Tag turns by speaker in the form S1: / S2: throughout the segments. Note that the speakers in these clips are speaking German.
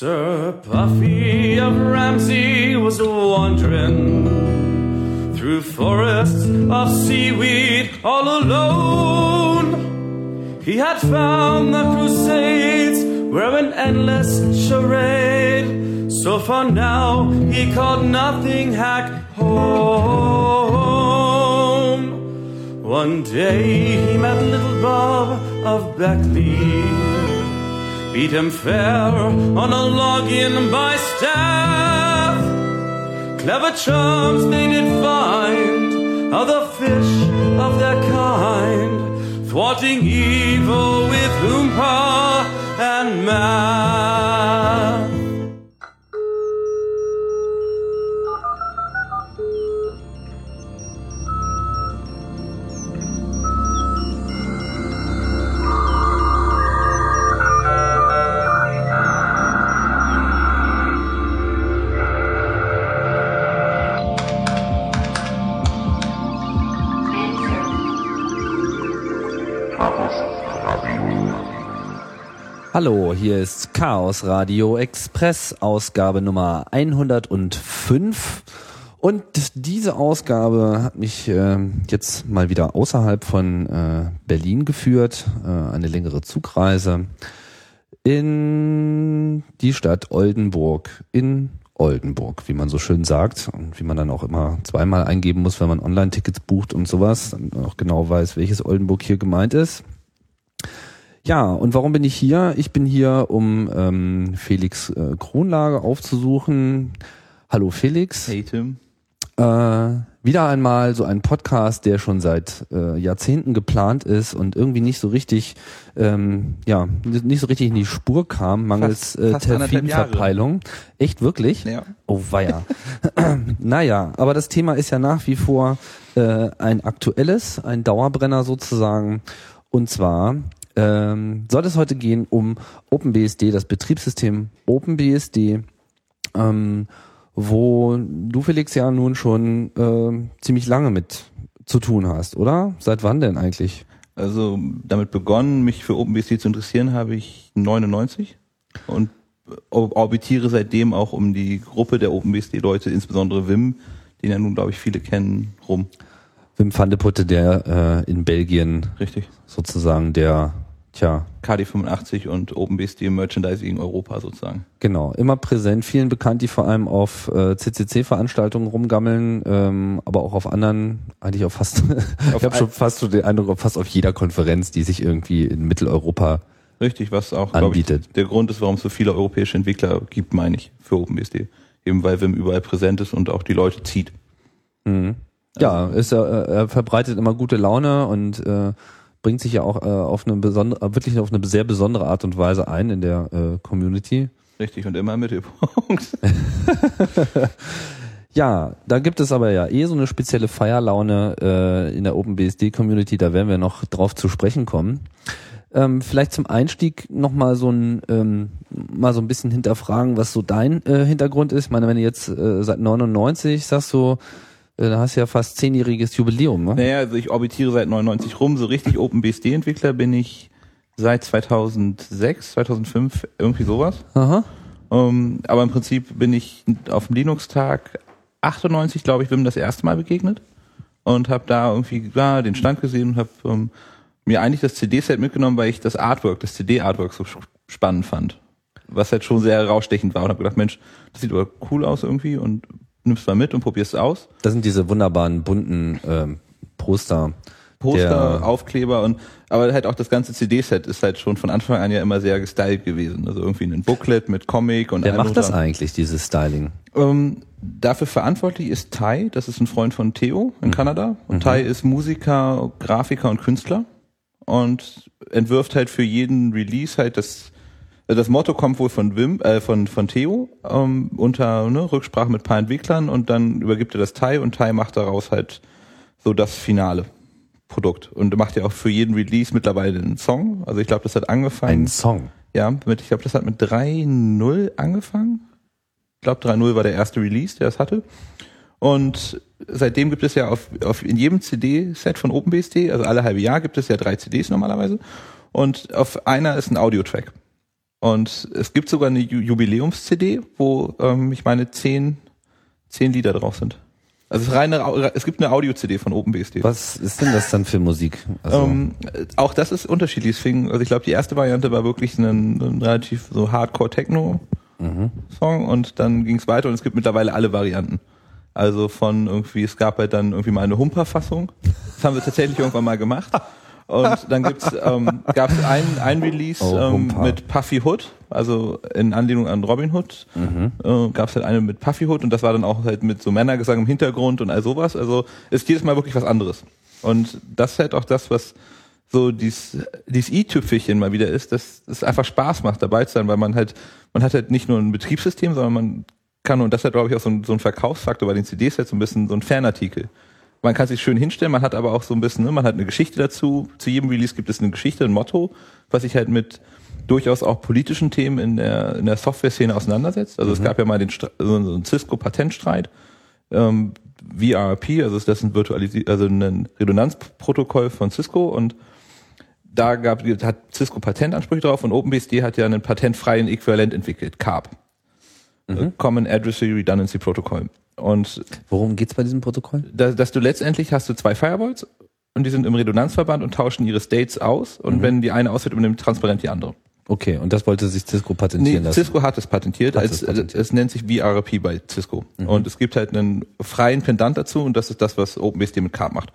S1: Sir Puffy of Ramsey was wandering through forests of seaweed all alone. He had found the Crusades were an endless charade. So for now he called nothing hack home. One day he met little Bob of Beckley beat him fair on a login by staff. Clever charms they did find, other fish of their kind, thwarting evil with Oompa and math.
S2: Hallo, hier ist Chaos Radio Express, Ausgabe Nummer 105. Und diese Ausgabe hat mich äh, jetzt mal wieder außerhalb von äh, Berlin geführt, äh, eine längere Zugreise in die Stadt Oldenburg, in Oldenburg, wie man so schön sagt und wie man dann auch immer zweimal eingeben muss, wenn man Online-Tickets bucht und sowas, dann auch genau weiß, welches Oldenburg hier gemeint ist. Ja, und warum bin ich hier? Ich bin hier, um ähm, Felix äh, Kronlage aufzusuchen. Hallo Felix.
S3: Hey Tim.
S2: Äh, wieder einmal so ein Podcast, der schon seit äh, Jahrzehnten geplant ist und irgendwie nicht so richtig, ähm, ja, nicht so richtig in die Spur kam, mangels äh, Terminverpeilung. Echt wirklich?
S3: Ja.
S2: Oh weia. naja, aber das Thema ist ja nach wie vor äh, ein aktuelles, ein Dauerbrenner sozusagen. Und zwar ähm, soll es heute gehen um OpenBSD, das Betriebssystem OpenBSD, ähm, wo du Felix ja nun schon äh, ziemlich lange mit zu tun hast, oder? Seit wann denn eigentlich?
S3: Also damit begonnen, mich für OpenBSD zu interessieren, habe ich 99 und orbitiere seitdem auch um die Gruppe der OpenBSD-Leute, insbesondere Wim, den ja nun, glaube ich, viele kennen, rum.
S2: Wim van de Putte, der äh, in Belgien
S3: Richtig.
S2: sozusagen der Tja.
S3: KD85 und OpenBSD Merchandising Europa sozusagen.
S2: Genau, immer präsent, vielen bekannt, die vor allem auf äh, CCC-Veranstaltungen rumgammeln, ähm, aber auch auf anderen, eigentlich auf fast, ich habe schon fast so den Eindruck, fast auf jeder Konferenz, die sich irgendwie in Mitteleuropa
S3: Richtig, was auch
S2: anbietet.
S3: Ich, der Grund ist, warum es so viele europäische Entwickler gibt, meine ich, für OpenBSD. Eben weil Wim überall präsent ist und auch die Leute zieht.
S2: Mhm. Ja, ist, äh, er verbreitet immer gute Laune und äh, bringt sich ja auch äh, auf eine besondere, wirklich auf eine sehr besondere Art und Weise ein in der äh, Community.
S3: Richtig und immer im Mittelpunkt.
S2: ja, da gibt es aber ja eh so eine spezielle Feierlaune äh, in der OpenBSD-Community, da werden wir noch drauf zu sprechen kommen. Ähm, vielleicht zum Einstieg nochmal so ein ähm, mal so ein bisschen hinterfragen, was so dein äh, Hintergrund ist. Ich meine, wenn du jetzt äh, seit 99 sagst äh, da hast du ja fast zehnjähriges Jubiläum, ne?
S3: Naja, also ich orbitiere seit 99 rum. So richtig OpenBSD-Entwickler bin ich seit 2006, 2005, irgendwie sowas.
S2: Aha.
S3: Um, ähm, aber im Prinzip bin ich auf dem Linux-Tag 98, glaube ich, bin das erste Mal begegnet und habe da irgendwie ja, den Stand gesehen und habe um, mir eigentlich das CD-Set mitgenommen, weil ich das Artwork, das CD-Artwork so spannend fand. Was halt schon sehr herausstechend war und habe gedacht, Mensch, das sieht aber cool aus irgendwie und nimmst mal mit und probierst es aus.
S2: Das sind diese wunderbaren bunten ähm, Poster.
S3: Poster, Aufkleber und aber halt auch das ganze CD-Set ist halt schon von Anfang an ja immer sehr gestylt gewesen. Also irgendwie ein Booklet mit Comic und
S2: Wer macht das eigentlich, dieses Styling?
S3: Ähm, dafür verantwortlich ist Tai, das ist ein Freund von Theo in mhm. Kanada. Und mhm. Tai ist Musiker, Grafiker und Künstler und entwirft halt für jeden Release halt das das Motto kommt wohl von Wim, äh, von, von Theo, ähm, unter ne, Rücksprache mit ein paar Entwicklern und dann übergibt er das Tai und Tai macht daraus halt so das finale Produkt. Und macht ja auch für jeden Release mittlerweile einen Song. Also ich glaube, das hat angefangen.
S2: Ein Song.
S3: Ja, mit, ich glaube, das hat mit 3.0 angefangen. Ich glaube, 3.0 war der erste Release, der es hatte. Und seitdem gibt es ja auf, auf in jedem CD-Set von OpenBSD, also alle halbe Jahr gibt es ja drei CDs normalerweise. Und auf einer ist ein Audiotrack. Und es gibt sogar eine Ju- Jubiläums-CD, wo ähm, ich meine zehn, zehn Lieder drauf sind. Also es, ist reine, es gibt eine Audio-CD von OpenBSD.
S2: Was ist denn das dann für Musik? Also,
S3: Ähm, äh, auch das ist unterschiedlich. Es fing, also ich glaube, die erste Variante war wirklich ein, ein relativ so Hardcore-Techno-Song und dann ging es weiter und es gibt mittlerweile alle Varianten. Also von irgendwie, es gab halt dann irgendwie mal eine Humper-Fassung. Das haben wir tatsächlich irgendwann mal gemacht. Und dann gibt's, ähm, gab es ein, ein Release
S2: Oh,
S3: ähm, mit Puffy Hood, also in Anlehnung an Robin Hood. Äh, gab es halt eine mit Puffy Hood und das war dann auch halt mit so Männergesang im Hintergrund und all sowas. Also ist jedes Mal wirklich was anderes. Und das ist halt auch das, was so dies, dies i-Tüpfelchen mal wieder ist, dass es einfach Spaß macht, dabei zu sein, weil man halt, man hat halt nicht nur ein Betriebssystem, sondern man kann, und das hat glaube ich auch so ein, so ein Verkaufsfaktor bei den CDs halt so ein bisschen so ein Fanartikel. Man kann sich schön hinstellen, man hat aber auch so ein bisschen, ne, man hat eine Geschichte dazu. Zu jedem Release gibt es eine Geschichte, ein Motto, was sich halt mit durchaus auch politischen Themen in der, in der Software-Szene auseinandersetzt. Also es gab ja mal den so einen Cisco-Patentstreit. Ähm, VRP, also das ist ein Virtualisi also ein Redundanzprotokoll von Cisco und da gab, hat Cisco Patentansprüche drauf und OpenBSD hat ja einen patentfreien Äquivalent entwickelt, CARP. Äh, Common Adversary Redundancy Protocol. Und
S2: worum geht's bei diesem Protokoll?
S3: da, dass du letztendlich hast du zwei Firewalls und die sind im Redundanzverband und tauschen ihre States aus und wenn die eine ausfällt, übernimmt transparent die andere.
S2: Okay, und das wollte sich Cisco
S3: Nee,
S2: patentieren lassen.
S3: Cisco hat es patentiert.
S2: Hat
S3: als,
S2: es patentiert. Mhm.
S3: Es nennt sich VRP bei Cisco. Und es gibt halt einen freien Pendant dazu und das ist das, was OpenBSD mit CARP macht.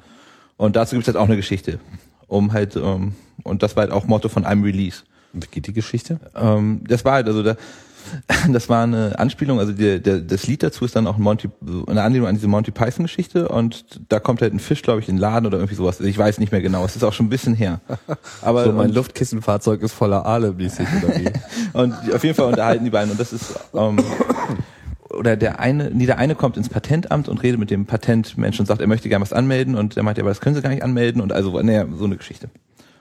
S3: Und dazu gibt es halt auch eine Geschichte. Um halt, ähm, und das war halt auch Motto von einem Release.
S2: Wie geht die Geschichte?
S3: Ähm, das war halt, also da, das war eine Anspielung, also der, der, das Lied dazu ist dann auch ein Monty, eine Anlehnung an diese Monty Python Geschichte und da kommt halt ein Fisch, glaube ich, in den Laden oder irgendwie sowas. Ich weiß nicht mehr genau, es ist auch schon ein bisschen her. Aber
S2: So, mein Luftkissenfahrzeug ist voller Aale, mäßig oder wie?
S3: und auf jeden Fall unterhalten die beiden und das ist, ähm, oder der eine, nee, der eine kommt ins Patentamt und redet mit dem Patentmenschen und sagt, er möchte gerne was anmelden und der meint, ja, aber das können sie gar nicht anmelden und also, naja, so eine Geschichte.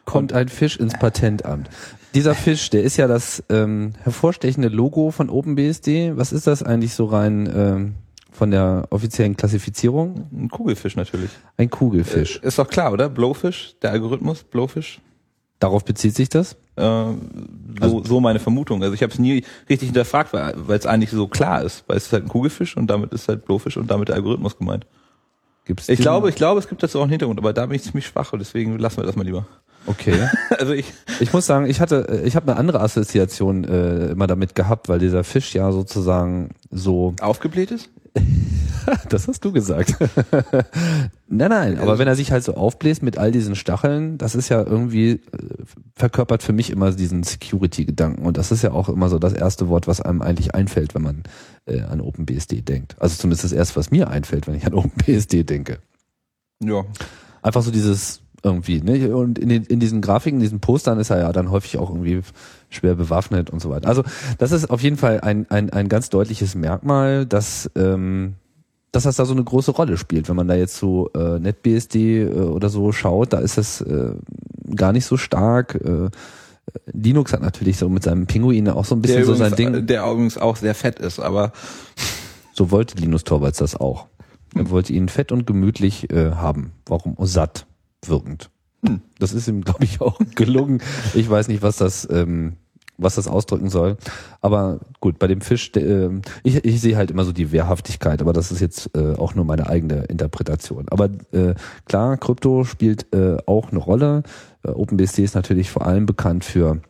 S2: Kommt ein Fisch ins Patentamt. Dieser Fisch, der ist ja das ähm, hervorstechende Logo von OpenBSD. Was ist das eigentlich so rein ähm, von der offiziellen Klassifizierung?
S3: Ein Kugelfisch natürlich.
S2: Ein Kugelfisch.
S3: Ist doch klar, oder? Blowfish, der Algorithmus, Blowfish.
S2: Darauf bezieht sich das?
S3: Äh, so, so meine Vermutung. Also ich habe es nie richtig hinterfragt, weil es eigentlich so klar ist. Weil es ist halt ein Kugelfisch und damit ist halt Blowfish und damit der Algorithmus gemeint.
S2: Gibt's
S3: Ich glaube, ich glaube, es gibt dazu auch einen Hintergrund, aber da bin ich ziemlich schwach und deswegen lassen wir das mal lieber.
S2: Okay.
S3: Also ich,
S2: Ich muss sagen, ich hatte, äh, ich habe eine andere Assoziation äh, immer damit gehabt, weil dieser Fisch ja sozusagen so.
S3: aufgebläht ist?
S2: Das hast du gesagt. nein, nein. Aber wenn er sich halt so aufbläst mit all diesen Stacheln, das ist ja irgendwie äh, verkörpert für mich immer diesen Security-Gedanken und das ist ja auch immer so das erste Wort, was einem eigentlich einfällt, wenn man äh, an OpenBSD denkt. Also zumindest das erste, was mir einfällt, wenn ich an OpenBSD denke.
S3: Ja.
S2: Einfach so dieses irgendwie, ne? Und in, den, in diesen Grafiken, in diesen Postern ist er ja dann häufig auch irgendwie schwer bewaffnet und so weiter. Also das ist auf jeden Fall ein, ein, ein ganz deutliches Merkmal, dass, ähm, dass das da so eine große Rolle spielt. Wenn man da jetzt so äh, NetBSD äh, oder so schaut, da ist das äh, gar nicht so stark. Äh, Linux hat natürlich so mit seinem Pinguin auch so ein bisschen
S3: Der,
S2: so sein Ding.
S3: der übrigens auch sehr fett ist, aber
S2: So wollte Linus Torvalds das auch. Er wollte ihn fett und gemütlich äh, haben. Warum? Oh, satt wirkend.
S3: Hm.
S2: Das ist ihm, glaube ich, auch gelungen. Ich weiß nicht, was das, ähm, was das ausdrücken soll. Aber gut, bei dem Fisch, ähm, ich, ich sehe halt immer so die Wehrhaftigkeit, aber das ist jetzt äh, auch nur meine eigene Interpretation. Aber äh, klar, Krypto spielt äh, auch eine Rolle. Äh, OpenBSD ist natürlich vor allem bekannt für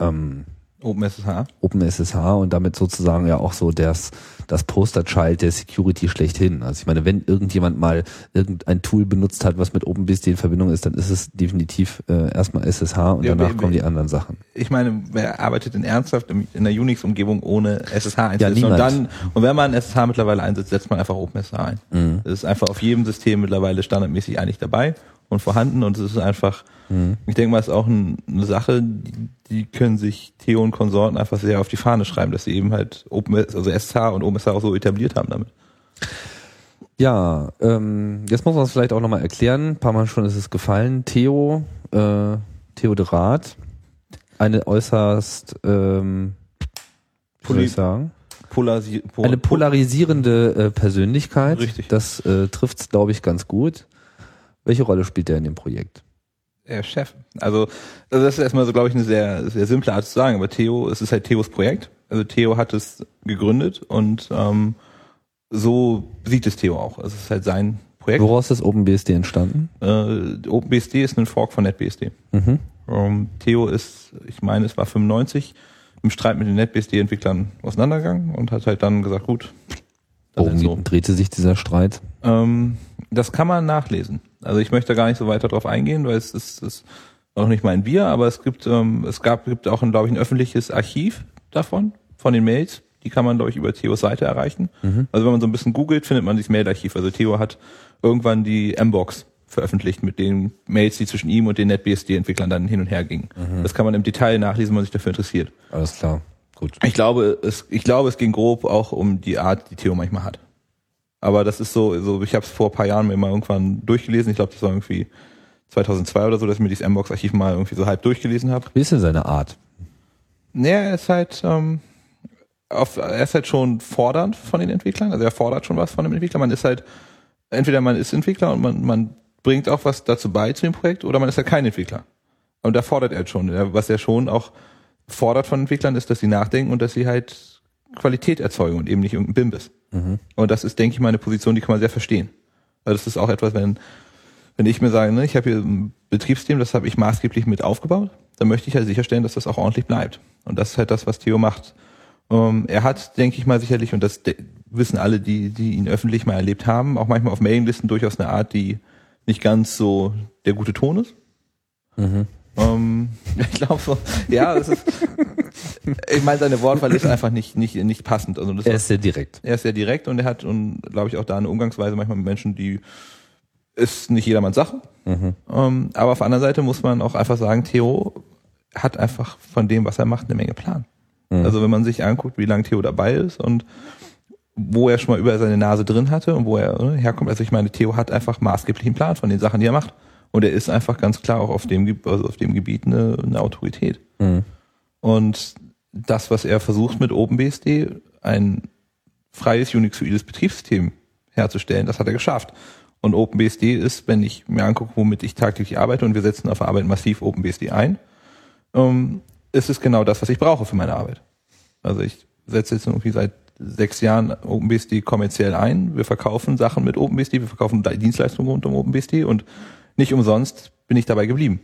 S2: ähm,
S3: OpenSSH.
S2: OpenSSH und damit sozusagen ja auch so das, das Posterchild der Security schlechthin. Also ich meine, wenn irgendjemand mal irgendein Tool benutzt hat, was mit OpenBSD in Verbindung ist, dann ist es definitiv äh, erstmal SSH und
S3: Ja,
S2: danach
S3: wie-
S2: kommen die anderen Sachen.
S3: Ich meine, wer arbeitet denn ernsthaft in in einer Unix-Umgebung ohne SSH einzusetzen?
S2: Ja,
S3: und dann, und wenn man SSH mittlerweile einsetzt, setzt man einfach OpenSSH ein.
S2: Mhm.
S3: Das ist einfach auf jedem System mittlerweile standardmäßig eigentlich dabei und vorhanden und es ist einfach,
S2: Mhm.
S3: ich denke mal, es ist auch ein, eine Sache, die, die können sich Theo und Konsorten einfach sehr auf die Fahne schreiben, dass sie eben halt Open, also SSH und OpenSSH auch so etabliert haben damit.
S2: Ja, ähm, jetzt muss man es vielleicht auch nochmal erklären. Ein paar Mal schon ist es gefallen. Theo, äh, Theodorat, eine äußerst, ähm, wie soll ich sagen?
S3: Polarisi po
S2: Eine polarisierende äh, Persönlichkeit.
S3: Richtig.
S2: Das äh, trifft es, glaube ich, ganz gut. Welche Rolle spielt er in dem Projekt?
S3: Der Chef. Also, also das ist erstmal so, glaube ich, eine sehr, sehr simple Art zu sagen. Aber Theo, es ist halt Theos Projekt. Also Theo hat es gegründet und ähm, so sieht es Theo auch. Also es ist halt sein Projekt.
S2: Woraus ist OpenBSD entstanden?
S3: Äh, OpenBSD ist ein Fork von NetBSD.
S2: Mhm.
S3: Ähm, Theo ist, ich meine, es war 95, im Streit mit den NetBSD-Entwicklern auseinandergegangen und hat halt dann gesagt, gut,
S2: Worum
S3: so.
S2: drehte sich dieser Streit?
S3: Ähm, das kann man nachlesen. Also ich möchte gar nicht so weiter drauf eingehen, weil es ist, ist auch nicht mein Bier, aber es gibt, ähm, es gab, gibt auch glaube ich, ein öffentliches Archiv davon, von den Mails. Die kann man, glaube ich, über Theos Seite erreichen. Also wenn man so ein bisschen googelt, findet man dieses Mailarchiv. Also Theo hat irgendwann die M-Box veröffentlicht mit den Mails, die zwischen ihm und den NetBSD-Entwicklern dann hin und her gingen. Das kann man im Detail nachlesen, wenn man sich dafür interessiert.
S2: Alles klar. Gut.
S3: Ich glaube, es, ich glaube, es ging grob auch um die Art, die Theo manchmal hat. Aber das ist so, so ich habe es vor ein paar Jahren mir mal irgendwann durchgelesen. Ich glaube, das war irgendwie 2002 oder so, dass ich mir dieses M-Box-Archiv mal irgendwie so halb durchgelesen habe.
S2: Wie ist denn seine Art?
S3: Naja, er ist halt, ähm, auf, er ist halt schon fordernd von den Entwicklern. Also er fordert schon was von dem Entwickler. Man ist halt, entweder man ist Entwickler und man, man bringt auch was dazu bei zu dem Projekt oder man ist halt kein Entwickler. Und da fordert er halt schon. Was er schon auch fordert von Entwicklern ist, dass sie nachdenken und dass sie halt Qualität erzeugen und eben nicht irgendein Bimbis. Und das ist, denke ich mal, eine Position, die kann man sehr verstehen. Also das ist auch etwas, wenn, wenn ich mir sage, ne, ich habe hier ein Betriebssystem, das habe ich maßgeblich mit aufgebaut, dann möchte ich halt sicherstellen, dass das auch ordentlich bleibt. Und das ist halt das, was Theo macht. Ähm, er hat, denke ich mal, sicherlich, und das wissen alle, die, die ihn öffentlich mal erlebt haben, auch manchmal auf Mailinglisten durchaus eine Art, die nicht ganz so der gute Ton ist. Ähm, ich glaube so, ja, das ist, ich meine, seine Wortwahl ist einfach nicht, nicht, nicht passend. Also das
S2: Er ist sehr direkt.
S3: er ist sehr direkt und er hat, und glaube ich, auch da eine Umgangsweise manchmal mit Menschen, die ist nicht jedermanns Sache. Ähm, aber auf der anderen Seite muss man auch einfach sagen, Theo hat einfach von dem, was er macht, eine Menge Plan. Also wenn man sich anguckt, wie lange Theo dabei ist und wo er schon mal über seine Nase drin hatte und wo er äh, herkommt. Also ich meine, Theo hat einfach maßgeblichen Plan von den Sachen, die er macht. Und er ist einfach ganz klar auch auf dem, also auf dem Gebiet eine, eine Autorität. Und das, was er versucht mit OpenBSD, ein freies Unixoides Betriebssystem herzustellen, das hat er geschafft. Und OpenBSD ist, wenn ich mir angucke, womit ich tagtäglich arbeite, und wir setzen auf der Arbeit massiv OpenBSD ein, ähm, ist es genau das, was ich brauche für meine Arbeit. Also ich setze jetzt irgendwie seit sechs Jahren OpenBSD kommerziell ein. Wir verkaufen Sachen mit OpenBSD, wir verkaufen Dienstleistungen rund um OpenBSD und nicht umsonst bin ich dabei geblieben.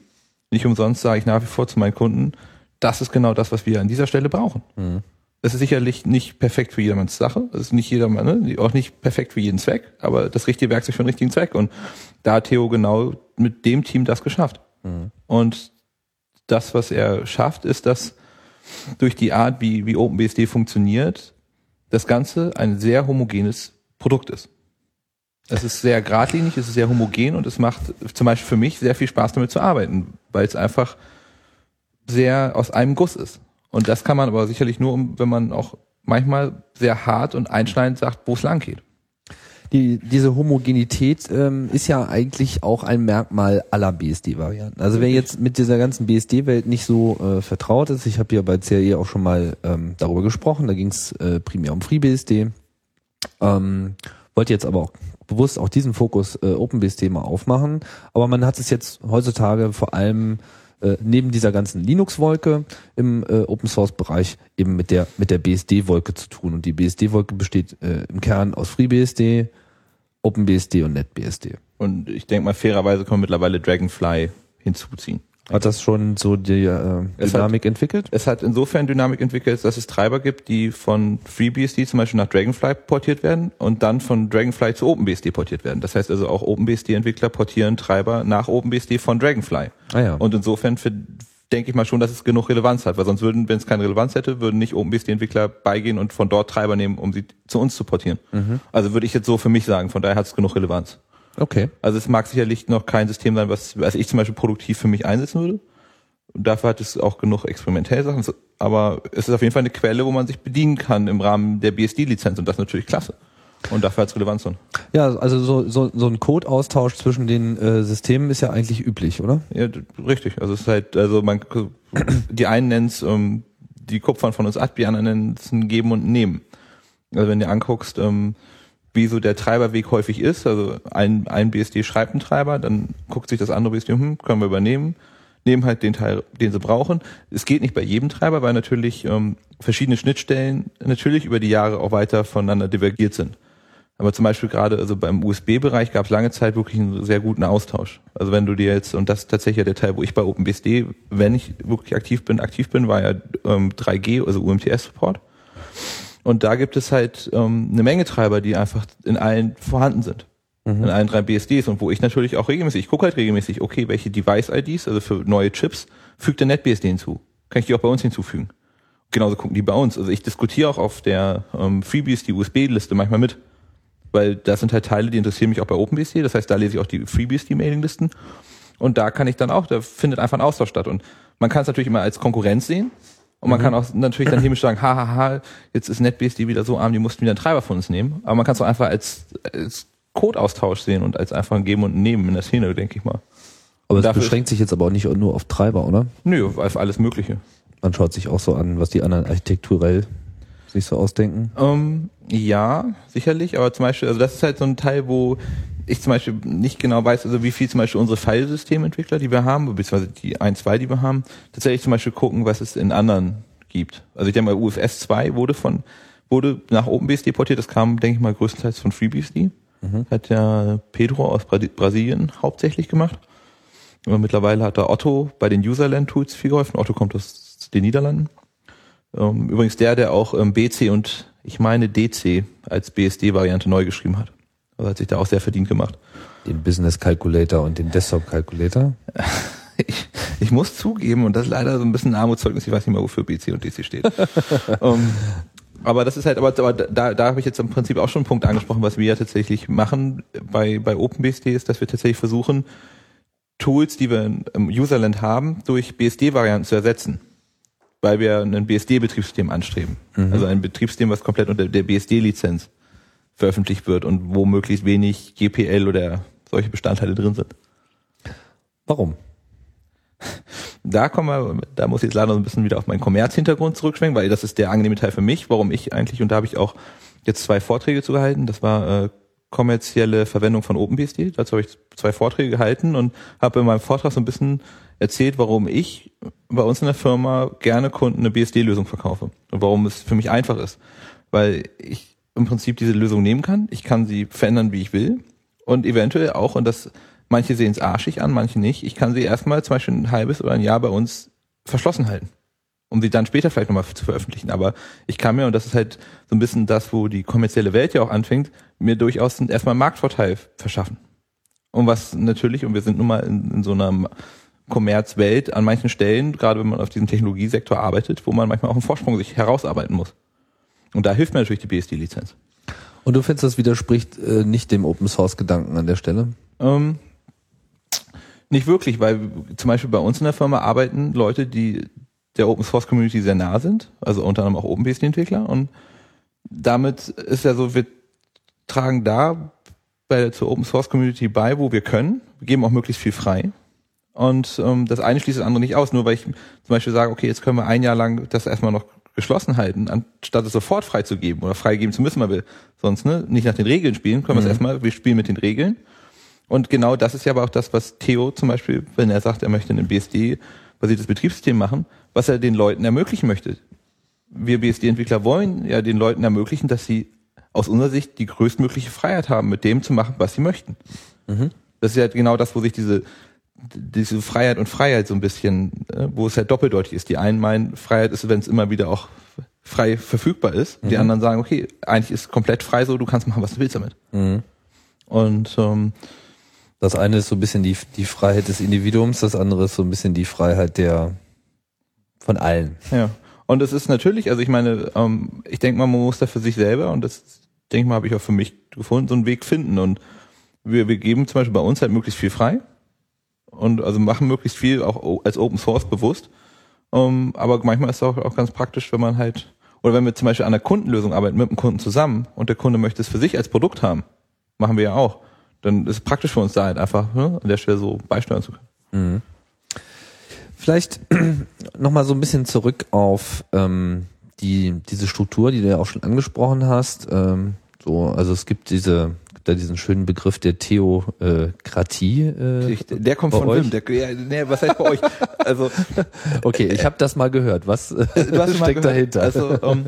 S3: Nicht umsonst sage ich nach wie vor zu meinen Kunden, das ist genau das, was wir an dieser Stelle brauchen. Es ist sicherlich nicht perfekt für jedermanns Sache. Es ist nicht jedermann, ne? auch nicht perfekt für jeden Zweck, aber das richtige Werkzeug für den richtigen Zweck. Und da hat Theo genau mit dem Team das geschafft. Und das, was er schafft, ist, dass durch die Art, wie, wie OpenBSD funktioniert, das Ganze ein sehr homogenes Produkt ist. Es ist sehr geradlinig, es ist sehr homogen und es macht zum Beispiel für mich sehr viel Spaß damit zu arbeiten, weil es einfach sehr aus einem Guss ist. Und das kann man aber sicherlich nur, wenn man auch manchmal sehr hart und einschneidend sagt, wo es lang geht.
S2: Die, diese Homogenität ähm, ist ja eigentlich auch ein Merkmal aller BSD-Varianten. Also wer jetzt mit dieser ganzen BSD-Welt nicht so äh, vertraut ist, ich habe ja bei CRE auch schon mal ähm, darüber gesprochen, da ging es äh, primär um FreeBSD. Ähm, wollte jetzt aber auch bewusst auch diesen Fokus äh, OpenBSD mal aufmachen. Aber man hat es jetzt heutzutage vor allem äh, neben dieser ganzen Linux-Wolke im äh, Open-Source-Bereich eben mit der mit der BSD-Wolke zu tun. Und die BSD-Wolke besteht äh, im Kern aus FreeBSD, OpenBSD und NetBSD.
S3: Und ich denke mal, fairerweise kann man mittlerweile Dragonfly hinzuziehen.
S2: Hat das schon so die äh,
S3: Es hat-
S2: Dynamik entwickelt?
S3: Es hat insofern Dynamik entwickelt, dass es Treiber gibt, die von FreeBSD zum Beispiel nach Dragonfly portiert werden und dann von Dragonfly zu OpenBSD portiert werden. Das heißt also auch OpenBSD-Entwickler portieren Treiber nach OpenBSD von Dragonfly.
S2: Ah ja.
S3: Und insofern für, denke ich mal schon, dass es genug Relevanz hat, weil sonst würden, wenn es keine Relevanz hätte, würden nicht OpenBSD-Entwickler beigehen und von dort Treiber nehmen, um sie zu uns zu portieren. Also würde ich jetzt so für mich sagen, von daher hat es genug Relevanz.
S2: Okay.
S3: Also es mag sicherlich noch kein System sein, was, was ich zum Beispiel produktiv für mich einsetzen würde. Und dafür hat es auch genug experimentelle Sachen. Aber es ist auf jeden Fall eine Quelle, wo man sich bedienen kann im Rahmen der BSD-Lizenz. Und das ist natürlich klasse. Und dafür hat es Relevanz. Und
S2: Ja, also so, so, so ein Code-Austausch zwischen den äh, Systemen ist ja eigentlich üblich, oder?
S3: ja, richtig. Also es ist halt, also man, die einen nennen es ähm, die Kupfern von uns ab, die anderen nennen es ein Geben und Nehmen. Also wenn du anguckst, ähm, wie so der Treiberweg häufig ist. Also ein, ein BSD schreibt einen Treiber, dann guckt sich das andere BSD, hm, können wir übernehmen, nehmen halt den Teil, den sie brauchen. Es geht nicht bei jedem Treiber, weil natürlich ähm, verschiedene Schnittstellen natürlich über die Jahre auch weiter voneinander divergiert sind. Aber zum Beispiel gerade also beim USB-Bereich gab es lange Zeit wirklich einen sehr guten Austausch. Also wenn du dir jetzt, und das ist tatsächlich der Teil, wo ich bei OpenBSD, wenn ich wirklich aktiv bin, aktiv bin, war ja ähm, 3G, also UMTS-Support. Und da gibt es halt ähm, eine Menge Treiber, die einfach in allen vorhanden sind. Mhm. In allen drei BSDs und wo ich natürlich auch regelmäßig, ich gucke halt regelmäßig, okay, welche Device-IDs, also für neue Chips, fügt der NetBSD hinzu. Kann ich die auch bei uns hinzufügen? Genauso gucken die bei uns. Also ich diskutiere auch auf der ähm, FreeBSD USB-Liste manchmal mit weil das sind halt Teile, die interessieren mich auch bei OpenBSD. Das heißt, da lese ich auch die FreeBSD-Mailinglisten. Und da kann ich dann auch, da findet einfach ein Austausch statt. Und man kann es natürlich immer als Konkurrenz sehen. Und man mhm. kann auch natürlich dann hämisch sagen, hahaha, ha, ha, jetzt ist NetBSD wieder so arm, die mussten wieder einen Treiber von uns nehmen. Aber man kann es auch einfach als, als Code-Austausch sehen und als einfach ein Geben und Nehmen in der Szene, denke ich mal.
S2: Aber es beschränkt sich jetzt aber auch nicht nur auf Treiber, oder?
S3: Nö, auf alles Mögliche.
S2: Man schaut sich auch so an, was die anderen architekturell sich so ausdenken?
S3: Ähm, ja, sicherlich, aber zum Beispiel, also das ist halt so ein Teil, wo ich zum Beispiel nicht genau weiß, also wie viel zum Beispiel unsere Filesystementwickler, die wir haben, beziehungsweise die ein, zwei, die wir haben, tatsächlich zum Beispiel gucken, was es in anderen gibt. Also ich denke mal, UFS 2 wurde von, wurde nach OpenBSD portiert, das kam, denke ich mal, größtenteils von FreeBSD. Mhm. Hat ja Pedro aus Brasilien hauptsächlich gemacht. Und mittlerweile hat da Otto bei den Userland-Tools viel geholfen. Otto kommt aus den Niederlanden. Ähm, übrigens der, der auch ähm, BC und ich meine DC als BSD-Variante neu geschrieben hat. Also hat sich da auch sehr verdient gemacht.
S2: Den Business Calculator und den Desktop Calculator?
S3: ich, ich muss zugeben, und das ist leider so ein bisschen ein Armutszeugnis, ich weiß nicht mal, wofür BC und DC steht. um, ähm, aber das ist halt, aber, aber da, da habe ich jetzt im Prinzip auch schon einen Punkt angesprochen, was wir ja tatsächlich machen bei, bei OpenBSD ist, dass wir tatsächlich versuchen, Tools, die wir im Userland haben, durch BSD-Varianten zu ersetzen weil wir ein BSD-Betriebssystem anstreben. Mhm. Also ein Betriebssystem, was komplett unter der BSD-Lizenz veröffentlicht wird und wo möglichst wenig GPL oder solche Bestandteile drin sind.
S2: Warum?
S3: Da kommen wir, da muss ich jetzt leider so ein bisschen wieder auf meinen Kommerzhintergrund zurückschwenken, weil das ist der angenehme Teil für mich, warum ich eigentlich, und da habe ich auch jetzt zwei Vorträge zu gehalten. Das war äh, kommerzielle Verwendung von OpenBSD. Dazu habe ich zwei Vorträge gehalten und habe in meinem Vortrag so ein bisschen erzählt, warum ich bei uns in der Firma gerne Kunden eine BSD-Lösung verkaufe und warum es für mich einfach ist. Weil ich im Prinzip diese Lösung nehmen kann, ich kann sie verändern, wie ich will und eventuell auch, und das manche sehen es arschig an, manche nicht, ich kann sie erstmal zum Beispiel ein halbes oder ein Jahr bei uns verschlossen halten um sie dann später vielleicht nochmal zu veröffentlichen. Aber ich kann mir, und das ist halt so ein bisschen das, wo die kommerzielle Welt ja auch anfängt, mir durchaus erstmal einen Marktvorteil verschaffen. Und was natürlich, und wir sind nun mal in, in so einer Kommerzwelt an manchen Stellen, gerade wenn man auf diesem Technologiesektor arbeitet, wo man manchmal auch einen Vorsprung sich herausarbeiten muss. Und da hilft mir natürlich die BSD-Lizenz.
S2: Und du findest, das widerspricht äh, nicht dem Open-Source-Gedanken an der Stelle? Ähm,
S3: nicht wirklich, weil zum Beispiel bei uns in der Firma arbeiten Leute, die der Open Source Community sehr nah sind, also unter anderem auch OpenBSD Entwickler und damit ist ja so, wir tragen da bei zur Open Source Community bei, wo wir können. Wir geben auch möglichst viel frei. Und ähm, das eine schließt das andere nicht aus, nur weil ich zum Beispiel sage, okay, jetzt können wir ein Jahr lang das erstmal noch geschlossen halten, anstatt es sofort freizugeben oder freigeben zu müssen, weil wir sonst ne, nicht nach den Regeln spielen, können wir es erstmal, wir spielen mit den Regeln. Und genau das ist ja aber auch das, was Theo zum Beispiel, wenn er sagt, er möchte ein BSD-basiertes Betriebssystem machen, was er den Leuten ermöglichen möchte. Wir BSD-Entwickler wollen ja den Leuten ermöglichen, dass sie aus unserer Sicht die größtmögliche Freiheit haben, mit dem zu machen, was sie möchten. Mhm. Das ist ja genau das, wo sich diese, diese Freiheit und Freiheit so ein bisschen, äh, wo es halt doppeldeutig ist. Die einen meinen, Freiheit ist, wenn es immer wieder auch frei verfügbar ist. Mhm. Die anderen sagen, okay, eigentlich ist es komplett frei so, du kannst machen, was du willst damit. Mhm. Und ähm,
S2: das eine ist so ein bisschen die, die Freiheit des Individuums, das andere ist so ein bisschen die Freiheit der von allen.
S3: Ja. Und es ist natürlich, also ich meine, ähm, ich denke mal, man muss da für sich selber, und das denke ich mal, habe ich auch für mich gefunden, so einen Weg finden. Und wir, wir geben zum Beispiel bei uns halt möglichst viel frei und also machen möglichst viel auch als Open Source bewusst. Um, ähm, aber manchmal ist es auch, auch ganz praktisch, wenn man halt, oder wenn wir zum Beispiel an einer Kundenlösung arbeiten mit dem Kunden zusammen und der Kunde möchte es für sich als Produkt haben, machen wir ja auch, dann ist es praktisch für uns da halt einfach ne, an der Stelle so beisteuern zu können. Mhm.
S2: Vielleicht nochmal so ein bisschen zurück auf ähm, die, diese Struktur, die du ja auch schon angesprochen hast. Ähm, So, also es gibt diese, gibt da diesen schönen Begriff der Theokratie. Äh,
S3: der kommt von
S2: euch?
S3: Wim. Der, nee, was heißt bei euch? Also
S2: Okay, ich habe das mal gehört. Was
S3: du hast
S2: steckt dahinter?
S3: Also ähm,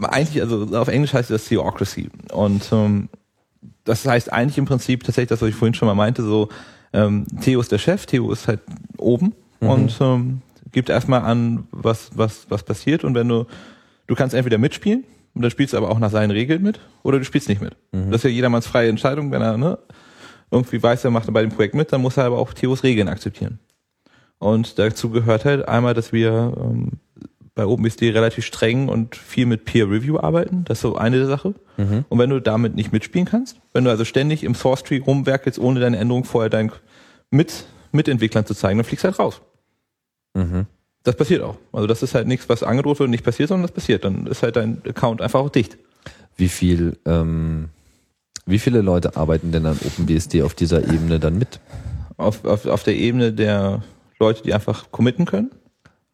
S3: äh, eigentlich, also auf Englisch heißt das Theocracy. Und ähm, das heißt eigentlich im Prinzip tatsächlich das, was ich vorhin schon mal meinte, so ähm, Theo ist der Chef, Theo ist halt oben und ähm, gibt erstmal an, was, was, was passiert und wenn du, du kannst entweder mitspielen und dann spielst du aber auch nach seinen Regeln mit oder du spielst nicht mit. Das ist ja jedermanns freie Entscheidung, wenn er ne, irgendwie weiß, er macht bei dem Projekt mit, dann muss er aber auch Theos Regeln akzeptieren. Und dazu gehört halt einmal, dass wir ähm, bei OpenBSD relativ streng und viel mit Peer Review arbeiten. Das ist so eine Sache. Und wenn du damit nicht mitspielen kannst, wenn du also ständig im Source Tree rumwerkelst, ohne deine Änderung vorher deinen mit Mitentwicklern zu zeigen, dann fliegst du halt raus.
S2: Mhm.
S3: Das passiert auch. Also das ist halt nichts, was angedroht wird und nicht passiert, sondern das passiert. Dann ist halt dein Account einfach auch dicht.
S2: Wie viel, ähm, wie viele Leute arbeiten denn an OpenBSD auf dieser Ebene dann mit?
S3: Auf, auf, auf der Ebene der Leute, die einfach committen können.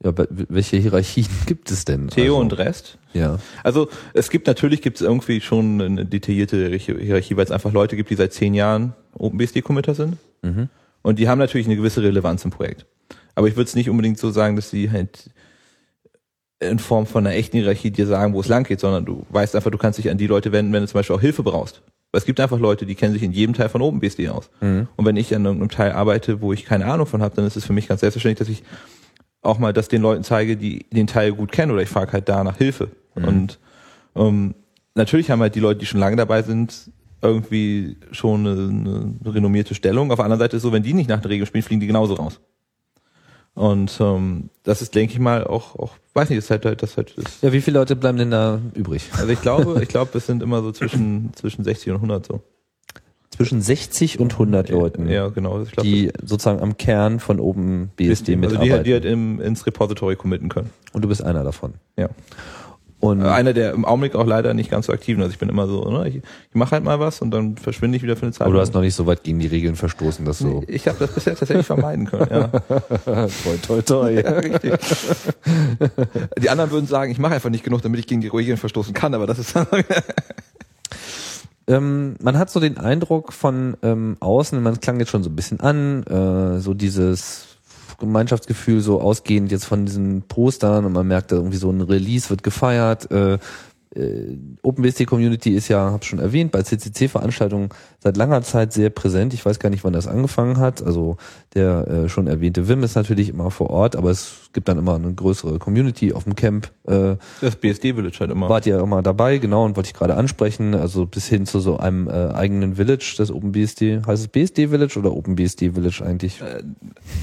S2: Ja, welche Hierarchien gibt es denn?
S3: Theo
S2: also,
S3: und Rest.
S2: Ja.
S3: Also es gibt natürlich gibt es irgendwie schon eine detaillierte Hierarchie, weil es einfach Leute gibt, die seit zehn Jahren OpenBSD-Committer sind.
S2: Mhm.
S3: Und die haben natürlich eine gewisse Relevanz im Projekt. Aber ich würde es nicht unbedingt so sagen, dass sie halt in Form von einer echten Hierarchie dir sagen, wo es lang geht, sondern du weißt einfach, du kannst dich an die Leute wenden, wenn du zum Beispiel auch Hilfe brauchst. Weil es gibt einfach Leute, die kennen sich in jedem Teil von OpenBSD aus.
S2: Mhm.
S3: Und wenn ich an irgendeinem Teil arbeite, wo ich keine Ahnung von habe, dann ist es für mich ganz selbstverständlich, dass ich auch mal das den Leuten zeige, die den Teil gut kennen oder ich frage halt da nach Hilfe. Und ähm, natürlich haben halt die Leute, die schon lange dabei sind, irgendwie schon eine, eine renommierte Stellung. Auf der anderen Seite ist es so, wenn die nicht nach den Regeln spielen, fliegen die genauso raus. Und ähm, das ist, denke ich mal, auch, auch, weiß nicht, ist halt, halt das halt ist.
S2: Ja, wie viele Leute bleiben denn da übrig?
S3: Also ich glaube, ich glaube, es sind immer so zwischen zwischen 60 und 100 so.
S2: Zwischen 60 und 100 Leuten,
S3: Ja, genau. Ich glaube,
S2: die sozusagen am Kern von OpenBSD
S3: also die,
S2: mitarbeiten.
S3: halt- die halt im, ins Repository committen können.
S2: und du bist einer davon.
S3: Ja.
S2: Und
S3: Äh, Einer, der im Augenblick auch leider nicht ganz so aktiv ist. Also ich bin immer so, ne, ich, ich mache halt mal was und dann verschwinde ich wieder für eine Zeit.
S2: aber du hast noch nicht so weit gegen die Regeln verstoßen, dass so.
S3: ich habe das bisher tatsächlich vermeiden können. Ja.
S2: toi, toi, toi.
S3: ja, richtig. Die anderen würden sagen, ich mache einfach nicht genug, damit ich gegen die Regeln verstoßen kann, aber das ist
S2: Ähm, man hat so den Eindruck von ähm, außen, man klang jetzt schon so ein bisschen an, äh, so dieses Gemeinschaftsgefühl so ausgehend jetzt von diesen Postern und man merkt da irgendwie so ein Release wird gefeiert. Äh, äh, OpenBSD Community ist ja, habe schon erwähnt, bei CCC-Veranstaltungen seit langer Zeit sehr präsent. Ich weiß gar nicht, wann das angefangen hat. Also der äh, schon erwähnte Wim ist natürlich immer vor Ort, aber es gibt dann immer eine größere Community auf dem Camp. Äh,
S3: das BSD Village halt immer.
S2: wart ihr immer dabei, genau, und wollte ich gerade ansprechen, also bis hin zu so einem äh, eigenen Village, das OpenBSD, heißt es BSD Village oder OpenBSD Village eigentlich?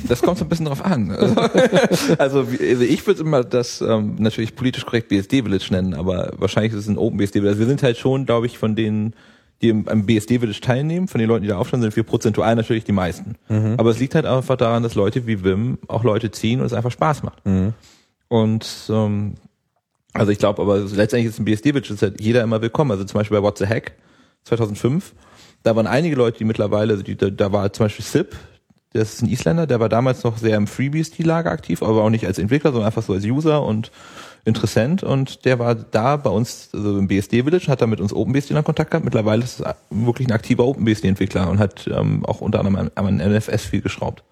S3: Das kommt so ein bisschen drauf an. Also, also, also ich würde immer das ähm, natürlich politisch korrekt BSD Village nennen, aber wahrscheinlich ist es ein Open BSD Village. Also wir sind halt schon, glaube ich, von denen, die im, am BSD Village teilnehmen, von den Leuten, die da aufstehen, sind wir prozentual natürlich die meisten. Aber es liegt halt einfach daran, dass Leute wie Wim auch Leute ziehen und es einfach Spaß macht. Und ähm, also ich glaube, aber letztendlich ist ein BSD Village ist halt jeder immer willkommen. Also zum Beispiel bei What the Hack 2005, da waren einige Leute, die mittlerweile, also die, da, da war zum Beispiel Sip, das ist ein Isländer, der war damals noch sehr im FreeBSD-Lager aktiv, aber auch nicht als Entwickler, sondern einfach so als User und Interessent und der war da bei uns, also im BSD Village, hat da mit uns OpenBSD in Kontakt gehabt. Mittlerweile ist es wirklich ein aktiver OpenBSD-Entwickler und hat ähm, auch unter anderem am, am NFS viel geschraubt.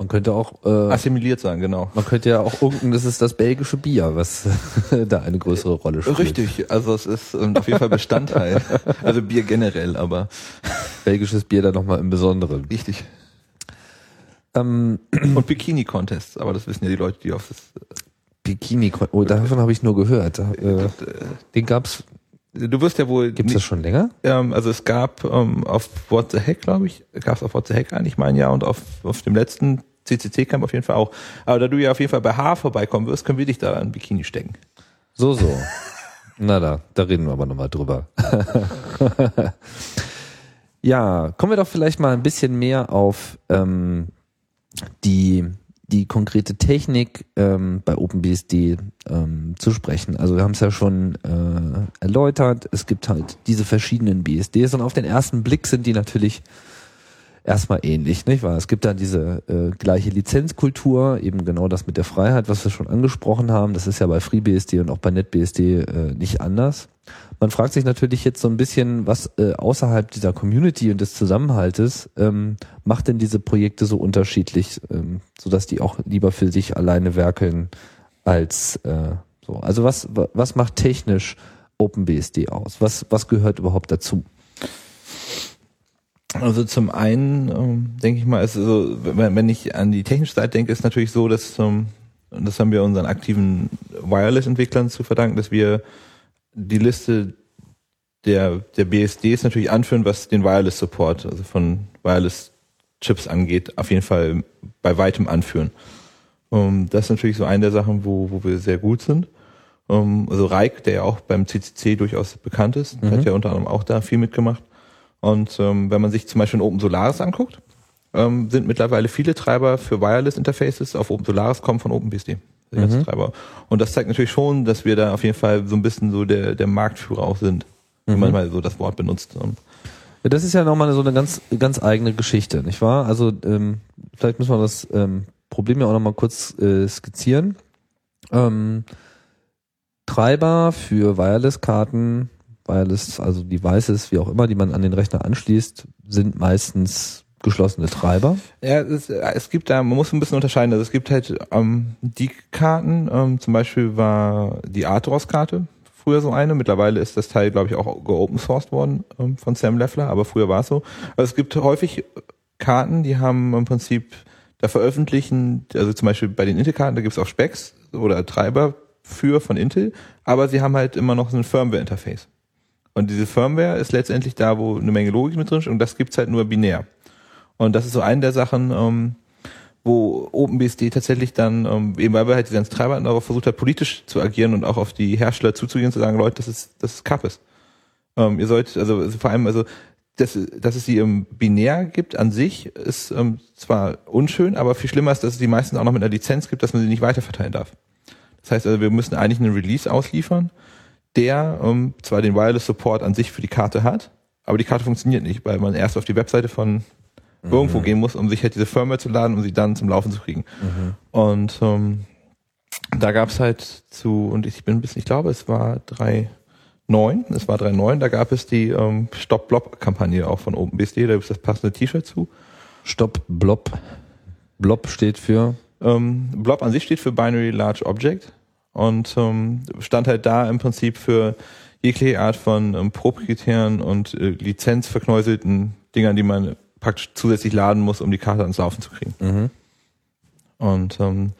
S2: Man könnte auch, äh,
S3: Assimiliert sagen, genau.
S2: man könnte ja auch unten, das ist das belgische Bier, was da eine größere Rolle spielt.
S3: Richtig, also es ist ähm, auf jeden Fall Bestandteil. also Bier generell, aber
S2: Belgisches Bier da nochmal im Besonderen.
S3: richtig.
S2: Ähm,
S3: Und Bikini-Contests, aber das wissen ja die Leute, die auf das.
S2: Bikini, oh, davon habe ich nur gehört. Äh, den gab's,
S3: Du wirst ja wohl.
S2: gibt's das schon länger?
S3: Ähm, also es gab ähm, auf What the Heck, glaube ich, gab es auf What the Heck eigentlich mein Jahr und auf, auf dem letzten CCC-Camp auf jeden Fall auch. Aber da du ja auf jeden Fall bei H vorbeikommen wirst, können wir dich da in Bikini stecken.
S2: So, so. Na da, da reden wir aber nochmal drüber. ja, kommen wir doch vielleicht mal ein bisschen mehr auf ähm, die, die konkrete Technik ähm, bei OpenBSD ähm, zu sprechen. Also wir haben es ja schon äh, erläutert, es gibt halt diese verschiedenen BSDs und auf den ersten Blick sind die natürlich erstmal ähnlich, nicht wahr? Es gibt dann diese äh, gleiche Lizenzkultur, eben genau das mit der Freiheit, was wir schon angesprochen haben. Das ist ja bei FreeBSD und auch bei NetBSD äh, nicht anders. Man fragt sich natürlich jetzt so ein bisschen, was äh, außerhalb dieser Community und des Zusammenhaltes ähm, macht denn diese Projekte so unterschiedlich, ähm, sodass die auch lieber für sich alleine werkeln als äh, so. Also was was macht technisch OpenBSD aus? Was was gehört überhaupt dazu?
S3: Also zum einen ähm, denke ich mal, ist so, wenn, wenn ich an die technische Seite denke, ist natürlich so, dass ähm, das haben wir unseren aktiven Wireless-Entwicklern zu verdanken, dass wir die Liste der, der BSDs natürlich anführen, was den Wireless-Support, also von Wireless-Chips angeht, auf jeden Fall bei weitem anführen. Um, das ist natürlich so eine der Sachen, wo, wo wir sehr gut sind. Um, also Reik, der ja auch beim CCC durchaus bekannt ist, mhm. hat ja unter anderem auch da viel mitgemacht. Und ähm, wenn man sich zum Beispiel Open Solaris anguckt, ähm, sind mittlerweile viele Treiber für Wireless Interfaces auf Open Solaris kommen von OpenBSD. Mhm. Treiber. Und das zeigt natürlich schon, dass wir da auf jeden Fall so ein bisschen so der, der Marktführer auch sind, mhm. wenn man mal so das Wort benutzt.
S2: Das ist ja nochmal so eine ganz, ganz eigene Geschichte, nicht wahr? Also ähm, vielleicht müssen wir das ähm, Problem ja auch nochmal kurz äh, skizzieren. Ähm, Treiber für Wireless-Karten Wireless, also Devices, wie auch immer, die man an den Rechner anschließt, sind meistens geschlossene Treiber.
S3: Ja, es, es gibt da, man muss ein bisschen unterscheiden. Also es gibt halt ähm, die Karten, ähm, zum Beispiel war die Arthros-Karte früher so eine. Mittlerweile ist das Teil, glaube ich, auch geopen sourced worden ähm, von Sam Leffler, aber früher war es so. Also es gibt häufig Karten, die haben im Prinzip da veröffentlichen, also zum Beispiel bei den Intel-Karten, da gibt es auch Specs oder Treiber für von Intel, aber sie haben halt immer noch so ein Firmware-Interface. Und diese Firmware ist letztendlich da, wo eine Menge Logik mit drin ist und das gibt's halt nur binär. Und das ist so eine der Sachen, ähm, wo OpenBSD tatsächlich dann, ähm, eben weil wir halt die ganzen Treiber darauf versucht hat, politisch zu agieren und auch auf die Hersteller zuzugehen, zu sagen, Leute, das ist, das ist Kappes. Ähm, ihr sollt, also, also vor allem, also dass, dass es sie im binär gibt an sich, ist ähm, zwar unschön, aber viel schlimmer ist, dass es die meisten auch noch mit einer Lizenz gibt, dass man sie nicht weiterverteilen darf. Das heißt also, wir müssen eigentlich einen Release ausliefern, der ähm, zwar den Wireless Support an sich für die Karte hat, aber die Karte funktioniert nicht, weil man erst auf die Webseite von mhm. irgendwo gehen muss, um sich halt diese Firmware zu laden, um sie dann zum Laufen zu kriegen. Mhm. Und ähm, da gab's halt zu, und ich bin ein bisschen, ich glaube, es war 3.9, es war 3.9, da gab es die ähm, Stop-Blob-Kampagne auch von OpenBSD, da gibt es das passende T-Shirt zu.
S2: Stop-Blob. Blob steht für?
S3: Ähm, Blob an sich steht für Binary Large Object und ähm, stand halt da im Prinzip für jegliche Art von ähm, proprietären und äh, lizenzverknäuselten Dingern, die man praktisch zusätzlich laden muss, um die Karte ans Laufen zu kriegen. Mhm. Und ähm,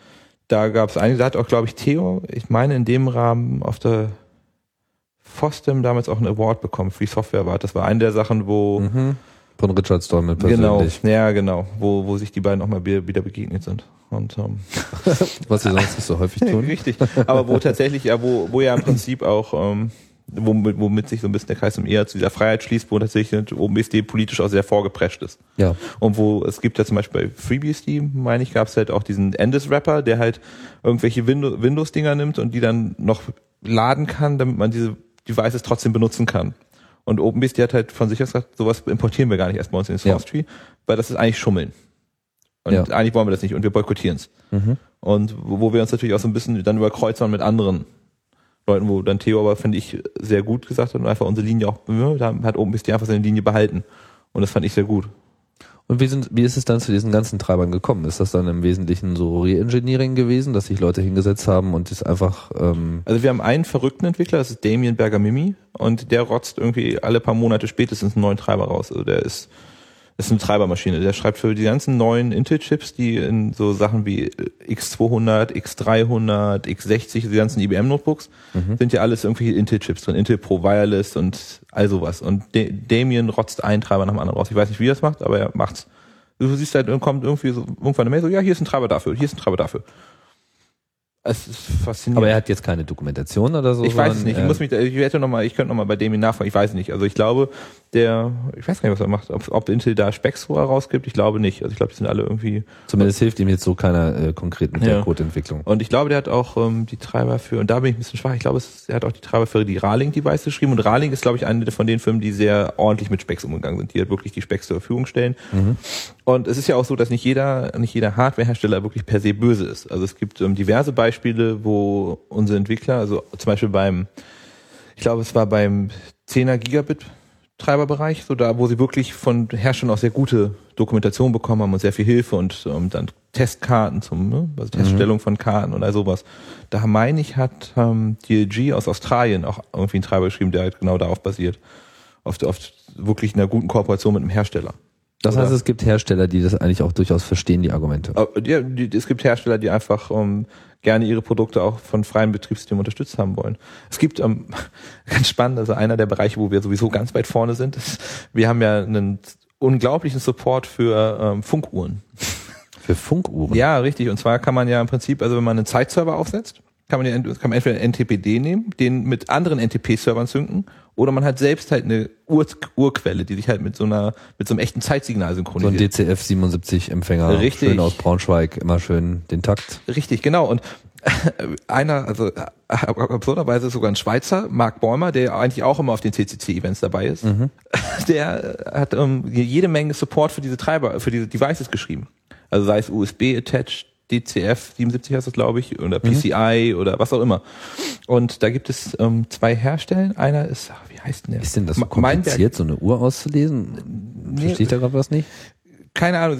S3: da gab es einige, da hat auch, glaube ich, Theo, ich meine, in dem Rahmen auf der FOSDEM damals auch einen Award bekommen, Free Software Award. Das war eine der Sachen, wo
S2: mhm. Von Richard Stallman
S3: persönlich. Genau, ja, genau, wo, wo sich die beiden auch mal wieder begegnet sind. Und, ähm,
S2: Was sie sonst nicht so häufig tun.
S3: Richtig. Aber wo tatsächlich, ja, wo, wo ja im Prinzip auch, ähm, womit, womit sich so ein bisschen der Kreis um eher zu dieser Freiheit schließt, wo tatsächlich OpenBSD politisch auch sehr vorgeprescht ist.
S2: Ja.
S3: Und wo es gibt ja zum Beispiel bei FreeBSD, meine ich, gab es halt auch diesen Endes-Rapper, der halt irgendwelche Windows-Dinger nimmt und die dann noch laden kann, damit man diese Devices trotzdem benutzen kann. Und OpenBSD hat halt von sich aus gesagt, sowas importieren wir gar nicht erst bei uns in den Source Tree, ja. weil das ist eigentlich Schummeln. Und ja. eigentlich wollen wir das nicht und wir boykottieren es. Mhm. Und wo wir uns natürlich auch so ein bisschen dann überkreuzen mit anderen Leuten, wo dann Theo aber, finde ich, sehr gut gesagt hat und einfach unsere Linie auch, da hat OpenBSD einfach seine Linie behalten. Und das fand ich sehr gut.
S2: Und wie, sind, wie ist es dann zu diesen ganzen Treibern gekommen? Ist das dann im Wesentlichen so Re-Engineering gewesen, dass sich Leute hingesetzt haben und es einfach... Ähm
S3: also wir haben einen verrückten Entwickler, das ist Damien Bergamimi und der rotzt irgendwie alle paar Monate spätestens einen neuen Treiber raus. Also der ist das ist eine Treibermaschine. Der schreibt für die ganzen neuen Intel-Chips, die in so Sachen wie X200, X300, X60, die ganzen IBM-Notebooks, mhm. sind ja alles irgendwelche Intel-Chips drin. Intel Pro Wireless und all sowas. Und Damien rotzt einen Treiber nach dem anderen raus. Ich weiß nicht, wie er das macht, aber er macht's. Du siehst halt, kommt irgendwie so, irgendwann eine Mail so, ja, hier ist ein Treiber dafür, hier ist ein Treiber dafür. Es ist faszinierend.
S2: Aber er hat jetzt keine Dokumentation oder so.
S3: ich weiß es nicht. Ich muss mich, da- ich hätte noch mal, ich könnte noch mal bei dem nachfragen. Ich weiß es nicht. Also ich glaube, der, ich weiß gar nicht, was er macht. Ob, ob Intel da Specs vorher rausgibt. Ich glaube nicht. Also ich glaube, die sind alle irgendwie.
S2: Zumindest hilft ihm jetzt so keiner äh, konkret mit
S3: Ja.
S2: der Codeentwicklung.
S3: Und ich glaube, der hat auch ähm, die Treiber für. Und da bin ich ein bisschen schwach. Ich glaube, es, er hat auch die Treiber für die Raling-Device geschrieben. Und Raling ist, glaube ich, eine von den Firmen, die sehr ordentlich mit Specs umgegangen sind, die halt wirklich die Specs zur Verfügung stellen. Und es ist ja auch so, dass nicht jeder, nicht jeder Hardwarehersteller wirklich per se böse ist. Also es gibt ähm, diverse Beispiele, wo unsere Entwickler, also zum Beispiel beim, ich glaube, es war beim 10er Gigabit Treiberbereich, so da, wo sie wirklich von Herstellern auch sehr gute Dokumentation bekommen haben und sehr viel Hilfe und ähm, dann Testkarten zum, ne, also Teststellung von Karten und all sowas. Da meine ich, hat ähm, DLG aus Australien auch irgendwie einen Treiber geschrieben, der halt genau darauf basiert. Auf, auf wirklich einer guten Kooperation mit einem Hersteller.
S2: Das heißt, es gibt Hersteller, die das eigentlich auch durchaus verstehen, die Argumente.
S3: Aber, ja, es gibt Hersteller, die einfach ähm, gerne ihre Produkte auch von freien Betriebssystemen unterstützt haben wollen. Es gibt ähm, ganz spannend, also einer der Bereiche, wo wir sowieso ganz weit vorne sind, ist, wir haben ja einen unglaublichen Support für ähm, Funkuhren.
S2: Für Funkuhren.
S3: Ja, richtig. Und zwar kann man ja im Prinzip, also wenn man einen Zeitserver aufsetzt, kann man ent- kann man entweder einen NTPD nehmen, den mit anderen NTP-Servern synken, oder man hat selbst halt eine Ur Urquelle, die sich halt mit so einer, mit so einem echten Zeitsignal
S2: So ein
S3: synchronisiert.
S2: DCF 77 Empfänger.
S3: Richtig.
S2: Schön aus Braunschweig, immer schön den Takt.
S3: Richtig, genau. Und einer, also absurderweise ist sogar ein Schweizer, Marc Bäumer, der eigentlich auch immer auf den CCC-Events dabei ist, der hat ähm, jede Menge Support für diese Treiber, für diese Devices geschrieben. Also sei es USB attached, DCF 77 heißt das, glaube ich, oder PCI oder was auch immer. Und da gibt es ähm, zwei Herstellen. Einer ist, ach, wie heißt denn der?
S2: Ist denn das so
S3: Ma- Meinberg-
S2: kompliziert, so eine Uhr auszulesen? Verstehe ich da gerade was nicht?
S3: keine Ahnung,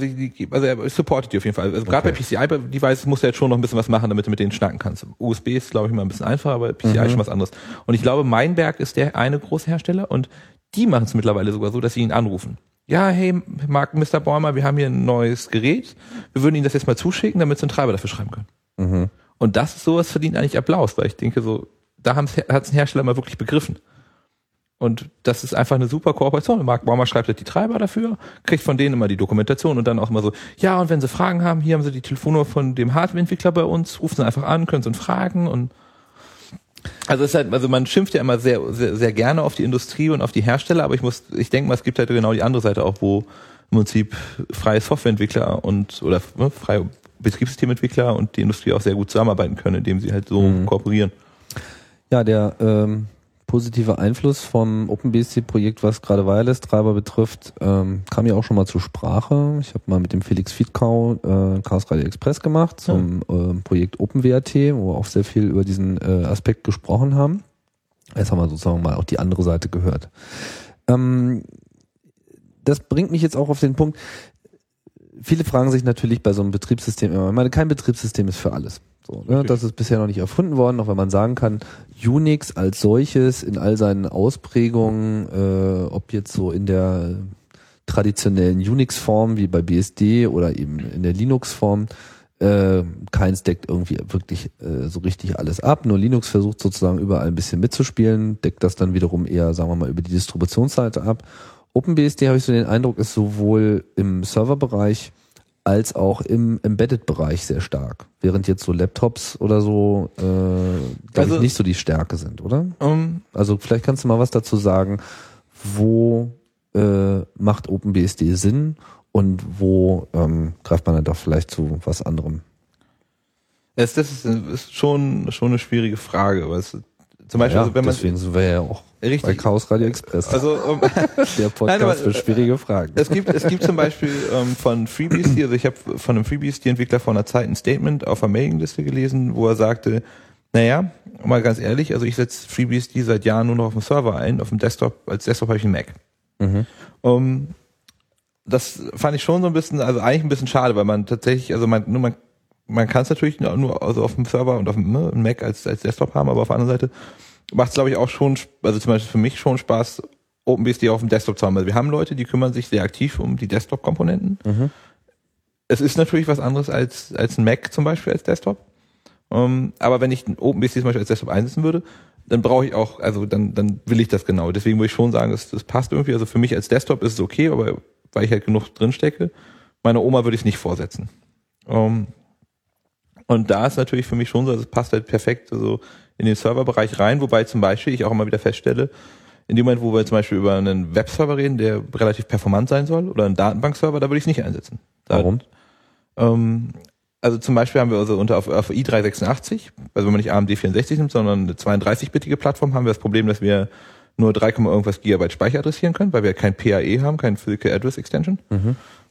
S3: also er supportet die auf jeden Fall. Also gerade bei PCI-Devices musst du jetzt schon noch ein bisschen was machen, damit du mit denen schnacken kannst. USB ist, glaube ich, mal ein bisschen einfacher, aber PCI ist schon was anderes. Und ich glaube, Meinberg ist der eine große Hersteller und die machen es mittlerweile sogar so, dass sie ihn anrufen. Ja, hey, Mark, Mr. Bäumer, wir haben hier ein neues Gerät. Wir würden Ihnen das jetzt mal zuschicken, damit Sie einen Treiber dafür schreiben können. Und das ist sowas verdient eigentlich Applaus, weil ich denke so, da hat es ein Hersteller mal wirklich begriffen. Und das ist einfach eine super Kooperation. Mark Baumer schreibt halt die Treiber dafür, kriegt von denen immer die Dokumentation und dann auch immer so, ja, und wenn Sie Fragen haben, hier haben Sie die Telefonnummer von dem Hardware-Entwickler bei uns, rufen Sie einfach an, können Sie ihn fragen und also es ist halt, also man schimpft ja immer sehr, sehr, sehr gerne auf die Industrie und auf die Hersteller, aber ich muss, ich denke mal, es gibt halt genau die andere Seite auch, wo im Prinzip freie Softwareentwickler und oder ne, freie Betriebssystementwickler und die Industrie auch sehr gut zusammenarbeiten können, indem sie halt so kooperieren.
S2: Ja, der ähm, positive Einfluss vom OpenBSD-Projekt, was gerade Wireless-Treiber betrifft, ähm, kam ja auch schon mal zur Sprache. Ich habe mal mit dem Felix Fiedkau äh, Chaos Radio Express gemacht zum ähm, Projekt OpenWrt, wo wir auch sehr viel über diesen äh, Aspekt gesprochen haben. Jetzt haben wir sozusagen mal auch die andere Seite gehört. Ähm, das bringt mich jetzt auch auf den Punkt, viele fragen sich natürlich bei so einem Betriebssystem immer, ich meine, kein Betriebssystem ist für alles. So, ne? Das ist bisher noch nicht erfunden worden, auch wenn man sagen kann, Unix als solches in all seinen Ausprägungen, äh, ob jetzt so in der traditionellen Unix-Form wie bei BSD oder eben in der Linux-Form, äh, keins deckt irgendwie wirklich äh, so richtig alles ab. Nur Linux versucht sozusagen überall ein bisschen mitzuspielen, deckt das dann wiederum eher, sagen wir mal, über die Distributionsseite ab. OpenBSD habe ich so den Eindruck, ist sowohl im Serverbereich als auch im Embedded-Bereich sehr stark. Während jetzt so Laptops oder so, äh, glaube
S3: Also-
S2: ich, nicht so die Stärke sind, oder?
S3: Ähm,
S2: Also vielleicht kannst du mal was dazu sagen, wo äh, macht OpenBSD Sinn und wo ähm, greift man dann doch vielleicht zu was anderem?
S3: Das ist, ist schon, schon eine schwierige Frage. Aber es, zum Beispiel,
S2: Ja,
S3: also wenn man
S2: deswegen sind wir ja auch bei
S3: richtig,
S2: Chaos Radio Express,
S3: also ähm,
S2: der Podcast
S3: Nein, aber,
S2: für schwierige Fragen.
S3: es gibt, es gibt zum Beispiel ähm, von FreeBSD, also ich habe von einem FreeBSD-Entwickler vor einer Zeit ein Statement auf der Mailingliste gelesen, wo er sagte, naja, mal ganz ehrlich, also ich setze FreeBSD seit Jahren nur noch auf dem Server ein, auf dem Desktop, als Desktop habe ich einen Mac.
S2: Mhm.
S3: Um, das fand ich schon so ein bisschen, also eigentlich ein bisschen schade, weil man tatsächlich, also man, nur man, man kann es natürlich nur- also auf dem Server und auf dem ne, Mac als, als Desktop haben, aber auf der anderen Seite macht es, glaube ich, auch schon, also zum Beispiel für mich schon Spaß, OpenBSD auf dem Desktop zu haben. Also wir haben Leute, die kümmern sich sehr aktiv um die Desktop-Komponenten.
S2: Mhm.
S3: Es ist natürlich was anderes als, als ein Mac zum Beispiel als Desktop. Um, aber wenn ich OpenBSD zum Beispiel als Desktop einsetzen würde, dann brauche ich auch, also dann, dann will ich das genau. Deswegen würde ich schon sagen, es, das passt irgendwie. Also für mich als Desktop ist es okay, aber weil ich halt genug drin stecke, meiner Oma würde ich es nicht vorsetzen. Um, Und da ist natürlich für mich schon so, also es passt halt perfekt so in den Serverbereich rein, wobei zum Beispiel ich auch immer wieder feststelle, in dem Moment, wo wir zum Beispiel über einen Webserver reden, der relativ performant sein soll, oder einen Datenbankserver, da würde ich es nicht einsetzen. Da,
S2: Warum?
S3: Ähm, also zum Beispiel haben wir also unter auf, auf i386, also wenn man nicht AMD 64 nimmt, sondern eine 32-bittige Plattform, haben wir das Problem, dass wir nur 3, irgendwas Gigabyte Speicher adressieren können, weil wir kein PAE haben, kein Physical Address Extension.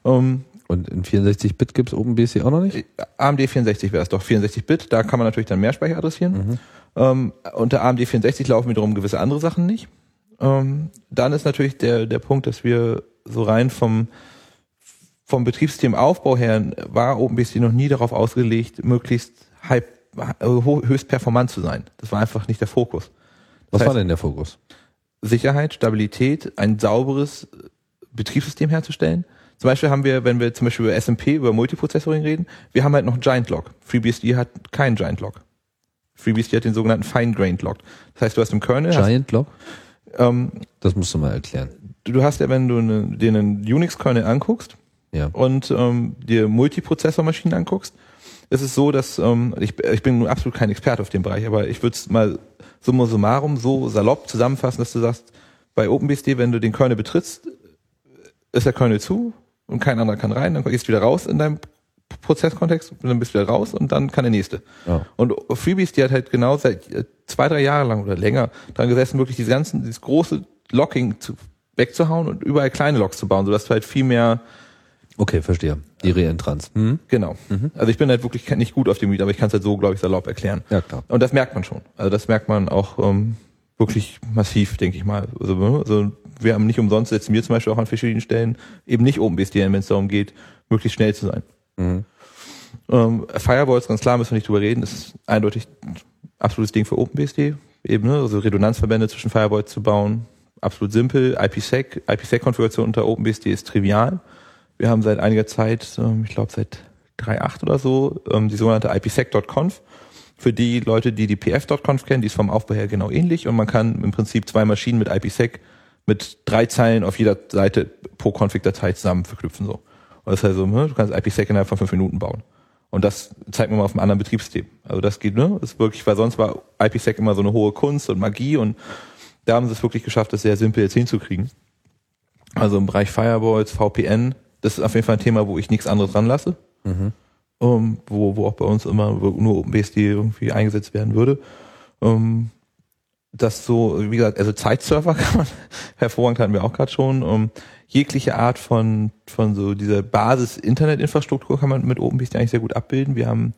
S3: Ähm,
S2: Und in 64-Bit gibt's OpenBSD auch noch nicht?
S3: AMD 64 wäre es doch, 64-Bit, da kann man natürlich dann mehr Speicher adressieren. Ähm, unter AMD 64 laufen wiederum gewisse andere Sachen nicht. Ähm, dann ist natürlich der, der Punkt, dass wir so rein vom, vom Betriebssystemaufbau her war OpenBSD noch nie darauf ausgelegt, möglichst high, ho- höchst performant zu sein. Das war einfach nicht der Fokus.
S2: Was
S3: Das
S2: war
S3: heißt-
S2: denn der Fokus?
S3: Sicherheit, Stabilität, ein sauberes Betriebssystem herzustellen. Zum Beispiel haben wir, wenn wir zum Beispiel über SMP, über Multiprozessoring reden, wir haben halt noch Giant Lock. FreeBSD hat keinen Giant Lock. FreeBSD hat den sogenannten Fine-Grained Lock. Das heißt, du hast im Kernel,
S2: Giant Lock?
S3: ähm,
S2: Das musst du mal erklären.
S3: du, hast ja, wenn du eine, dir einen Unix-Kernel anguckst
S2: Ja.
S3: und ähm, dir Multiprozessormaschinen anguckst, ist es so, dass ähm, ich, ich bin absolut kein Experte auf dem Bereich, aber ich würde es mal summa summarum so salopp zusammenfassen, dass du sagst, bei OpenBSD, wenn du den Kernel betrittst, ist der Kernel zu und kein anderer kann rein, dann gehst du wieder raus in deinem Prozesskontext dann bist du wieder raus und dann kann der nächste.
S2: Ja.
S3: Und FreeBSD hat halt genau seit äh, zwei, drei Jahre lang oder länger dran gesessen, wirklich diese ganzen, dieses große Locking zu, wegzuhauen und überall kleine Locks zu bauen, sodass du halt viel mehr
S2: Okay, verstehe. Die Reentranz. Hm?
S3: Genau. Also ich bin halt wirklich nicht gut auf dem Lied, aber ich kann es halt so, glaube ich, salopp erklären.
S2: Ja, klar.
S3: Und das merkt man schon. Also das merkt man auch ähm, wirklich massiv, denke ich mal. Also, also wir haben nicht umsonst, setzen wir zum Beispiel auch an verschiedenen Stellen eben nicht OpenBSD ein, wenn es darum geht, möglichst schnell zu sein.
S2: Mhm.
S3: Ähm, Firewalls, ganz klar, müssen wir nicht drüber reden, ist eindeutig ein absolutes Ding für OpenBSD. Eben, ne? also Redundanzverbände zwischen Firewalls zu bauen, absolut simpel. IPsec, IPsec-Konfiguration unter OpenBSD ist trivial. Wir haben seit einiger Zeit, ähm, ich glaube seit 3.8 oder so, ähm, die sogenannte IPsec.conf. Für die Leute, die die PF.conf kennen, die ist vom Aufbau her genau ähnlich und man kann im Prinzip zwei Maschinen mit IPsec mit drei Zeilen auf jeder Seite pro Config-Datei zusammen verknüpfen so. Und das heißt so, ne, du kannst IPsec innerhalb von fünf Minuten bauen. Und das zeigt man mal auf einem anderen Betriebssystem. Also das geht, ne? Das ist wirklich, weil sonst war IPsec immer so eine hohe Kunst und Magie und da haben sie es wirklich geschafft, das sehr simpel jetzt hinzukriegen. Also im Bereich Firewalls, VPN, das ist auf jeden Fall ein Thema, wo ich nichts anderes dran lasse. Um, wo, wo auch bei uns immer nur OpenBSD irgendwie eingesetzt werden würde. Um, das so, wie gesagt, also Zeitserver kann man, hervorragend hatten wir auch gerade schon, um, jegliche Art von, von so dieser Basis-Internetinfrastruktur kann man mit OpenBSD eigentlich sehr gut abbilden. Wir haben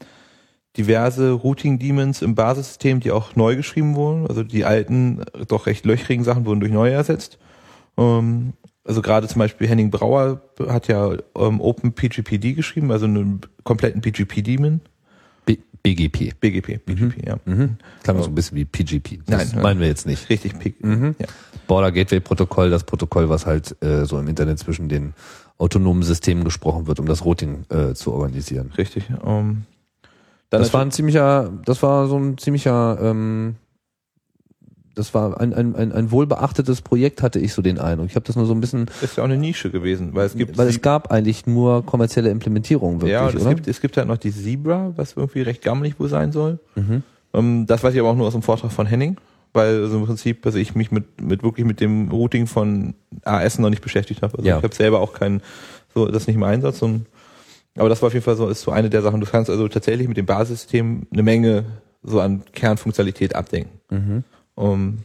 S3: diverse Routing-Daemons im Basissystem, die auch neu geschrieben wurden. Also die alten, doch recht löchrigen Sachen wurden durch neue ersetzt. Ähm, also gerade zum Beispiel Henning Brauer hat ja ähm, OpenPGPD geschrieben, also einen kompletten PGP-Daemon.
S2: BGP.
S3: BGP, BGP, ja.
S2: Mhm. Klang so ein bisschen wie PGP. Das
S3: Nein,
S2: meinen wir jetzt nicht.
S3: Richtig, P
S2: Mhm.
S3: ja.
S2: Border Gateway Protokoll, das Protokoll, was halt äh, so im Internet zwischen den autonomen Systemen gesprochen wird, um das Routing äh, zu organisieren.
S3: richtig. Ähm,
S2: Das war ein ziemlicher, das war so ein ziemlicher, ähm, das war ein, ein, ein, ein wohlbeachtetes Projekt, hatte ich so den Eindruck. Ich habe das nur so ein bisschen,
S3: ist ja auch eine Nische gewesen, weil es gibt
S2: weil es gab eigentlich nur kommerzielle Implementierungen wirklich,
S3: ja, und es
S2: oder?
S3: gibt, es gibt halt noch die Zebra, was irgendwie recht gammelig wohl sein soll.
S2: Mhm.
S3: Ähm, das weiß ich aber auch nur aus dem Vortrag von Henning, weil also im Prinzip, also ich mich mit, mit wirklich mit dem Routing von AS noch nicht beschäftigt habe. Also
S2: Ja.
S3: ich habe selber auch keinen, so das nicht im Einsatz. Und, aber das war auf jeden Fall so, ist so eine der Sachen. Du kannst also tatsächlich mit dem Basissystem eine Menge so an Kernfunktionalität abdenken.
S2: Mhm.
S3: Um,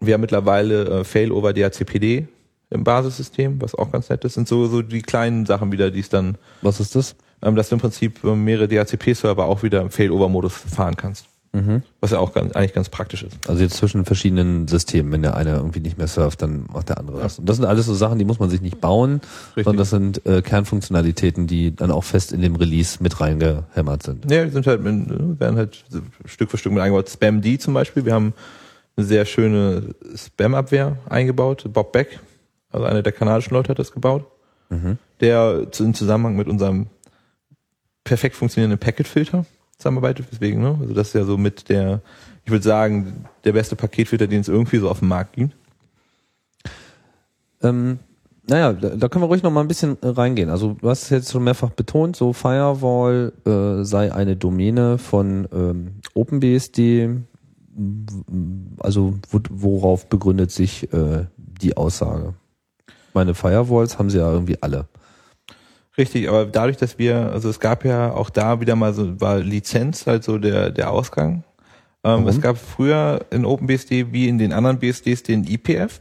S3: wir haben mittlerweile äh, Failover DHCPD im Basissystem, was auch ganz nett ist. sind so, so die kleinen Sachen wieder, die es dann,
S2: Was ist das?
S3: ähm, dass du im Prinzip äh, mehrere DHCP-Server auch wieder im Failover-Modus fahren kannst.
S2: Mhm.
S3: Was ja auch ganz, eigentlich ganz praktisch ist.
S2: Also jetzt zwischen verschiedenen Systemen, wenn der eine irgendwie nicht mehr surft, dann macht der andere das. Und das sind alles so Sachen, die muss man sich nicht bauen,
S3: Richtig.
S2: sondern das sind äh, Kernfunktionalitäten, die dann auch fest in dem Release mit reingehämmert sind.
S3: Ja, die sind halt, werden halt Stück für Stück mit eingebaut. Spam-D zum Beispiel. Wir haben eine sehr schöne Spam-Abwehr eingebaut. Bob Beck, also einer der kanadischen Leute hat das gebaut.
S2: Mhm.
S3: Der im Zusammenhang mit unserem perfekt funktionierenden Packet-Filter zusammenarbeitet. Deswegen, ne? Also das ist ja so mit der, ich würde sagen, der beste Paketfilter, den es irgendwie so auf dem Markt gibt.
S2: Ähm, naja, da, da können wir ruhig noch mal ein bisschen äh, reingehen. Also du hast es jetzt schon mehrfach betont, so Firewall äh, sei eine Domäne von ähm, OpenBSD. Also wo, worauf begründet sich äh, die Aussage? Meine Firewalls haben sie ja irgendwie alle.
S3: Richtig, aber dadurch, dass wir, also es gab ja auch da wieder mal so, war Lizenz halt so der, der Ausgang. Ähm, es gab früher in OpenBSD wie in den anderen BSDs den IPF.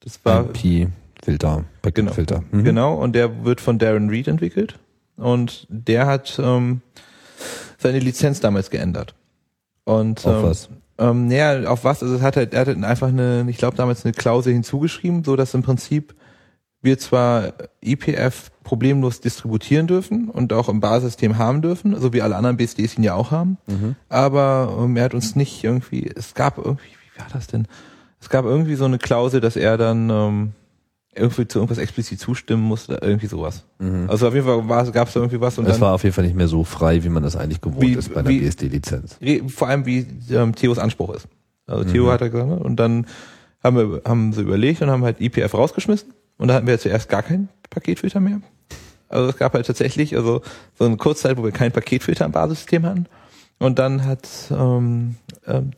S3: Das war,
S2: IP-Filter,
S3: Genau.
S2: Filter. Mhm.
S3: Genau, und der wird von Darren Reed entwickelt. Und der hat ähm, seine Lizenz damals geändert. Und
S2: Auf
S3: ähm,
S2: was?
S3: Ähm, naja, auf was? Also es hat halt, er hat halt einfach eine, ich glaube damals eine Klausel hinzugeschrieben, so dass im Prinzip wir zwar IPF problemlos distributieren dürfen und auch im Basissystem haben dürfen, so wie alle anderen BSDs ihn ja auch haben, aber ähm, er hat uns nicht irgendwie, es gab irgendwie, wie war das denn? Es gab irgendwie so eine Klausel, dass er dann ähm, irgendwie zu irgendwas explizit zustimmen musste, irgendwie sowas. Also auf jeden Fall gab es da irgendwie was und
S2: Es
S3: dann
S2: war auf jeden Fall nicht mehr so frei, wie man das eigentlich gewohnt
S3: Wie-
S2: ist bei
S3: wie-
S2: BSD-Lizenz.
S3: Vor allem wie ähm, Theos Anspruch ist. Also Theo hat er gesagt, ne? und dann haben wir haben sie überlegt und haben halt IPF rausgeschmissen und da hatten wir zuerst gar keinen Paketfilter mehr. Also es gab halt tatsächlich also so eine Kurzzeit, wo wir keinen Paketfilter im Basissystem hatten und dann hat ähm, ähm,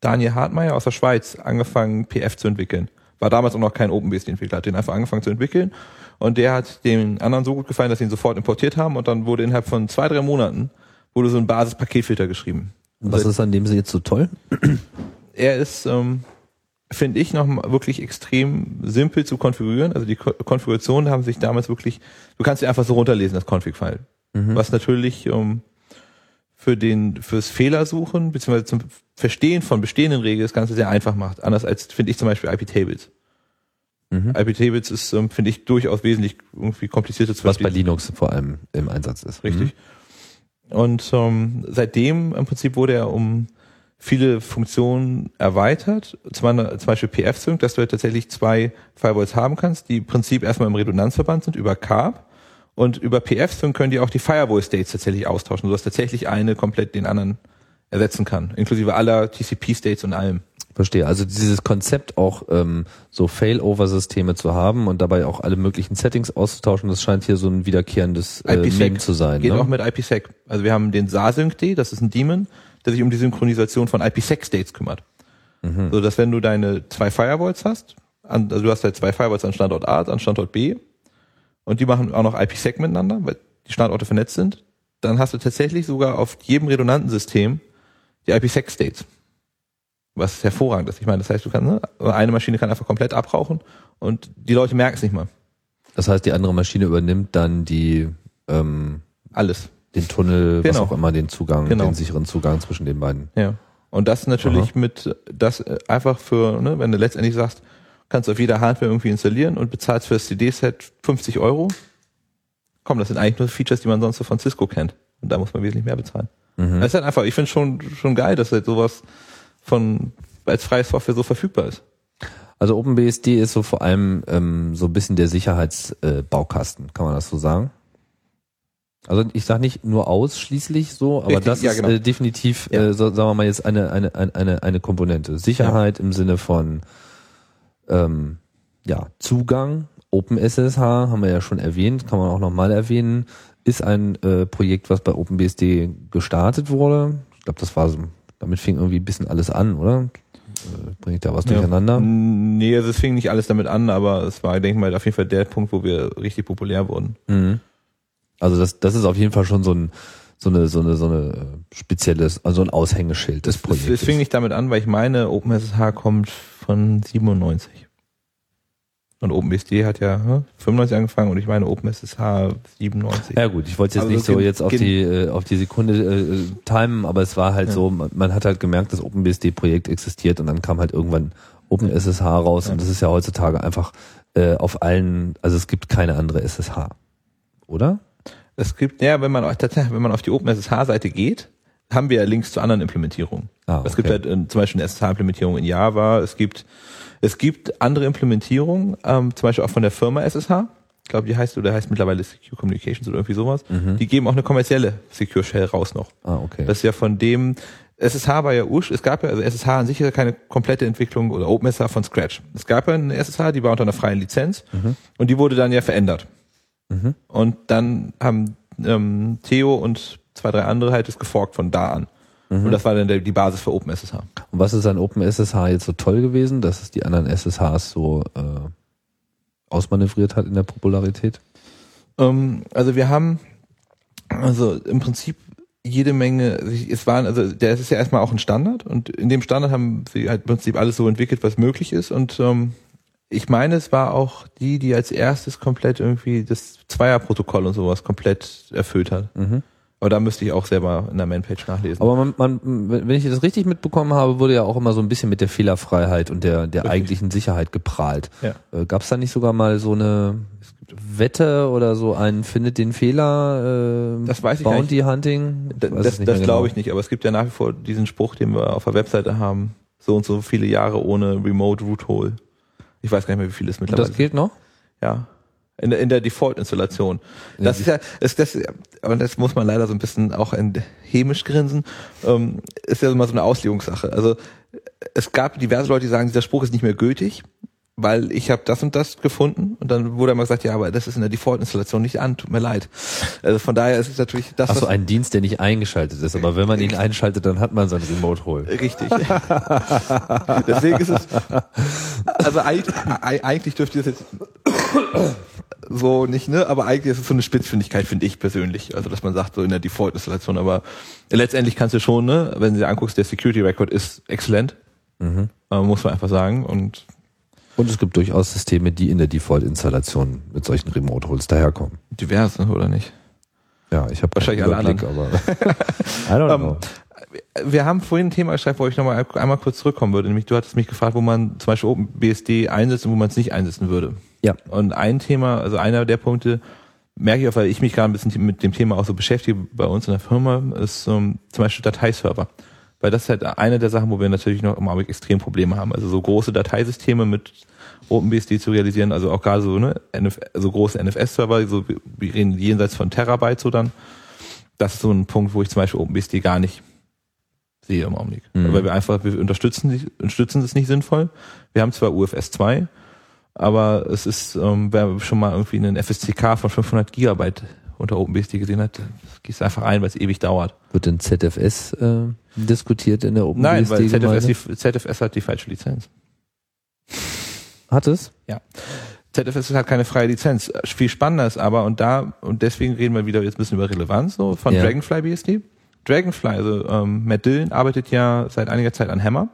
S3: Daniel Hartmeier aus der Schweiz angefangen PF zu entwickeln. War damals auch noch kein OpenBSD-Entwickler, hat den einfach angefangen zu entwickeln und der hat den anderen so gut gefallen, dass sie ihn sofort importiert haben und dann wurde innerhalb von zwei, drei Monaten wurde so ein Basis-Paketfilter geschrieben.
S2: Und was ist an dem jetzt so toll?
S3: Er ist, ähm, finde ich, noch wirklich extrem simpel zu konfigurieren. Also die Ko Konfigurationen haben sich damals wirklich, du kannst sie einfach so runterlesen, das Config-File. Was natürlich ähm, für den, fürs Fehlersuchen, beziehungsweise zum Verstehen von bestehenden Regeln das Ganze sehr einfach macht. Anders als, finde ich zum Beispiel IP-Tables.
S2: Mhm.
S3: IP-Tables ist, ähm, finde ich, durchaus wesentlich irgendwie komplizierter zu
S2: Was bei
S3: verstehen.
S2: Linux vor allem im Einsatz ist.
S3: Richtig. Und ähm, seitdem im Prinzip wurde er um viele Funktionen erweitert. Zum, Beispiel PF-Sync, dass du halt tatsächlich zwei Firewalls haben kannst, die im Prinzip erstmal im Redundanzverband sind über CARP. Und über PF-Sync können die auch die Firewall-States tatsächlich austauschen, sodass tatsächlich eine komplett den anderen ersetzen kann, inklusive aller TCP-States und allem.
S2: Verstehe. Also dieses Konzept auch ähm, so Failover-Systeme zu haben und dabei auch alle möglichen Settings auszutauschen, das scheint hier so ein wiederkehrendes äh, Meme zu sein.
S3: Geht
S2: ne?
S3: auch mit IPsec. Also wir haben den SASync-D, das ist ein Daemon, der sich um die Synchronisation von IPsec-States kümmert.
S2: Mhm.
S3: So dass wenn du deine zwei Firewalls hast, an, also du hast halt zwei Firewalls an Standort A, an Standort B, und die machen auch noch IPsec miteinander, weil die Standorte vernetzt sind, dann hast du tatsächlich sogar auf jedem redundanten System die IPsec-States. Was hervorragend ist. Ich meine, das heißt, du kannst, ne, eine Maschine kann einfach komplett abrauchen und die Leute merken es nicht mal.
S2: Das heißt, die andere Maschine übernimmt dann die ähm,
S3: Alles.
S2: den Tunnel, was
S3: Genau.
S2: auch immer, den Zugang,
S3: Genau.
S2: den sicheren Zugang zwischen den beiden.
S3: Ja. Und das natürlich mit, das einfach für, ne, wenn du letztendlich sagst, kannst du auf jeder Hardware irgendwie installieren und bezahlst für das CD-Set 50 Euro. Komm, das sind eigentlich nur Features, die man sonst so von Cisco kennt. Und da muss man wesentlich mehr bezahlen.
S2: Mhm.
S3: Das ist halt einfach, ich finde schon, schon geil, dass halt sowas von, als freie Software so verfügbar ist.
S2: Also OpenBSD ist so vor allem ähm, so ein bisschen der Sicherheitsbaukasten, äh, kann man das so sagen? Also ich sage nicht nur ausschließlich so, aber
S3: Richtig,
S2: das
S3: ja,
S2: ist
S3: genau.
S2: äh, definitiv,
S3: Ja.
S2: äh, so, sagen wir mal jetzt eine eine eine eine, eine Komponente. Sicherheit im Sinne von ähm, ja Zugang. OpenSSH haben wir ja schon erwähnt, kann man auch nochmal erwähnen, ist ein äh, Projekt, was bei OpenBSD gestartet wurde. Ich glaube, das war so, damit fing irgendwie ein bisschen alles an, oder? Äh, Bringe ich da was durcheinander?
S3: Ja. Nee, also es fing nicht alles damit an, aber es war, denke ich mal, auf jeden Fall der Punkt, wo wir richtig populär wurden.
S2: Mhm. Also das, das ist auf jeden Fall schon so ein so eine so eine so eine äh, spezielles, also ein Aushängeschild des
S3: Es,
S2: Projekts.
S3: es fing nicht damit an, weil ich meine, OpenSSH kommt von 97. Und OpenBSD hat ja hm, 95 angefangen und ich meine OpenSSH 97.
S2: ja gut, ich wollte jetzt
S3: Also
S2: nicht so jetzt auf die äh, auf die Sekunde äh, timen, aber es war halt
S3: Ja.
S2: so, man, man hat halt gemerkt, das OpenBSD-Projekt existiert und dann kam halt irgendwann OpenSSH raus
S3: Ja.
S2: und das ist ja heutzutage einfach äh, auf allen, also es gibt keine andere SSH, oder?
S3: Es gibt, ja, wenn man tatsächlich, wenn man auf die OpenSSH-Seite geht, haben wir ja Links zu anderen Implementierungen.
S2: Ah,
S3: Es gibt
S2: okay.
S3: halt äh, zum Beispiel eine SSH-Implementierung in Java. Es gibt, es gibt andere Implementierungen, ähm, zum Beispiel auch von der Firma SSH. Ich glaube, die heißt oder heißt mittlerweile Secure Communications oder irgendwie sowas.
S2: Mhm.
S3: Die geben auch eine kommerzielle Secure Shell raus noch.
S2: Ah, okay.
S3: Das ist ja von dem, SSH war ja Usch, es gab ja, also SSH an sich ist ja keine komplette Entwicklung oder OpenSSH von Scratch. Es gab ja eine SSH, die war unter einer freien Lizenz und die wurde dann ja verändert. Und dann haben ähm, Theo und zwei, drei andere halt es geforkt von da an. Und das war dann der, die Basis für OpenSSH.
S2: Und was ist an OpenSSH jetzt so toll gewesen, dass es die anderen SSHs so äh, ausmanövriert hat in der Popularität?
S3: Ähm, also wir haben also im Prinzip jede Menge, es waren, also der ist ja erstmal auch ein Standard und in dem Standard haben sie halt im Prinzip alles so entwickelt, was möglich ist und ähm, ich meine, es war auch die, die als erstes komplett irgendwie das Zweierprotokoll und sowas komplett erfüllt hat. Aber da müsste ich auch selber in der Manpage nachlesen.
S2: Aber man, man, wenn ich das richtig mitbekommen habe, wurde ja auch immer so ein bisschen mit der Fehlerfreiheit und der, der
S3: Richtig.
S2: eigentlichen Sicherheit geprahlt.
S3: Ja.
S2: Äh, Gab es da nicht sogar mal so eine Wette oder so ein findet den Fehler? Äh,
S3: Das weiß ich
S2: Bounty Hunting?
S3: Da-
S2: Ich
S3: das
S2: nicht
S3: das
S2: mehr
S3: glaube
S2: genau.
S3: ich nicht, aber es gibt ja nach wie vor diesen Spruch, den wir auf der Webseite haben, so und so viele Jahre ohne Remote Root Hole. Ich weiß gar nicht mehr, wie viel es mittlerweile
S2: das gilt noch?
S3: Ja. In der, in der Default-Installation. Das ist ja, ist das, und das muss man leider so ein bisschen auch in hämisch grinsen, ähm, ist ja immer so eine Auslegungssache. Also es gab diverse Leute, die sagen, dieser Spruch ist nicht mehr gültig, weil ich habe das und das gefunden und dann wurde immer gesagt, ja, aber das ist in der Default-Installation nicht an, tut mir leid. Also von daher ist es natürlich das,
S2: Ach so,
S3: was-
S2: ein Dienst, der nicht eingeschaltet ist. Aber wenn man ihn einschaltet, dann hat man sein Remote Hole.
S3: Richtig. Deswegen ist es, also eigentlich, ei- eigentlich dürfte es jetzt so nicht, ne, aber eigentlich ist es so eine Spitzfindigkeit, finde ich persönlich. Also, dass man sagt, so in der Default-Installation, aber letztendlich kannst du schon, ne, wenn du dir anguckst, der Security Record ist exzellent. Äh, muss man einfach sagen. Und
S2: Und es gibt durchaus Systeme, die in der Default-Installation mit solchen Remote Holes daherkommen.
S3: divers, ne, oder nicht?
S2: Ja, ich habe
S3: Wahrscheinlich alle
S2: aber I don't
S3: Ähm,
S2: know.
S3: Wir haben vorhin ein Thema geschrieben, wo ich nochmal einmal kurz zurückkommen würde. Nämlich, du hattest mich gefragt, wo man zum Beispiel OpenBSD einsetzt und wo man es nicht einsetzen würde.
S2: Ja.
S3: Und ein Thema, also einer der Punkte, merke ich auch, weil ich mich gerade ein bisschen mit dem Thema auch so beschäftige bei uns in der Firma, ist ähm, zum Beispiel Dateiserver. Weil das ist halt eine der Sachen, wo wir natürlich noch im Augenblick extrem Probleme haben. Also so große Dateisysteme mit OpenBSD zu realisieren, also auch gerade so, ne, NF, so große NFS-Server, so, wir- reden jenseits von Terabyte so dann. Das ist so ein Punkt, wo ich zum Beispiel OpenBSD gar nicht sehe im Augenblick.
S2: Mhm.
S3: Weil wir einfach, wir unterstützen, unterstützen es nicht sinnvoll. Wir haben zwar UFS 2, aber es ist, ähm, wer schon mal irgendwie einen FSCK von 500 Gigabyte unter OpenBSD gesehen hat, das gehst einfach ein, weil es ewig dauert.
S2: Wird denn ZFS äh, diskutiert in der
S3: Nein, weil ZFS, die, ZFS hat die falsche Lizenz.
S2: Hat es?
S3: ZFS hat keine freie Lizenz. Viel spannender ist aber, und da, und deswegen reden wir wieder jetzt ein bisschen über Relevanz, so, von
S2: Ja.
S3: Dragonfly BSD. Dragonfly, also ähm, Matt Dillon arbeitet ja seit einiger Zeit an Hammer,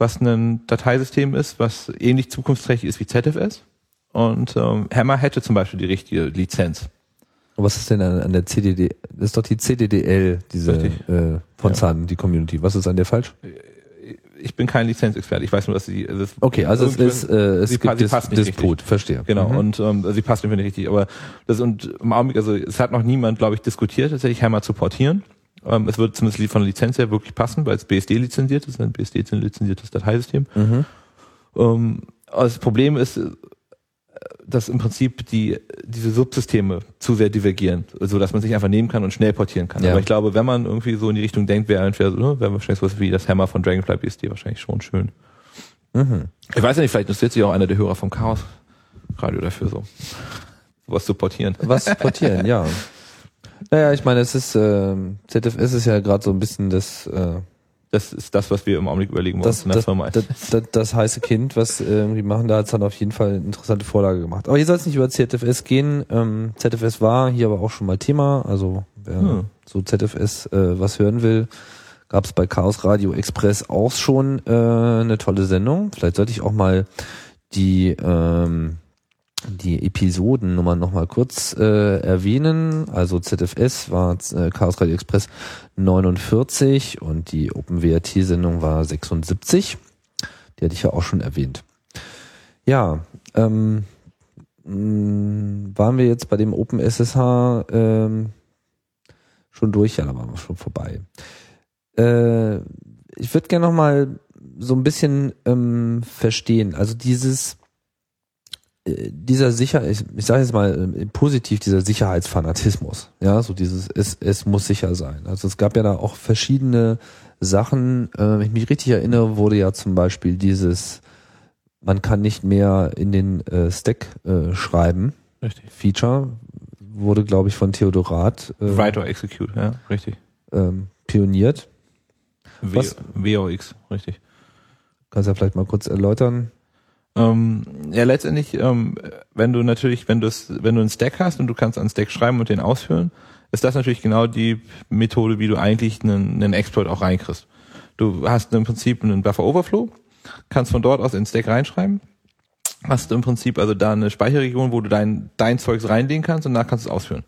S3: was ein Dateisystem ist, was ähnlich zukunftsträchtig ist wie ZFS. Und ähm, Hammer hätte zum Beispiel die richtige Lizenz.
S2: Und Was ist denn an, an der CDD? Das ist doch die CDDL, diese
S3: Richtig.
S2: äh, von
S3: Ja.
S2: Zahn, die Community. Was ist an der falsch?
S3: Ich bin kein Lizenzexperte, ich weiß nur, dass sie. Also es-
S2: Okay, also es ist äh, es
S3: sie
S2: gibt Dis Disput, verstehe.
S3: Genau,
S2: Mhm.
S3: und ähm, also sie passt mir nicht richtig, aber das und im Augenblick, also es hat noch niemand, glaube ich, diskutiert, tatsächlich Hammer zu portieren. Ähm, es wird zumindest von der Lizenz her wirklich passen, weil es BSD lizenziert ist, ein BSD ist ein lizenziertes Dateisystem.
S2: Mhm.
S3: Ähm, aber das Problem ist, äh, dass im Prinzip die diese Subsysteme zu sehr divergieren, so dass man sich einfach nehmen kann und schnell portieren kann.
S2: Ja.
S3: Aber ich glaube, wenn man irgendwie so in die Richtung denkt, wäre entweder so, ne, wäre wahrscheinlich sowas wie das Hammer von Dragonfly BSD wahrscheinlich schon schön.
S2: Mhm.
S3: Ich weiß ja nicht, vielleicht interessiert sich auch einer der Hörer vom Chaos Radio dafür so. Sowas zu portieren.
S2: Was portieren, ja. Naja, ich meine, es ist ähm, ZFS ist ja gerade so ein bisschen das äh,
S3: Das ist das, was wir im Augenblick überlegen wollen
S2: das, das, das, das, das heiße Kind, was äh, die machen, da hat's dann auf jeden Fall eine interessante Vorlage gemacht. Aber hier soll es nicht über ZFS gehen. Ähm, ZFS war hier aber auch schon mal Thema. Also wer
S3: Hm.
S2: so ZFS äh, was hören will, gab es bei Chaos Radio Express auch schon äh, eine tolle Sendung. Vielleicht sollte ich auch mal die ähm, die Episodennummern nochmal kurz äh, erwähnen. Also ZFS war äh, Chaos Radio Express 49 und die OpenWRT-Sendung war 76. Die hatte ich ja auch schon erwähnt. Ja, ähm, mh, waren wir jetzt bei dem OpenSSH ähm, schon durch? Ja, da waren wir schon vorbei. Äh, ich würde gerne nochmal so ein bisschen ähm, verstehen. Also dieses dieser sicher, ich, ich sage jetzt mal äh, positiv, dieser Sicherheitsfanatismus, ja, so dieses, es, es muss sicher sein. Also es gab ja da auch verschiedene Sachen, äh, wenn ich mich richtig erinnere, wurde ja zum Beispiel dieses, man kann nicht mehr in den äh, Stack äh, schreiben.
S3: Richtig.
S2: Feature wurde, glaube ich, von Theodorat äh,
S3: Write or execute, ja, richtig.
S2: ähm, pioniert.
S3: W
S2: Was?
S3: WOX, richtig.
S2: Kannst du ja vielleicht mal kurz erläutern?
S3: Ähm, ja, letztendlich, ähm, wenn du natürlich, wenn du wenn du einen Stack hast und du kannst einen Stack schreiben und den ausführen, ist das natürlich genau die Methode, wie du eigentlich einen, einen Exploit auch reinkriegst. Du hast im Prinzip einen Buffer Overflow, kannst von dort aus in den Stack reinschreiben, hast im Prinzip also da eine Speicherregion, wo du dein, dein Zeugs reinlegen kannst und danach kannst du es ausführen.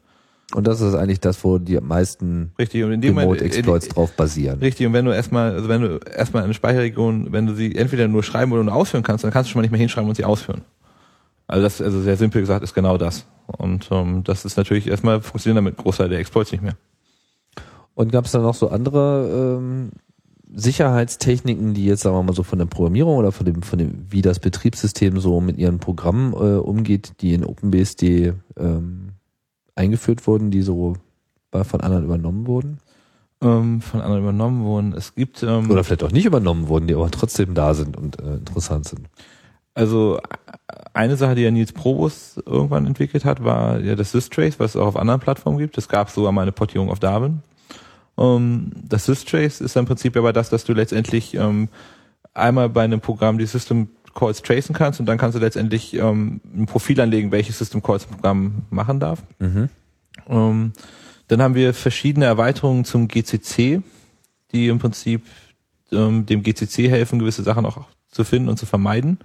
S2: Und das ist eigentlich das, wo die meisten
S3: Richtig. Und in dem Moment,
S2: Remote-Exploits drauf basieren.
S3: Richtig, und wenn du erstmal, also wenn du erstmal eine Speicherregion, wenn du sie entweder nur schreiben oder nur ausführen kannst, dann kannst du schon mal nicht mehr hinschreiben und sie ausführen. Also das, also sehr simpel gesagt, ist genau das. Und ähm, das ist natürlich erstmal funktionieren damit Großteil der Exploits nicht mehr.
S2: Und gab es da noch so andere ähm, Sicherheitstechniken, die jetzt, sagen wir mal so von der Programmierung oder von dem, von dem, wie das Betriebssystem so mit ihren Programmen äh, umgeht, die in OpenBSD ähm, eingeführt wurden, die so von anderen übernommen wurden?
S3: Ähm, von anderen übernommen wurden. Es gibt ähm,
S2: Oder vielleicht auch nicht übernommen wurden, die aber trotzdem da sind und äh, interessant sind.
S3: Also eine Sache, die ja Nils Probus irgendwann entwickelt hat, war ja das Systrace, was es auch auf anderen Plattformen gibt. Es gab sogar mal eine Portierung auf Darwin. Ähm, das Systrace ist im Prinzip aber das, dass du letztendlich ähm, einmal bei einem Programm die System Calls tracen kannst und dann kannst du letztendlich ähm, ein Profil anlegen, welche System Calls ein Programm machen darf.
S2: Mhm.
S3: Ähm, dann haben wir verschiedene Erweiterungen zum GCC, die im Prinzip ähm, dem GCC helfen, gewisse Sachen auch zu finden und zu vermeiden.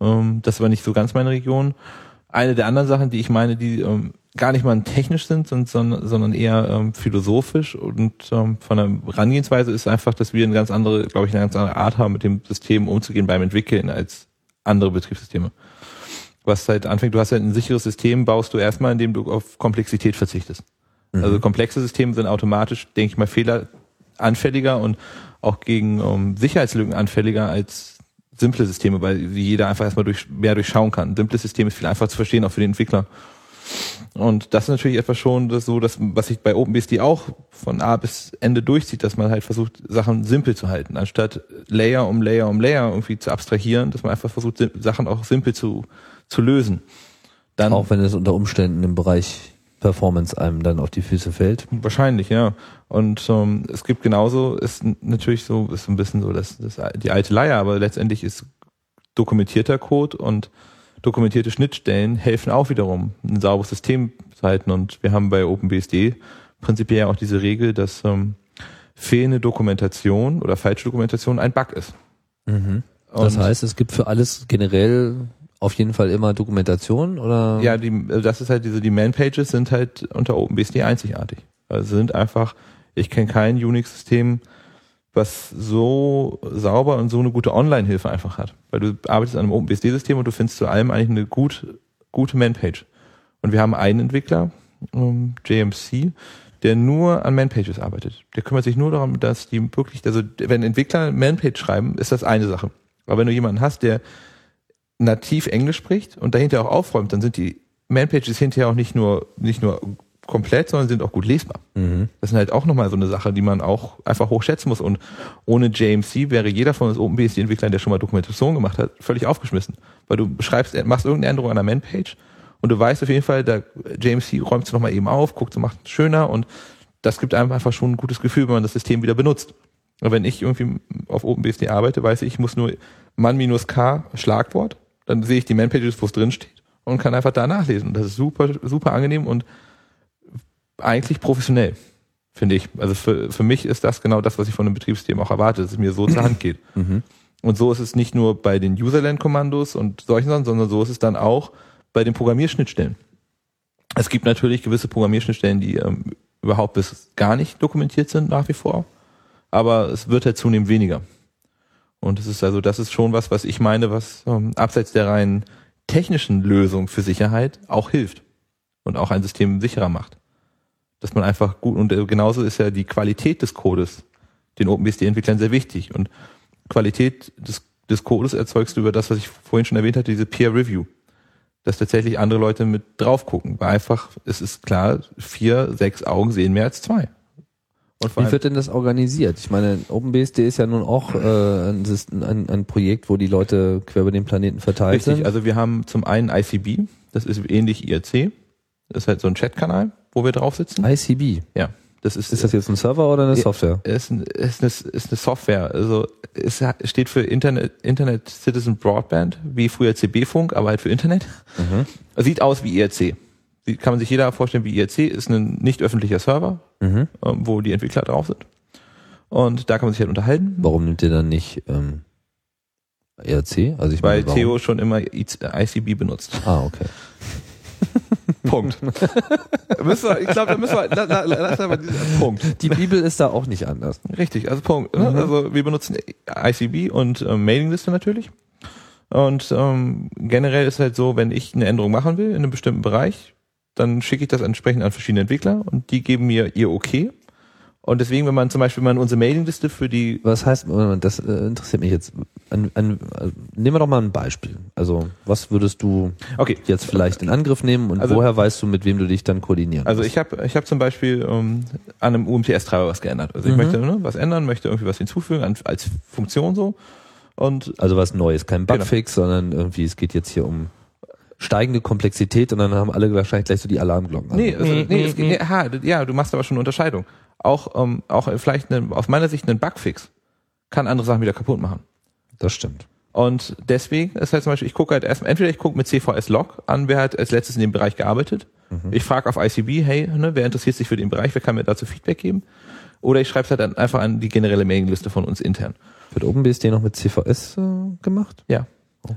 S3: Ähm, das war nicht so ganz meine Region. Eine der anderen Sachen, die ich meine, die ähm, gar nicht mal technisch sind, sondern, eher ähm, philosophisch und ähm, von der Herangehensweise ist einfach, dass wir eine ganz andere, glaube ich, eine ganz andere Art haben, mit dem System umzugehen beim Entwickeln als andere Betriebssysteme. Was halt anfängt, du hast halt ein sicheres System, baust du erstmal, indem du auf Komplexität verzichtest. Also komplexe Systeme sind automatisch, denke ich mal, fehleranfälliger und auch gegen ähm, Sicherheitslücken anfälliger als simple Systeme, weil jeder einfach erstmal durch, mehr durchschauen kann. Ein simples System ist viel einfacher zu verstehen, auch für den Entwickler. Und das ist natürlich etwas schon das so, dass, was sich bei OpenBSD auch von A bis Ende durchzieht, dass man halt versucht, Sachen simpel zu halten, anstatt Layer um Layer um Layer irgendwie zu abstrahieren, dass man einfach versucht, Sachen auch simpel zu, zu lösen. Dann
S2: Auch wenn es unter Umständen im Bereich Performance einem dann auf die Füße fällt.
S3: Wahrscheinlich, ja. Und ähm, es gibt genauso, ist natürlich so, ist so ein bisschen so das, das, die alte Leier, aber letztendlich ist dokumentierter Code und dokumentierte Schnittstellen helfen auch wiederum, ein sauberes System zu halten. Und wir haben bei OpenBSD prinzipiell auch diese Regel, dass ähm, fehlende Dokumentation oder falsche Dokumentation ein Bug ist.
S2: Das
S3: Und-
S2: heißt, es gibt für alles generell auf jeden Fall immer Dokumentation oder?
S3: Ja, die, also das ist halt diese, die Man-Pages sind halt unter OpenBSD einzigartig. Also sind einfach, ich kenne kein Unix-System, was so sauber und so eine gute Online-Hilfe einfach hat. Weil du arbeitest an einem OpenBSD-System und du findest zu allem eigentlich eine gut, gute Man-Page. Und wir haben einen Entwickler, ähm, JMC, der nur an Man-Pages arbeitet. Der kümmert sich nur darum, dass die wirklich, also wenn Entwickler Man-Page schreiben, ist das eine Sache. Aber wenn du jemanden hast, der nativ Englisch spricht und dahinter auch aufräumt, dann sind die Man-Pages hinterher auch nicht nur, nicht nur komplett, sondern sind auch gut lesbar. Das ist halt auch nochmal so eine Sache, die man auch einfach hochschätzen muss. Und ohne JMC wäre jeder von uns OpenBSD-Entwicklern, der schon mal Dokumentation gemacht hat, völlig aufgeschmissen. Weil du schreibst, machst irgendeine Änderung an der Man-Page und du weißt auf jeden Fall, da JMC räumt es nochmal eben auf, guckt, macht es schöner und das gibt einem einfach schon ein gutes Gefühl, wenn man das System wieder benutzt. Und wenn ich irgendwie auf OpenBSD arbeite, weiß ich, ich muss nur man minus k Schlagwort, dann sehe ich die Man-Pages, wo es drin steht und kann einfach da nachlesen. Und das ist super, super angenehm und eigentlich professionell, finde ich. Also für, für mich ist das genau das, was ich von einem Betriebssystem auch erwarte, dass es mir so zur Hand geht. Und so ist es nicht nur bei den Userland-Kommandos und solchen Sachen, sondern so ist es dann auch bei den Programmierschnittstellen. Es gibt natürlich gewisse Programmierschnittstellen, die ähm, überhaupt bis gar nicht dokumentiert sind nach wie vor, aber es wird halt zunehmend weniger. Und es ist also, das ist schon was, was ich meine, was ähm, abseits der rein technischen Lösung für Sicherheit auch hilft und auch ein System sicherer macht. Dass man einfach gut, und äh, genauso ist ja die Qualität des Codes den OpenBSD-Entwicklern sehr wichtig. Und Qualität des, des Codes erzeugst du über das, was ich vorhin schon erwähnt hatte, diese Peer Review. Dass tatsächlich andere Leute mit drauf gucken. Weil einfach, es ist klar, vier, sechs Augen sehen mehr als zwei. Und
S2: Wie wird denn das organisiert? Ich meine, OpenBSD ist ja nun auch äh, ein, ein, ein Projekt, wo die Leute quer über den Planeten verteilt
S3: richtig,
S2: sind.
S3: also wir haben zum einen ICB, das ist ähnlich IRC, das ist halt so ein Chatkanal, wo wir drauf sitzen.
S2: ICB.
S3: Ja, das ist,
S2: Ist das jetzt ein Server oder eine. Software?
S3: ist, ein, ist, eine, ist eine Software, also es steht für Internet, Internet Citizen Broadband, wie früher CB-Funk, aber halt für Internet. Sieht aus wie IRC. Kann man sich jeder vorstellen wie IRC, ist ein nicht öffentlicher Server,
S2: Mhm.
S3: ähm, wo die Entwickler drauf sind. Und da kann man sich halt unterhalten,
S2: Warum nimmt ihr dann nicht ähm, ERC? Also ich
S3: weil
S2: meine?
S3: Theo schon immer ICB benutzt.
S2: Ah, okay.
S3: Punkt. müssen wir, ich glaube, da müssen wir, la, la, lass aber diesen Punkt.
S2: Die Bibel ist da auch nicht anders.
S3: Richtig, also Punkt. Ne? Also wir benutzen ICB und ähm, Mailingliste natürlich. Und ähm, generell ist halt so, wenn ich eine Änderung machen will in einem bestimmten Bereich, dann schicke ich das entsprechend an verschiedene Entwickler und die geben mir ihr Okay. Und deswegen, wenn man zum Beispiel mal unsere Mailingliste für die,
S2: Was heißt, das äh, interessiert mich jetzt. An, an, äh, nehmen wir doch mal ein Beispiel. Also, was würdest du
S3: okay,
S2: jetzt vielleicht in Angriff nehmen und
S3: Also-
S2: woher weißt du, mit wem du dich dann koordinieren
S3: also
S2: musst?
S3: ich habe ich hab zum Beispiel ähm, an einem UMTS-Treiber was geändert. Also ich
S2: Mhm.
S3: möchte ne, was ändern, möchte irgendwie was hinzufügen an, als Funktion so. Und
S2: Also was Neues, kein
S3: Genau.
S2: Bugfix, sondern irgendwie, es geht jetzt hier um steigende Komplexität und dann haben alle wahrscheinlich gleich so die Alarmglocken.
S3: Nee,
S2: Also,
S3: also, nee, es geht, nee, aha, d- ja, du machst aber schon eine Unterscheidung. Auch, ähm, auch vielleicht eine, aus meiner Sicht ein Bugfix kann andere Sachen wieder kaputt machen.
S2: das stimmt.
S3: Und deswegen ist halt zum Beispiel, ich gucke halt erstmal, entweder ich gucke mit CVS Log an, wer hat als letztes in dem Bereich gearbeitet. Ich frage auf ICB, hey, ne, wer interessiert sich für den Bereich, wer kann mir dazu Feedback geben? Oder ich schreibe es halt dann einfach an die generelle Mailingliste von uns intern.
S2: Wird OpenBSD noch mit CVS äh, gemacht?
S3: Ja.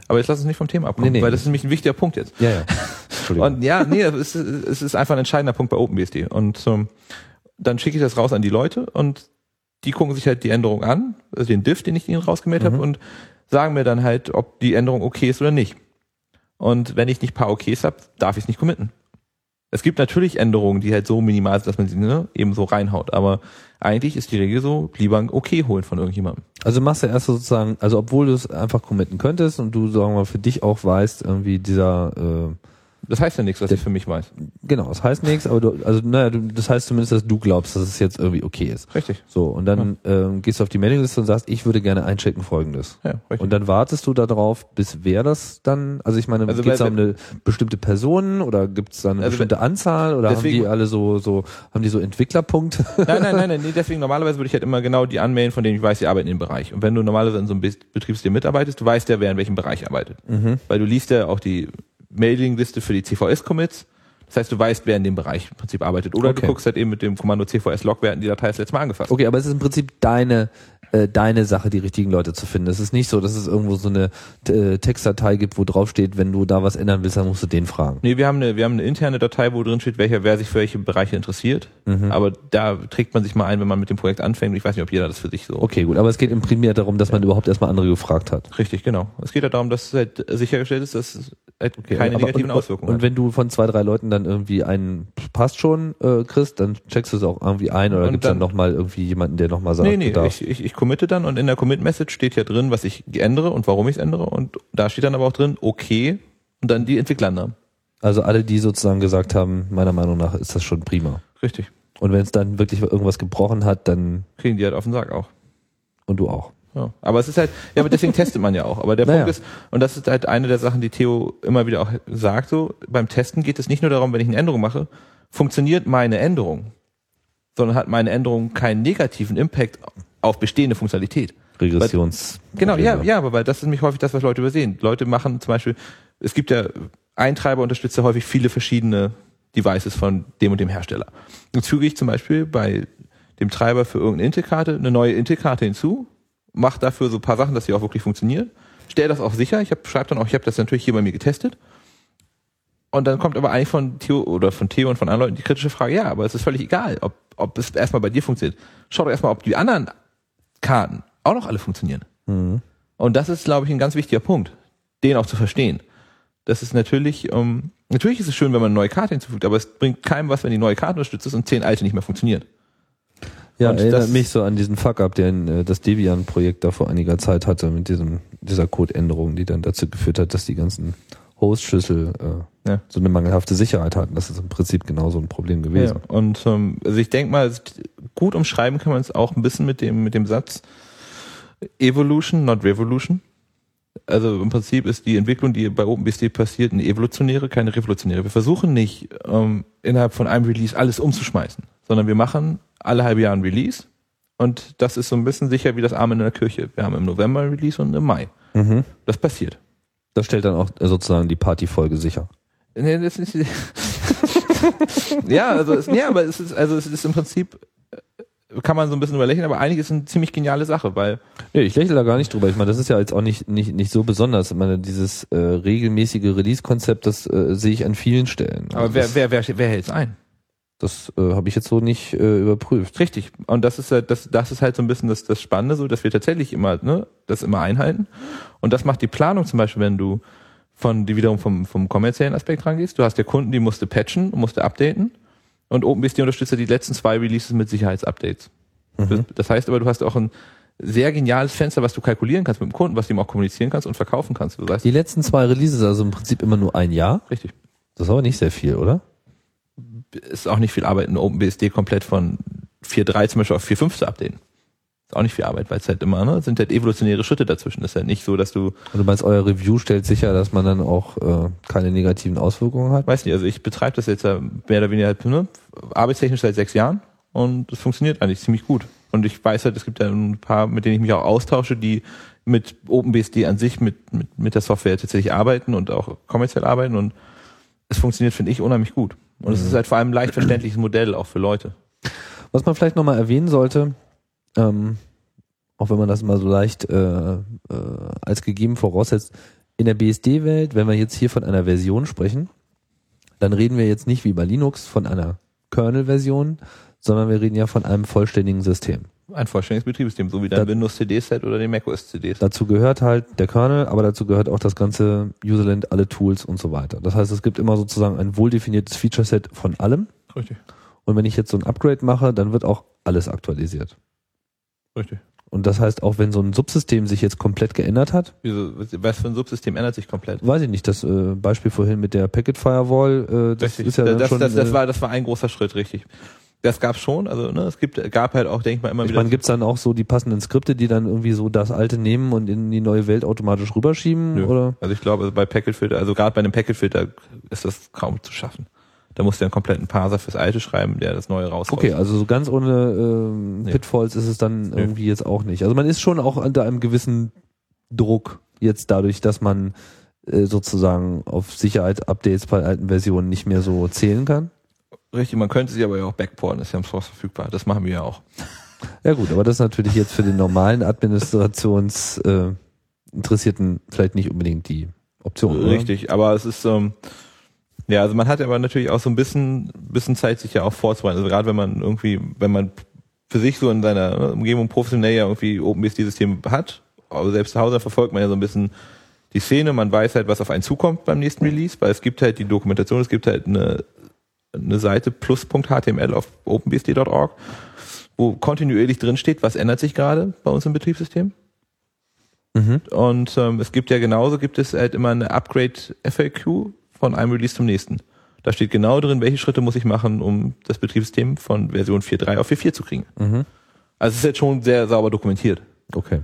S3: Aber jetzt lass uns nicht vom Thema abkommen,
S2: Nee, nee.
S3: weil das ist nämlich ein wichtiger Punkt jetzt.
S2: Ja, ja. Entschuldigung.
S3: Und ja, nee, es ist, es ist einfach ein entscheidender Punkt bei OpenBSD. Und ähm, dann schicke ich das raus an die Leute und die gucken sich halt die Änderung an, also den Diff, den ich ihnen rausgemeldet habe, und sagen mir dann halt, ob die Änderung okay ist oder nicht. Und wenn ich nicht paar Okays habe, darf ich es nicht committen. Es gibt natürlich Änderungen, die halt so minimal sind, dass man sie ne, eben so reinhaut. Aber eigentlich ist die Regel so, lieber ein Okay holen von irgendjemandem.
S2: Also machst du erst sozusagen, also obwohl du es einfach committen könntest und du, sagen wir mal, für dich auch weißt, irgendwie dieser, äh,
S3: Das heißt ja nichts, was ich für mich weiß.
S2: genau, das heißt nichts, aber du, also naja, du, das heißt zumindest, dass du glaubst, dass es jetzt irgendwie okay ist.
S3: Richtig.
S2: So, und dann ähm, gehst du auf die Mailingliste und sagst, ich würde gerne einchecken folgendes.
S3: Ja, richtig.
S2: Und dann wartest du darauf, bis wer das dann, also ich meine,
S3: Also
S2: geht es
S3: weil-
S2: um eine bestimmte Person oder gibt es da eine
S3: Also
S2: bestimmte Anzahl oder haben
S3: deswegen-
S2: die alle so, so, haben die so Entwicklerpunkte?
S3: Nein, nein, nein, nein, nee, deswegen normalerweise würde ich halt immer genau die anmelden, von denen ich weiß, die arbeiten in dem Bereich. Und wenn du normalerweise in so einem Be- Betriebssystem mitarbeitest, du weißt ja, wer in welchem Bereich arbeitet. Weil du liest ja auch die Mailingliste für die CVS-Commits. Das heißt, du weißt, wer in dem Bereich im Prinzip arbeitet. Oder
S2: Okay.
S3: du guckst halt eben mit dem Kommando CVS-Log, wer hat die Datei das letzte Mal angefasst.
S2: Okay, aber es ist im Prinzip deine äh, deine Sache, die richtigen Leute zu finden. Es ist nicht so, dass es irgendwo so eine äh, Textdatei gibt, wo drauf steht, wenn du da was ändern willst, dann musst du den fragen.
S3: Nee, wir haben eine, wir haben eine interne Datei, wo drin steht, welcher, wer sich für welche Bereiche interessiert. Aber da trägt man sich mal ein, wenn man mit dem Projekt anfängt. Ich weiß nicht, ob jeder das für sich so
S2: Okay, gut, aber es geht im Primär darum, dass man überhaupt erstmal andere gefragt hat.
S3: Richtig, genau. Es geht ja darum, dass halt sichergestellt ist, dass es halt keine negativen
S2: und,
S3: Auswirkungen
S2: Und
S3: hat.
S2: wenn du von zwei, drei Leuten dann irgendwie einen passt schon äh, kriegst, dann checkst du es auch irgendwie ein oder
S3: Und
S2: gibt's dann,
S3: dann-
S2: nochmal irgendwie jemanden, der nochmal sagt,
S3: Nee, nee, ich, ich, ich committe dann und in der Commit-Message steht ja drin, was ich ändere und warum ich es ändere und da steht dann aber auch drin, okay, und dann die Entwicklernamen.
S2: Also alle, die sozusagen gesagt haben, meiner Meinung nach ist das schon prima.
S3: Richtig.
S2: Und wenn es dann wirklich irgendwas gebrochen hat, dann
S3: Kriegen die halt auf den Sack auch.
S2: und du auch.
S3: Ja. Aber es ist halt, ja, aber deswegen testet man ja auch. Aber der
S2: Naja.
S3: Punkt ist, und das ist halt eine der Sachen, die Theo immer wieder auch sagt, so, beim Testen geht es nicht nur darum, wenn ich eine Änderung mache, funktioniert meine Änderung, sondern hat meine Änderung keinen negativen Impact auf bestehende Funktionalität.
S2: Regressions.
S3: Genau, ja, ja, aber weil das ist nämlich häufig das, was Leute übersehen. Leute machen zum Beispiel, es gibt ja, Eintreiber unterstützt ja häufig viele verschiedene Devices von dem und dem Hersteller. Jetzt füge ich zum Beispiel bei dem Treiber für irgendeine Intel-Karte eine neue Intel-Karte hinzu, mache dafür so ein paar Sachen, dass sie auch wirklich funktioniert, stelle das auch sicher, ich hab, schreibe dann auch, ich habe das natürlich hier bei mir getestet. Und dann kommt aber eigentlich von Theo oder von Theo und von anderen Leuten die kritische Frage, ja, aber es ist völlig egal, ob, ob es erstmal bei dir funktioniert. Schau doch erstmal, ob die anderen Karten auch noch alle funktionieren. Und das ist, glaube ich, ein ganz wichtiger Punkt, den auch zu verstehen. Das ist natürlich, ähm, natürlich ist es schön, wenn man eine neue Karte hinzufügt, aber es bringt keinem was, wenn die neue Karte unterstützt ist und zehn alte nicht mehr funktionieren.
S2: Ja,
S3: Und
S2: erinnert
S3: das-
S2: mich so an diesen Fuck-up, den äh, das Debian-Projekt da vor einiger Zeit hatte mit diesem dieser Codeänderung, die dann dazu geführt hat, dass die ganzen Host-Schlüssel äh,
S3: Ja.
S2: so eine mangelhafte Sicherheit hatten. Das ist im Prinzip genauso ein Problem gewesen.
S3: Ja, und ähm, also ich denke mal, gut umschreiben kann man es auch ein bisschen mit dem mit dem Satz Evolution, not Revolution. Also im Prinzip ist die Entwicklung, die bei OpenBSD passiert, eine evolutionäre, keine revolutionäre. Wir versuchen nicht ähm, innerhalb von einem Release alles umzuschmeißen, sondern wir machen alle halbe Jahre ein Release und das ist so ein bisschen sicher wie das Amen in der Kirche. Wir haben im November ein Release und im Mai.
S2: Mhm.
S3: Das passiert.
S2: Das stellt dann auch äh, sozusagen die Partyfolge sicher.
S3: Nee, das ist ja, also es, ja, aber es ist also es ist im Prinzip äh, kann man so ein bisschen überlächeln, aber eigentlich ist eine ziemlich geniale Sache, weil
S2: Nee, ich lächle da gar nicht drüber. Ich meine, das ist ja jetzt auch nicht, nicht, nicht so besonders. Ich meine, dieses äh, regelmäßige Release-Konzept, das äh, sehe ich an vielen Stellen.
S3: aber
S2: Also
S3: wer wer wer wer hält's ein?
S2: Das äh, habe ich jetzt so nicht äh, überprüft.
S3: Richtig. Und das ist halt, das, das ist halt so ein bisschen das, das Spannende, so, dass wir tatsächlich immer, ne, das immer einhalten. Und das macht die Planung zum Beispiel, wenn du von, die wiederum vom, vom kommerziellen Aspekt rangehst. Du hast ja Kunden, die musste patchen und musste updaten. Und OpenBSD unterstützt ja die letzten zwei Releases mit Sicherheitsupdates. Das, das heißt aber, du hast auch ein sehr geniales Fenster, was du kalkulieren kannst mit dem Kunden, was du ihm auch kommunizieren kannst und verkaufen kannst. Du sagst,
S2: Die letzten zwei Releases, also im Prinzip immer nur ein Jahr.
S3: richtig.
S2: Das ist aber nicht sehr viel, oder?
S3: Ist auch nicht viel Arbeit, ein OpenBSD komplett von 4.3 zum Beispiel auf 4.5 zu updaten. Ist auch nicht viel Arbeit, weil es halt immer, ne, sind halt evolutionäre Schritte dazwischen. Ist halt nicht so, dass du,
S2: Und du meinst, euer Review stellt sicher, dass man dann auch äh, keine negativen Auswirkungen hat?
S3: weiß nicht, also ich betreibe das jetzt ja mehr oder weniger halt, ne, arbeitstechnisch seit sechs Jahren und es funktioniert eigentlich ziemlich gut. Und ich weiß halt, es gibt ja ein paar, mit denen ich mich auch austausche, die mit OpenBSD an sich, mit, mit, mit der Software tatsächlich arbeiten und auch kommerziell arbeiten und es funktioniert, finde ich, unheimlich gut. Und es ist halt vor allem ein leicht verständliches Modell auch für Leute.
S2: Was man vielleicht nochmal erwähnen sollte, ähm, auch wenn man das mal so leicht äh, äh, als gegeben voraussetzt, in der BSD-Welt, wenn wir jetzt hier von einer Version sprechen, dann reden wir jetzt nicht wie bei Linux von einer Kernel-Version, sondern wir reden ja von einem vollständigen System.
S3: Ein vollständiges Betriebssystem, so wie dein Windows CD-Set oder die macOS CDs.
S2: Dazu gehört halt der Kernel, aber dazu gehört auch das ganze Userland, alle Tools und so weiter. Das heißt, es gibt immer sozusagen ein wohldefiniertes Feature-Set von allem.
S3: Richtig.
S2: Und wenn ich jetzt so ein Upgrade mache, dann wird auch alles aktualisiert.
S3: Richtig.
S2: Und das heißt, auch wenn so ein Subsystem sich jetzt komplett geändert hat,
S3: Wieso, was für ein Subsystem ändert sich komplett?
S2: weiß ich nicht, das äh, Beispiel vorhin mit der Packet Firewall, äh, das
S3: Richtig.
S2: ist ja
S3: das,
S2: schon,
S3: das, das,
S2: äh,
S3: war, das war ein großer Schritt, richtig. Das gab schon, also ne, es gibt, gab halt auch, denke ich mal, immer
S2: ich
S3: wieder.
S2: meine, gibt's dann auch so die passenden Skripte, die dann irgendwie so das alte nehmen und in die neue Welt automatisch rüberschieben?
S3: Nö.
S2: Oder?
S3: Also ich glaube, also bei Packetfilter, also gerade bei einem Packetfilter ist das kaum zu schaffen. Da musst du ja einen kompletten Parser fürs alte schreiben, der das neue raushaut.
S2: Okay, also so ganz ohne ähm,
S3: Nee.
S2: Pitfalls ist es dann irgendwie jetzt auch nicht. Also man ist schon auch unter einem gewissen Druck jetzt dadurch, dass man äh, sozusagen auf Sicherheit-Updates bei alten Versionen nicht mehr so zählen kann.
S3: Richtig, man könnte sie aber ja auch backporten, ist ja im Source verfügbar. Das machen wir ja auch.
S2: Ja gut, aber das ist natürlich jetzt für den normalen Administrations äh, Interessierten vielleicht nicht unbedingt die Option. oder?
S3: Richtig, aber es ist, ähm, ja, also man hat aber natürlich auch so ein bisschen, bisschen Zeit, sich ja auch vorzubereiten. Also gerade wenn man irgendwie, wenn man für sich so in seiner ne, Umgebung professionell ja irgendwie OpenBSD-System hat, aber selbst zu Hause verfolgt man ja so ein bisschen die Szene, man weiß halt, was auf einen zukommt beim nächsten Release, weil es gibt halt die Dokumentation, es gibt halt eine, eine Seite plus.html auf openbsd.org, wo kontinuierlich drin steht, was ändert sich gerade bei uns im Betriebssystem.
S2: Mhm.
S3: Und ähm, es gibt ja genauso, gibt es halt immer eine Upgrade FAQ von einem Release zum nächsten. Da steht genau drin, welche Schritte muss ich machen, um das Betriebssystem von Version 4.3 auf 4.4 zu kriegen.
S2: Mhm.
S3: Also es ist jetzt schon sehr sauber dokumentiert.
S2: Okay.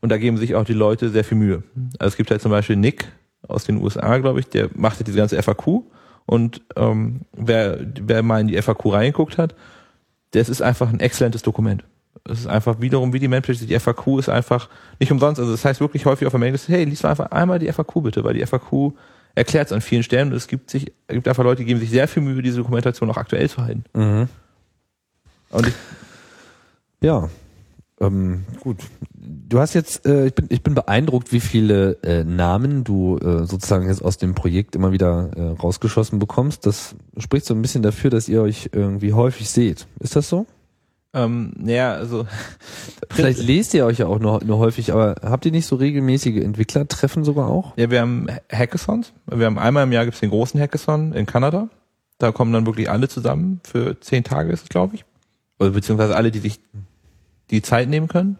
S3: Und da geben sich auch die Leute sehr viel Mühe. Also es gibt halt zum Beispiel Nick aus den USA, glaube ich, der macht halt diese ganze FAQ. Und ähm, wer, wer mal in die FAQ reingeguckt hat, das ist einfach ein exzellentes Dokument. Es ist einfach wiederum wie die Membership, die FAQ ist einfach nicht umsonst. Also das heißt wirklich häufig auf der Mailingliste, hey, lies mal einfach einmal die FAQ bitte, weil die FAQ erklärt es an vielen Stellen und es gibt sich, es gibt einfach Leute, die geben sich sehr viel Mühe, diese Dokumentation auch aktuell zu halten.
S2: Mhm.
S3: Und ich,
S2: Ja, ähm, gut. Du hast jetzt, äh, ich bin, ich bin beeindruckt, wie viele äh, Namen du äh, sozusagen jetzt aus dem Projekt immer wieder äh, rausgeschossen bekommst. Das spricht so ein bisschen dafür, dass ihr euch irgendwie häufig seht. Ist das so?
S3: ähm, naja, also
S2: Vielleicht lest ihr euch ja auch nur, nur häufig, aber habt ihr nicht so regelmäßige Entwicklertreffen sogar auch?
S3: Ja, wir haben Hackathons. Wir haben einmal im Jahr gibt's den großen Hackathon in Kanada. Da kommen dann wirklich alle zusammen für zehn Tage ist es, glaube ich. Oder beziehungsweise alle, die sich die Zeit nehmen können.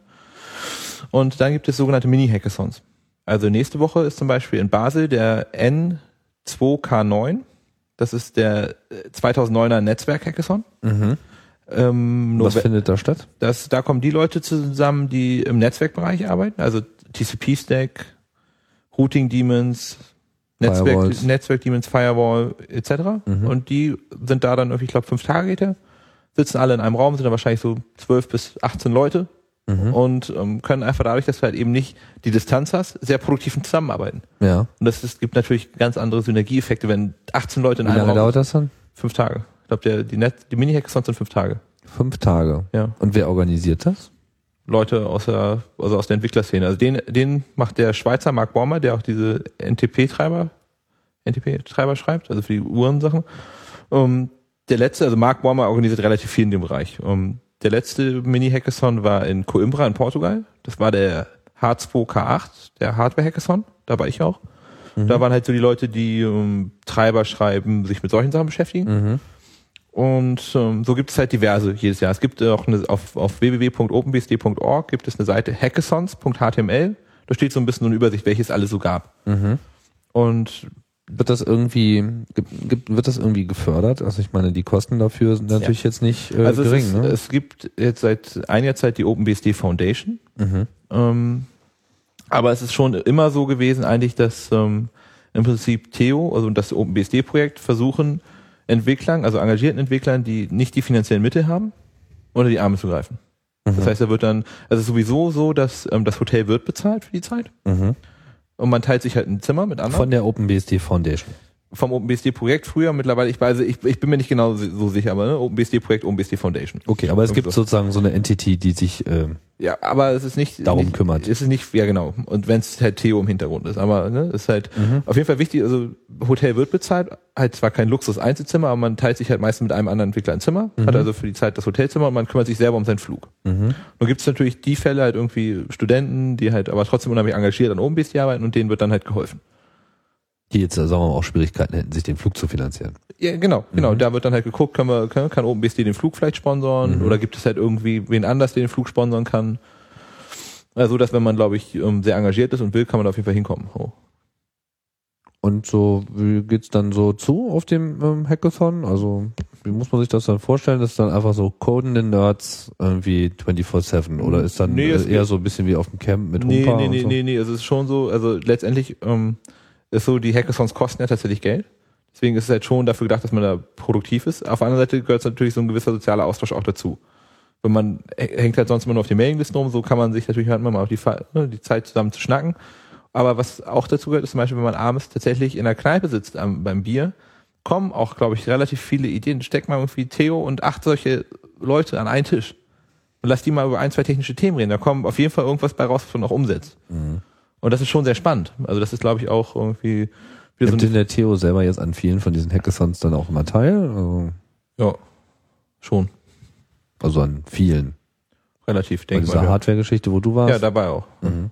S3: Und dann gibt es sogenannte Mini-Hackathons. Also nächste Woche ist zum Beispiel in Basel der 2K9. Das ist der äh, 2009er Netzwerk-Hackathon.
S2: Mhm.
S3: Ähm,
S2: Was findet da statt?
S3: das, da kommen die Leute zusammen, die im Netzwerkbereich arbeiten, also TCP-Stack, Routing Demons, Netzwerk,
S2: Firewalls.
S3: Netzwerk Demons, Firewall etc.
S2: Mhm.
S3: Und die sind da dann ich glaube, fünf Tage geht der, sitzen alle in einem Raum, sind da wahrscheinlich so zwölf bis 18 Leute
S2: Mhm.
S3: und ähm, können einfach dadurch, dass du halt eben nicht die Distanz hast, sehr produktiv zusammenarbeiten.
S2: Ja.
S3: Und das ist, gibt natürlich ganz andere Synergieeffekte, wenn 18 Leute in
S2: Wie
S3: einem
S2: lange
S3: Raum
S2: dauert das dann?
S3: Fünf Tage. Ich glaube, der, die, Net, die Mini-Hackathons sind fünf Tage.
S2: Fünf Tage.
S3: Ja.
S2: Und wer organisiert das?
S3: Leute aus der, also aus der Entwicklerszene. Also den, den macht der Schweizer Mark Bormer, der auch diese NTP-Treiber, NTP-Treiber schreibt, also für die Uhrensachen. Um, der letzte, also Mark Bormer organisiert relativ viel in dem Bereich. Um, der letzte Mini-Hackathon war in Coimbra in Portugal. Das war der H2K8, der Hardware-Hackathon. Da war ich auch. Da waren halt so die Leute, die um, Treiber schreiben, sich mit solchen Sachen beschäftigen.
S2: Mhm.
S3: Und ähm, so gibt es halt diverse jedes Jahr. Es gibt auch eine, auf, auf www.openbsd.org gibt es eine Seite hackathons.html. Da steht so ein bisschen eine Übersicht, welches alles so gab.
S2: Mhm.
S3: Und
S2: Wird das irgendwie, gibt, wird das irgendwie gefördert? Also ich meine, die Kosten dafür sind natürlich jetzt nicht äh,
S3: also
S2: gering,
S3: es, ist,
S2: ne?
S3: es gibt jetzt seit einiger Zeit die OpenBSD Foundation.
S2: Mhm.
S3: Ähm, aber es ist schon immer so gewesen eigentlich, dass ähm, im Prinzip Theo, also das OpenBSD-Projekt, versuchen Entwicklern, also engagierten Entwicklern, die nicht die finanziellen Mittel haben, unter die Arme zu greifen. Das heißt, da wird dann, also es ist sowieso so, dass ähm, das Hotel wird bezahlt für die Zeit
S2: Mhm.
S3: Und man teilt sich halt ein Zimmer mit anderen.
S2: Von der OpenBSD Foundation.
S3: Vom OpenBSD-Projekt früher, mittlerweile, ich weiß, ich, ich bin mir nicht genau so sicher, aber ne, OpenBSD-Projekt, OpenBSD Foundation.
S2: Okay, aber es gibt
S3: So.
S2: sozusagen so eine Entity, die sich ähm,
S3: Ja, aber es ist nicht
S2: Darum
S3: nicht,
S2: kümmert.
S3: Es ist nicht, ja genau. Und wenn es halt Theo im Hintergrund ist, aber ne, ist halt
S2: Mhm.
S3: auf jeden Fall wichtig. Also Hotel wird bezahlt, halt zwar kein Luxus-Einzelzimmer, aber man teilt sich halt meistens mit einem anderen Entwickler ein Zimmer,
S2: Mhm.
S3: hat also für die Zeit das Hotelzimmer und man kümmert sich selber um seinen Flug.
S2: mhm.
S3: Nun gibt es natürlich die Fälle halt irgendwie Studenten, die halt aber trotzdem unheimlich engagiert an OpenBSD arbeiten und denen wird dann halt geholfen.
S2: Die jetzt, sagen wir mal, auch Schwierigkeiten hätten, sich den Flug zu finanzieren.
S3: Ja, genau, genau.
S2: Mhm.
S3: Da wird dann halt geguckt, können wir, kann, kann OpenBSD den Flug vielleicht sponsoren
S2: Mhm.
S3: oder gibt es halt irgendwie wen anders, der den Flug sponsoren kann. Also, dass wenn man, glaube ich, ähm, sehr engagiert ist und will, kann man da auf jeden Fall hinkommen. Oh.
S2: Und so, wie geht's dann so zu auf dem ähm, Hackathon? Also, wie muss man sich das dann vorstellen? Das ist dann einfach so codende Nerds irgendwie 24-7 oder ist dann
S3: Nee,
S2: äh, eher so ein bisschen wie auf dem Camp mit
S3: Nee,
S2: Humpa
S3: nee,
S2: und
S3: nee,
S2: so?
S3: nee, nee, es ist schon so, also letztendlich ähm, ist so, die Hackathons kosten ja tatsächlich Geld. Deswegen ist es halt schon dafür gedacht, dass man da produktiv ist. Auf der anderen Seite gehört natürlich so ein gewisser sozialer Austausch auch dazu. Wenn man hängt halt sonst immer nur auf den Mailinglisten rum, so kann man sich natürlich halt mal auf die, ne, die Zeit zusammen zu schnacken. Aber was auch dazu gehört, ist zum Beispiel, wenn man abends tatsächlich in der Kneipe sitzt am, beim Bier, kommen auch, glaube ich, relativ viele Ideen. Steckt mal irgendwie Theo und acht solche Leute an einen Tisch. Und lass die mal über ein, zwei technische Themen reden. Da kommt auf jeden Fall irgendwas bei raus, was man auch umsetzt.
S2: Mhm.
S3: Und das ist schon sehr spannend. Also das ist, glaube ich, auch irgendwie wieder so
S2: Nimmt denn der Theo selber jetzt an vielen von diesen Hackathons dann auch immer teil? Also,
S3: ja, schon.
S2: also an vielen.
S3: Relativ,
S2: Bei
S3: denke
S2: dieser
S3: mal. Ja.
S2: Hardware-Geschichte, wo du warst?
S3: ja, dabei auch.
S2: Mhm.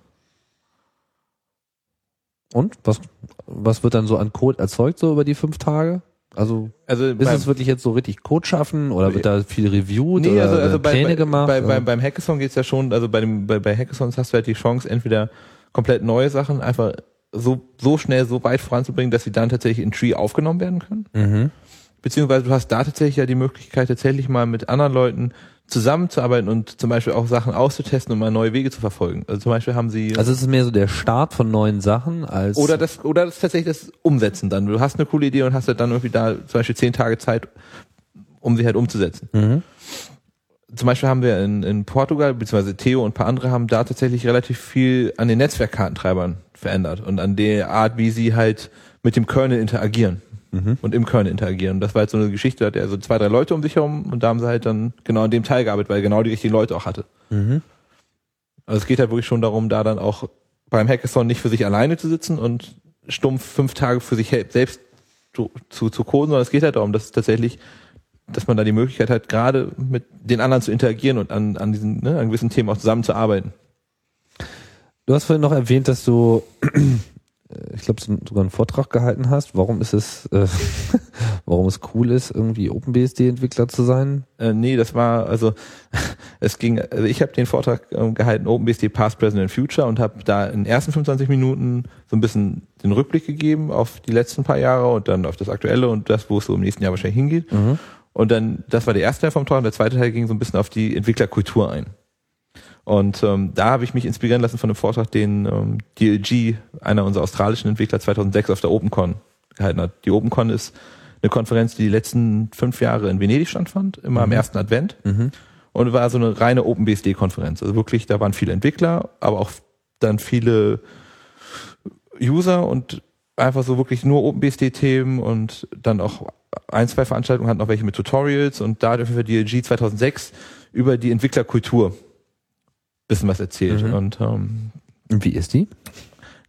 S2: Und was, was wird dann so an Code erzeugt so über die fünf Tage? Also
S3: Also
S2: ist es wirklich jetzt so richtig Code schaffen oder wird da viel reviewed
S3: Nee,
S2: oder
S3: also, also bei,
S2: Pläne
S3: bei,
S2: gemacht?
S3: bei, bei, beim Hackathon geht's ja schon, also bei, dem, bei, bei Hackathons hast du halt die Chance, entweder komplett neue Sachen einfach so, so schnell, so weit voranzubringen, dass sie dann tatsächlich in Tree aufgenommen werden können.
S2: mhm.
S3: Beziehungsweise du hast da tatsächlich ja die Möglichkeit, tatsächlich mal mit anderen Leuten zusammenzuarbeiten und zum Beispiel auch Sachen auszutesten und mal neue Wege zu verfolgen. Also zum Beispiel haben sie
S2: Also es ist mehr so der Start von neuen Sachen als
S3: oder das oder das tatsächlich das Umsetzen dann. Du hast eine coole Idee und hast halt dann irgendwie da zum Beispiel zehn Tage Zeit, um sie halt umzusetzen.
S2: mhm.
S3: Zum Beispiel haben wir in, in Portugal, beziehungsweise Theo und ein paar andere haben da tatsächlich relativ viel an den Netzwerkkartentreibern verändert und an der Art, wie sie halt mit dem Kernel interagieren
S2: Mhm.
S3: und im Kernel interagieren. Und das war halt so eine Geschichte, da hat er so zwei, drei Leute um sich herum und da haben sie halt dann genau an dem Teil gearbeitet, weil er genau die richtigen Leute auch hatte.
S2: Mhm.
S3: Also es geht halt wirklich schon darum, da dann auch beim Hackathon nicht für sich alleine zu sitzen und stumpf fünf Tage für sich selbst zu, zu, zu coden, sondern es geht halt darum, dass tatsächlich, dass man da die Möglichkeit hat, gerade mit den anderen zu interagieren und an, an diesen, ne, an gewissen Themen auch zusammenzuarbeiten.
S2: Du hast vorhin noch erwähnt, dass du äh, ich glaube, sogar einen Vortrag gehalten hast. Warum ist es, äh, warum es cool ist, irgendwie OpenBSD-Entwickler zu sein?
S3: Äh, nee, das war, also es ging, also ich habe den Vortrag ähm, gehalten, OpenBSD Past, Present and Future und habe da in den ersten 25 Minuten so ein bisschen den Rückblick gegeben auf die letzten paar Jahre und dann auf das Aktuelle und das, wo es so im nächsten Jahr wahrscheinlich hingeht.
S2: Mhm.
S3: Und dann, das war der erste Teil vom Talk und der zweite Teil ging so ein bisschen auf die Entwicklerkultur ein. Und ähm, da habe ich mich inspirieren lassen von einem Vortrag, den ähm, DLG, einer unserer australischen Entwickler, 2006 auf der OpenCon gehalten hat. Die OpenCon ist eine Konferenz, die die letzten fünf Jahre in Venedig stattfand, immer am ersten Advent.
S2: Mhm.
S3: Und war so eine reine OpenBSD-Konferenz. Also wirklich, da waren viele Entwickler, aber auch dann viele User und einfach so wirklich nur OpenBSD-Themen und dann auch ein, zwei Veranstaltungen hatten auch welche mit Tutorials und da hat für DLG 2006 über die Entwicklerkultur bisschen was erzählt.
S2: Mhm.
S3: Und ähm,
S2: wie ist die?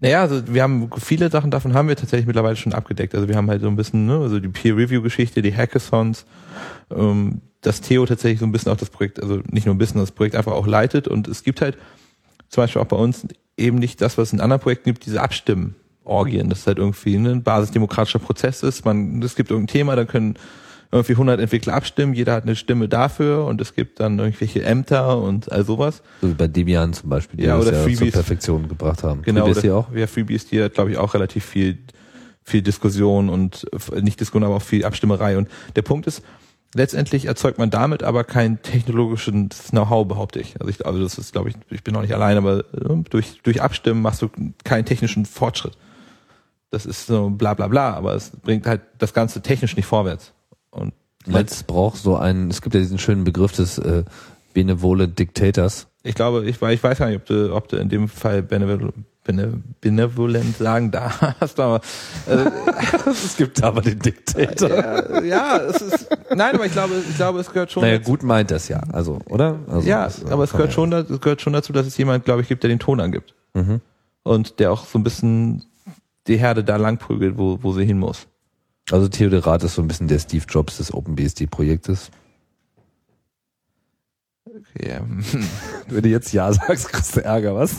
S3: naja, also wir haben viele Sachen davon haben wir tatsächlich mittlerweile schon abgedeckt. Also wir haben halt so ein bisschen, ne, also die Peer-Review-Geschichte, die Hackathons, ähm, dass Theo tatsächlich so ein bisschen auch das Projekt, also nicht nur ein bisschen das Projekt einfach auch leitet. Und es gibt halt zum Beispiel auch bei uns eben nicht das, was es in anderen Projekten gibt, diese Abstimmen-Orgien. Das ist halt irgendwie ne, ein basisdemokratischer Prozess ist. Man, es gibt irgendein Thema, da können irgendwie 100 Entwickler abstimmen, jeder hat eine Stimme dafür und es gibt dann irgendwelche Ämter und all sowas.
S2: So wie bei Debian zum Beispiel, die
S3: Ja,
S2: das ja zur
S3: Freebies.
S2: Perfektion gebracht haben.
S3: Genau,
S2: FreeBSD
S3: das-
S2: auch?
S3: Ja, FreeBSD hat, glaube ich, auch relativ viel, viel Diskussion und nicht Diskussion, aber auch viel Abstimmerei. Und der Punkt ist, letztendlich erzeugt man damit aber kein technologisches Know-how, behaupte ich. Also, ich, also das ist, glaube ich, ich bin noch nicht allein, aber äh, durch, durch Abstimmen machst du keinen technischen Fortschritt. Das ist so bla bla bla, aber es bringt halt das Ganze technisch nicht vorwärts. Und
S2: es braucht so einen, es gibt ja diesen schönen Begriff des äh, Benevolent Dictators.
S3: ich glaube, ich, ich weiß gar nicht, ob du, ob du in dem Fall benevolent, bene- benevolent sagen darfst, aber äh,
S2: es gibt aber den Diktator.
S3: ja, ja, es ist, nein, aber ich glaube, ich glaube, es gehört schon.
S2: Naja,
S3: dazu.
S2: gut meint das ja, also, oder? Also,
S3: ja,
S2: das, äh,
S3: aber es gehört schon, dazu- es gehört schon dazu, dass es jemand, glaube ich, gibt, der den Ton angibt
S2: Mhm.
S3: und der auch so ein bisschen die Herde da langprügelt, wo, wo sie hin muss.
S2: Also Theodorat ist so ein bisschen der Steve Jobs des OpenBSD-Projektes.
S3: Ja.
S2: Wenn du jetzt Ja sagst, kriegst du Ärger, was?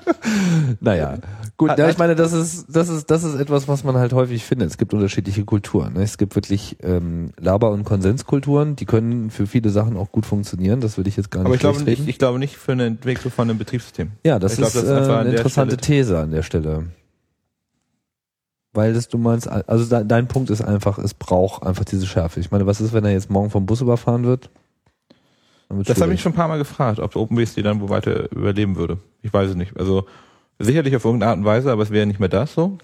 S2: naja, gut. Ja, ich meine, das ist, das ist, das ist etwas, was man halt häufig findet. Es gibt unterschiedliche Kulturen. Ne? Es gibt wirklich ähm, Laber- und Konsenskulturen, die können für viele Sachen auch gut funktionieren. Das würde ich jetzt gar nicht
S3: Aber ich glaube nicht, ich glaube nicht für eine Entwicklung von einem Betriebssystem.
S2: Ja, das
S3: ich
S2: ist,
S3: das ist
S2: äh, eine interessante
S3: Stelle-
S2: These an der Stelle. Weil das du meinst, also de dein Punkt ist einfach, es braucht einfach diese Schärfe. Ich meine, was ist, wenn er jetzt morgen vom Bus überfahren wird?
S3: Das habe ich schon ein paar Mal gefragt, ob OpenBSD dann wo weiter überleben würde. Ich weiß es nicht. Also sicherlich auf irgendeine Art und Weise, aber es wäre nicht mehr das so.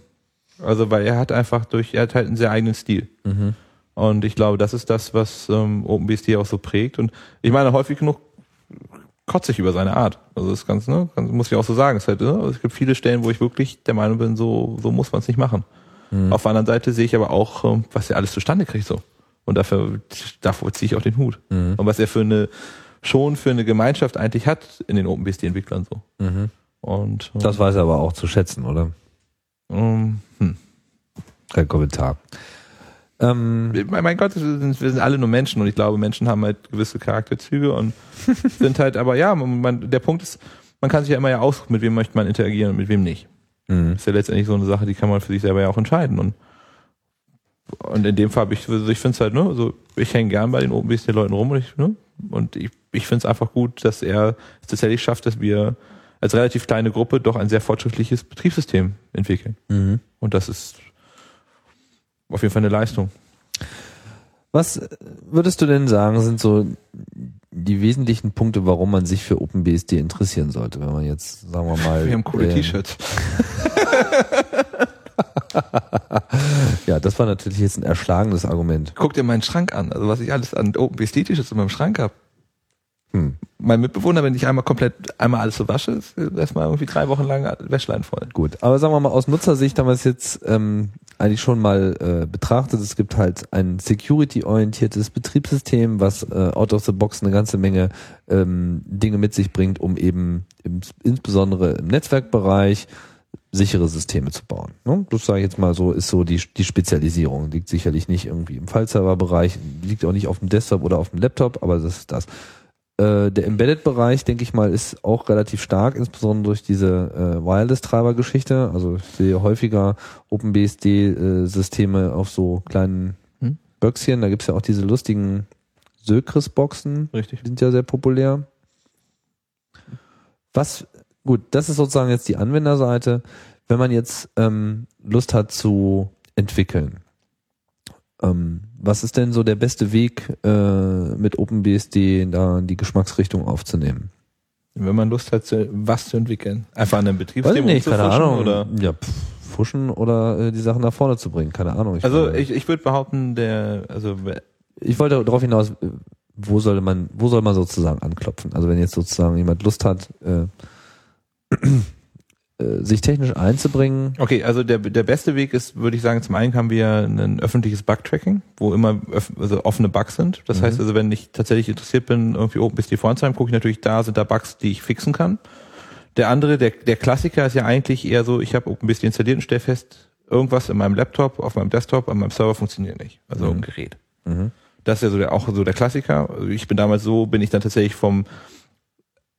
S3: Also weil er hat einfach durch, er hat halt einen sehr eigenen Stil.
S2: Mhm.
S3: Und ich glaube, das ist das, was ähm, OpenBSD auch so prägt. Und ich meine, häufig genug kotze ich über seine Art. Also das ist ganz, ne, muss ich auch so sagen. Es, halt, ne, es gibt viele Stellen, wo ich wirklich der Meinung bin, so, so muss man es nicht machen.
S2: Mhm.
S3: Auf der anderen Seite sehe ich aber auch, ähm, was er alles zustande kriegt so. Und dafür, davor ziehe ich auch den Hut.
S2: Mhm.
S3: Und was er für eine, schon für eine Gemeinschaft eigentlich hat in den OpenBSD-Entwicklern so.
S2: Mhm.
S3: Und ähm,
S2: Das weiß er aber auch zu schätzen, oder?
S3: ähm, hm.
S2: Kein Kommentar. Ähm,
S3: mein, Gott, wir sind, alle nur Menschen und ich glaube, Menschen haben halt gewisse Charakterzüge und sind halt, aber ja, man, der Punkt ist, man kann sich ja immer ja aussuchen, mit wem möchte man interagieren und mit wem nicht.
S2: mh.
S3: ist ja letztendlich so eine Sache, die kann man für sich selber ja auch entscheiden. Und, und in dem Fall, ich, also ich finde es halt, ne, also ich hänge gern bei den OpenBSD-Leuten rum und ich, ne, und ich, ich finde es einfach gut, dass er es tatsächlich schafft, dass wir als relativ kleine Gruppe doch ein sehr fortschrittliches Betriebssystem entwickeln.
S2: Mhm.
S3: Und das ist auf jeden Fall eine Leistung.
S2: Was würdest du denn sagen, sind so die wesentlichen Punkte, warum man sich für OpenBSD interessieren sollte, wenn man jetzt, sagen wir mal.
S3: Wir haben coole
S2: ähm,
S3: T-Shirts.
S2: Ja, das war natürlich jetzt ein erschlagendes Argument.
S3: Guck dir meinen Schrank an, also was ich alles an OpenBSD-T-Shirts in meinem Schrank habe.
S2: Hm.
S3: Mein Mitbewohner, wenn ich einmal komplett einmal alles so wasche, ist erstmal irgendwie drei Wochen lang Wäschlein voll.
S2: Gut, aber sagen wir mal, aus Nutzersicht haben wir es jetzt ähm, eigentlich schon mal äh, betrachtet. Es gibt halt ein security-orientiertes Betriebssystem, was äh, out of the box eine ganze Menge ähm, Dinge mit sich bringt, um eben im, insbesondere im Netzwerkbereich sichere Systeme zu bauen. Ne? Das sage ich jetzt mal so, ist so die, die Spezialisierung. Liegt sicherlich nicht irgendwie im File-Server-Bereich, liegt auch nicht auf dem Desktop oder auf dem Laptop, aber das ist das. Äh, der Embedded-Bereich, denke ich mal, ist auch relativ stark, insbesondere durch diese äh, Wireless-Treiber-Geschichte. Also ich sehe häufiger OpenBSD-Systeme auf so kleinen
S3: Hm.
S2: Böckschen. Da gibt's ja auch diese lustigen Sökris-Boxen.
S3: Richtig.
S2: Die sind ja sehr populär. Was, gut, das ist sozusagen jetzt die Anwenderseite. Wenn man jetzt ähm, Lust hat zu entwickeln, ähm, was ist denn so der beste Weg, äh, mit OpenBSD da die Geschmacksrichtung aufzunehmen?
S3: Wenn man Lust hat, was zu entwickeln. Einfach an einem Betriebssystem
S2: nicht, keine
S3: umzufuschen,
S2: Ahnung.
S3: Oder?
S2: Ja, pff, fuschen oder äh, die Sachen nach vorne zu bringen, keine Ahnung. Ich,
S3: Also ich, ich würde behaupten, der, also
S2: ich wollte darauf hinaus, äh, wo soll man, wo soll man sozusagen anklopfen? Also wenn jetzt sozusagen jemand Lust hat, äh, sich technisch einzubringen,
S3: Okay, also der, der beste Weg ist, würde ich sagen, zum einen haben wir ein öffentliches Bug-Tracking, wo immer öff also offene Bugs sind. Das heißt also, wenn ich tatsächlich interessiert bin, irgendwie OpenBSD voranzuhalten, gucke ich natürlich, da sind da Bugs, die ich fixen kann. Der andere, der, der Klassiker ist ja eigentlich eher so, ich habe OpenBSD installiert und stelle fest, irgendwas in meinem Laptop, auf meinem Desktop, an meinem Server funktioniert nicht. Also im Gerät.
S2: Mhm.
S3: Das ist ja so der, auch so der Klassiker. Also Ich bin damals so, bin ich dann tatsächlich vom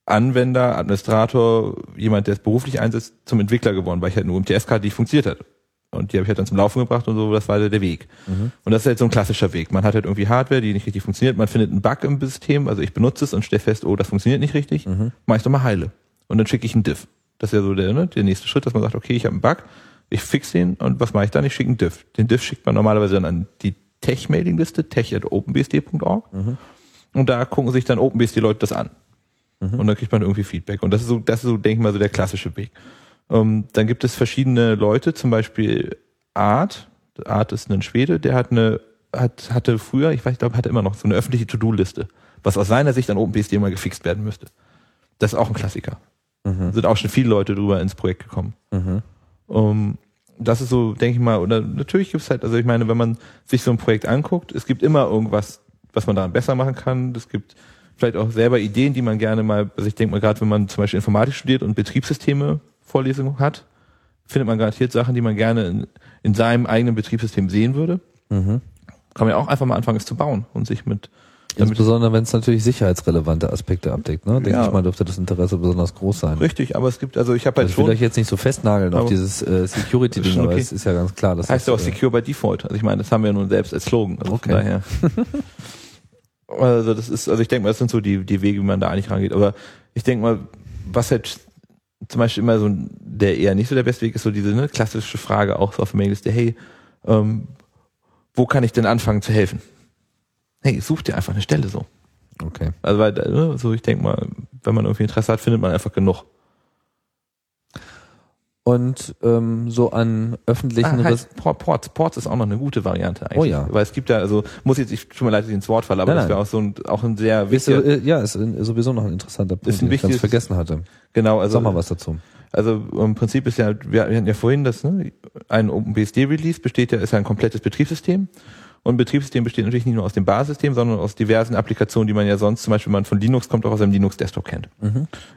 S3: Anwender, Administrator, jemand, der es beruflich einsetzt, zum Entwickler geworden, weil ich halt eine UMTS hatte, die funktioniert hat. Und die habe ich halt dann zum Laufen gebracht und so, das war der Weg. Und das ist halt so ein klassischer Weg. Man hat halt irgendwie Hardware, die nicht richtig funktioniert, man findet einen Bug im System, also ich benutze es und stelle fest, oh, das funktioniert nicht richtig, mach ich doch mal heile. Und dann schicke ich einen Diff. Das ist ja so der, ne, der nächste Schritt, dass man sagt, okay, ich habe einen Bug, ich fix den und was mache ich dann? Ich schicke einen Diff. Den Diff schickt man normalerweise dann an die Tech-Mailing-Liste, tech.openbsd.org und da gucken sich dann OpenBSD-Leute das an. Und dann kriegt man irgendwie Feedback. Und das ist so, das ist so, denke ich mal, so der klassische Weg. Ähm, dann gibt es verschiedene Leute, zum Beispiel Art. Art ist ein Schwede, der hat eine, hat, hatte früher, ich weiß, ich glaube, hatte immer noch so eine öffentliche To-Do-Liste, was aus seiner Sicht an OpenBSD mal gefixt werden müsste. Das ist auch ein Klassiker. Sind auch schon viele Leute drüber ins Projekt gekommen. Um, das ist so, denke ich mal, oder natürlich gibt es halt, also ich meine, wenn man sich so ein Projekt anguckt, es gibt immer irgendwas, was man daran besser machen kann. Es gibt vielleicht auch selber Ideen, die man gerne mal, also ich denke mal gerade, wenn man zum Beispiel Informatik studiert und Betriebssysteme Vorlesungen hat, findet man garantiert Sachen, die man gerne in, in seinem eigenen Betriebssystem sehen würde. Kann man ja auch einfach mal anfangen, es zu bauen und sich mit,
S2: insbesondere wenn es natürlich sicherheitsrelevante Aspekte abdeckt, ne? Denke
S3: Ja.
S2: ich mal, dürfte das Interesse besonders groß sein.
S3: richtig, aber es gibt, also ich habe halt
S2: Also ich will
S3: schon,
S2: euch jetzt nicht so festnageln auf dieses äh, Security-Ding,
S3: Schon
S2: aber
S3: okay.
S2: es ist ja ganz klar, dass
S3: heißt ja auch
S2: das, äh,
S3: Secure by Default. Also ich meine, das haben wir ja nun selbst als Slogan. Also
S2: Okay.
S3: von daher. also das ist, also ich denke mal, das sind so die, die Wege, wie man da eigentlich rangeht. Aber ich denke mal, was halt zum Beispiel immer so der eher nicht so der beste Weg ist, so diese ne, klassische Frage auch so auf der Mailingliste, hey, ähm, wo kann ich denn anfangen zu helfen? Hey, such dir einfach eine Stelle so.
S2: Okay.
S3: Also weil, ne, so ich denke mal, wenn man irgendwie Interesse hat, findet man einfach genug.
S2: Und ähm, so an öffentlichen
S3: Ah, heißt, Port- Ports, Ports ist auch noch eine gute Variante eigentlich.
S2: Oh ja.
S3: Weil es gibt ja, also muss jetzt, ich tut mir leid, dass ich ins Wort falle, aber
S2: Nein,
S3: das wäre auch so ein, auch ein sehr
S2: ist,
S3: wichtiger,
S2: äh, ja, ist sowieso noch ein interessanter Punkt,
S3: Ist ein
S2: den ich ganz vergessen hatte.
S3: genau, also,
S2: Sag mal was dazu.
S3: also im Prinzip ist ja, wir, wir hatten ja vorhin das, ne, ein OpenBSD-Release besteht ja, ist ja ein komplettes Betriebssystem. Und Betriebssystem besteht natürlich nicht nur aus dem Basissystem, sondern aus diversen Applikationen, die man ja sonst, zum Beispiel, wenn man von Linux kommt, auch aus einem Linux-Desktop kennt.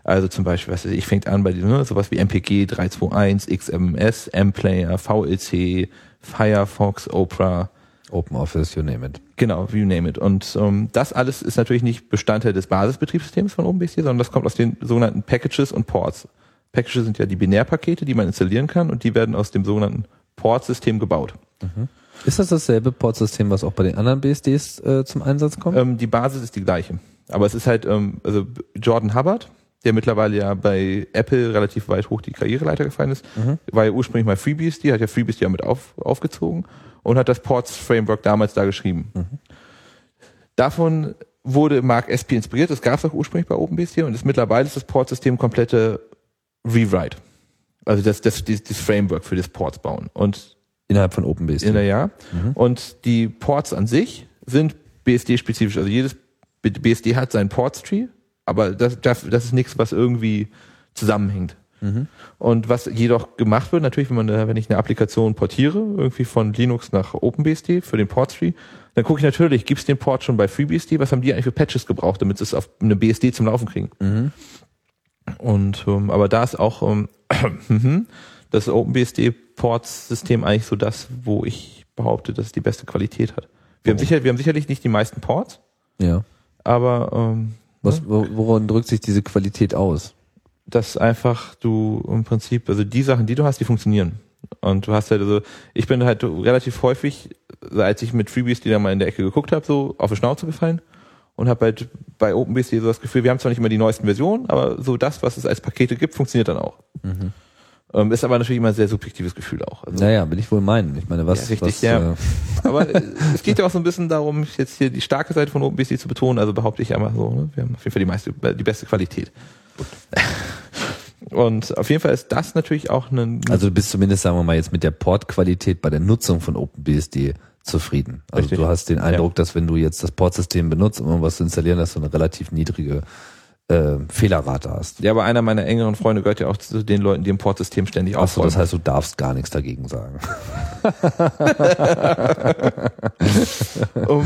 S3: Also zum Beispiel, was ich fängt an bei ne, sowas wie MPG 321, XMS, M-Player, VLC, Firefox, Opera,
S2: Open Office, you name it.
S3: Genau, you name it. Und ähm, das alles ist natürlich nicht Bestandteil des Basisbetriebssystems von OpenBSD, sondern das kommt aus den sogenannten Packages und Ports. Packages sind ja die Binärpakete, die man installieren kann und die werden aus dem sogenannten Port-System gebaut.
S2: Ist das dasselbe Portsystem, was auch bei den anderen BSDs äh, zum Einsatz kommt?
S3: Ähm, die Basis ist die gleiche. Aber es ist halt, ähm, also Jordan Hubbard, der mittlerweile ja bei Apple relativ weit hoch die Karriereleiter gefallen ist, war ja ursprünglich mal FreeBSD, hat ja FreeBSD ja mit auf, aufgezogen und hat das Ports-Framework damals da geschrieben. Davon wurde Mark SP inspiriert, das gab es auch ursprünglich bei OpenBSD und ist mittlerweile ist das Portsystem komplette Rewrite. Also das, das, das, das Framework für das Ports bauen. Und
S2: Innerhalb von OpenBSD.
S3: in der Jahr. Und die Ports an sich sind BSD-spezifisch. Also jedes BSD hat seinen Ports-Tree, aber das, das, das ist nichts, was irgendwie zusammenhängt. Und was jedoch gemacht wird, natürlich, wenn man, eine- wenn ich eine Applikation portiere, irgendwie von Linux nach OpenBSD für den Port-Tree, dann gucke ich natürlich, gibt es den Port schon bei FreeBSD? Was haben die eigentlich für Patches gebraucht, damit sie es auf eine BSD zum Laufen kriegen? Und ähm, aber da ist auch ähm, das OpenBSD-Ports-System eigentlich so das, wo ich behaupte, dass es die beste Qualität hat. Wir haben, sicher, wir haben sicherlich nicht die meisten Ports,
S2: Ja.
S3: aber ähm,
S2: Was, wo- woran drückt sich diese Qualität aus?
S3: dass einfach du im Prinzip, also die Sachen, die du hast, die funktionieren. Und du hast halt also, ich bin halt relativ häufig, als ich mit FreeBSD da mal in der Ecke geguckt habe, so auf die Schnauze gefallen und habe halt bei OpenBSD so das Gefühl, wir haben zwar nicht immer die neuesten Versionen, aber so das, was es als Pakete gibt, funktioniert dann auch. Ähm, ist aber natürlich immer ein sehr subjektives Gefühl auch. Also,
S2: Naja, will ich wohl meinen. Ich meine, was,
S3: Ja, richtig,
S2: was
S3: ja.
S2: Äh,
S3: Aber äh, es geht ja auch so ein bisschen darum, jetzt hier die starke Seite von OpenBSD zu betonen. Also behaupte ich einmal so, ne? wir haben auf jeden Fall die meiste, die beste Qualität. Und auf jeden Fall ist das natürlich auch ein
S2: also du bist zumindest, sagen wir mal, jetzt mit der Portqualität bei der Nutzung von OpenBSD zufrieden. Also
S3: Richtig.
S2: du hast den Eindruck, dass wenn du jetzt das Portsystem benutzt, um irgendwas zu installieren, dass du eine relativ niedrige äh, Fehlerrate hast.
S3: Ja, aber einer meiner engeren Freunde gehört ja auch zu den Leuten, die im Portsystem ständig
S2: Achso,
S3: aufräumen.
S2: das heißt, du darfst gar nichts dagegen sagen.
S3: um,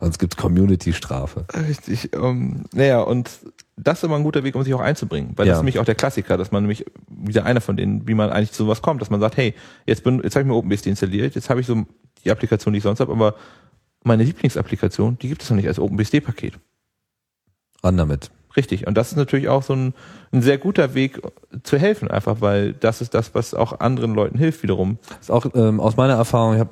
S2: Sonst gibt's Community-Strafe.
S3: richtig. Um, naja, und das ist immer ein guter Weg, um sich auch einzubringen. Weil
S2: Ja.
S3: das ist nämlich auch der Klassiker, dass man nämlich wieder einer von denen, wie man eigentlich zu sowas kommt, dass man sagt, hey, jetzt bin, jetzt habe ich mir OpenBSD installiert, jetzt habe ich so die Applikation, die ich sonst habe, aber meine Lieblingsapplikation, die gibt es noch nicht als OpenBSD-Paket.
S2: Ran damit.
S3: Richtig. Und das ist natürlich auch so ein, ein sehr guter Weg zu helfen, einfach weil das ist das, was auch anderen Leuten hilft wiederum.
S2: Ist auch ähm, aus meiner Erfahrung, ich habe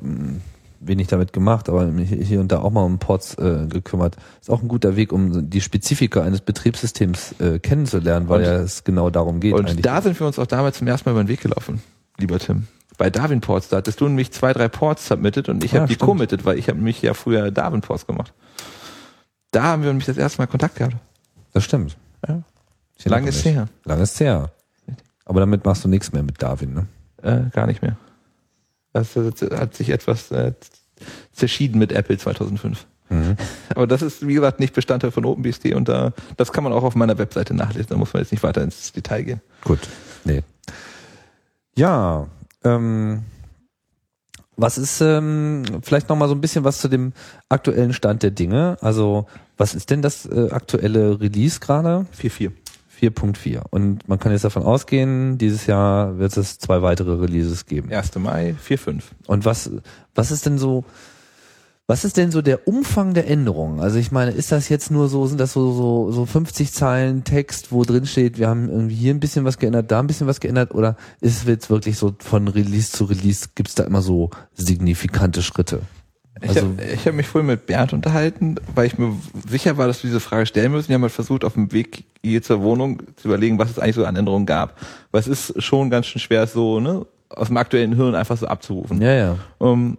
S2: wenig damit gemacht, aber mich hier und da auch mal um Ports äh, gekümmert. Ist auch ein guter Weg, um die Spezifika eines Betriebssystems äh, kennenzulernen, weil
S3: Und-
S2: ja es genau darum geht.
S3: Und
S2: eigentlich.
S3: da sind wir uns auch damals zum ersten Mal über den Weg gelaufen, lieber Tim. Bei Darwin Ports, da hattest du nämlich zwei, drei Ports submitted und ich
S2: Ja,
S3: habe die committed, weil ich habe mich ja früher Darwin Ports gemacht. Da haben wir nämlich das erste Mal Kontakt gehabt.
S2: das stimmt.
S3: Ja.
S2: Ich
S3: Lang
S2: erinnere
S3: ist her.
S2: Lang ist her. Aber damit machst du nichts mehr mit Darwin, ne?
S3: Äh, gar nicht mehr. Das, hat sich etwas äh, zerschieden mit Apple 2005.
S2: Mhm.
S3: Aber das ist, wie gesagt, nicht Bestandteil von OpenBSD und da, das kann man auch auf meiner Webseite nachlesen. Da muss man jetzt nicht weiter ins Detail gehen.
S2: Gut. Nee. Ja, ähm, was ist ähm, vielleicht noch mal so ein bisschen was zu dem aktuellen Stand der Dinge? Also, was ist denn das äh, aktuelle Release gerade?
S3: 4.4.
S2: 4.4. Und man kann jetzt davon ausgehen, dieses Jahr wird es zwei weitere Releases geben.
S3: 1. Mai, 4.5.
S2: Und was, was ist denn so, was ist denn so der Umfang der Änderungen? Also ich meine, ist das jetzt nur so, sind das so, so, so 50 Zeilen Text, wo drin steht, wir haben irgendwie hier ein bisschen was geändert, da ein bisschen was geändert, oder ist es jetzt wirklich so von Release zu Release, gibt es da immer so signifikante Schritte?
S3: Ich
S2: Also-
S3: habe ich hab mich vorhin mit Bernd unterhalten, weil ich mir sicher war, dass wir diese Frage stellen müssen. Wir haben halt versucht, auf dem Weg hier zur Wohnung zu überlegen, was es eigentlich so an Änderungen gab. Weil es ist schon ganz schön schwer, so ne, aus dem aktuellen Hirn einfach so abzurufen.
S2: Ja, ja.
S3: Um,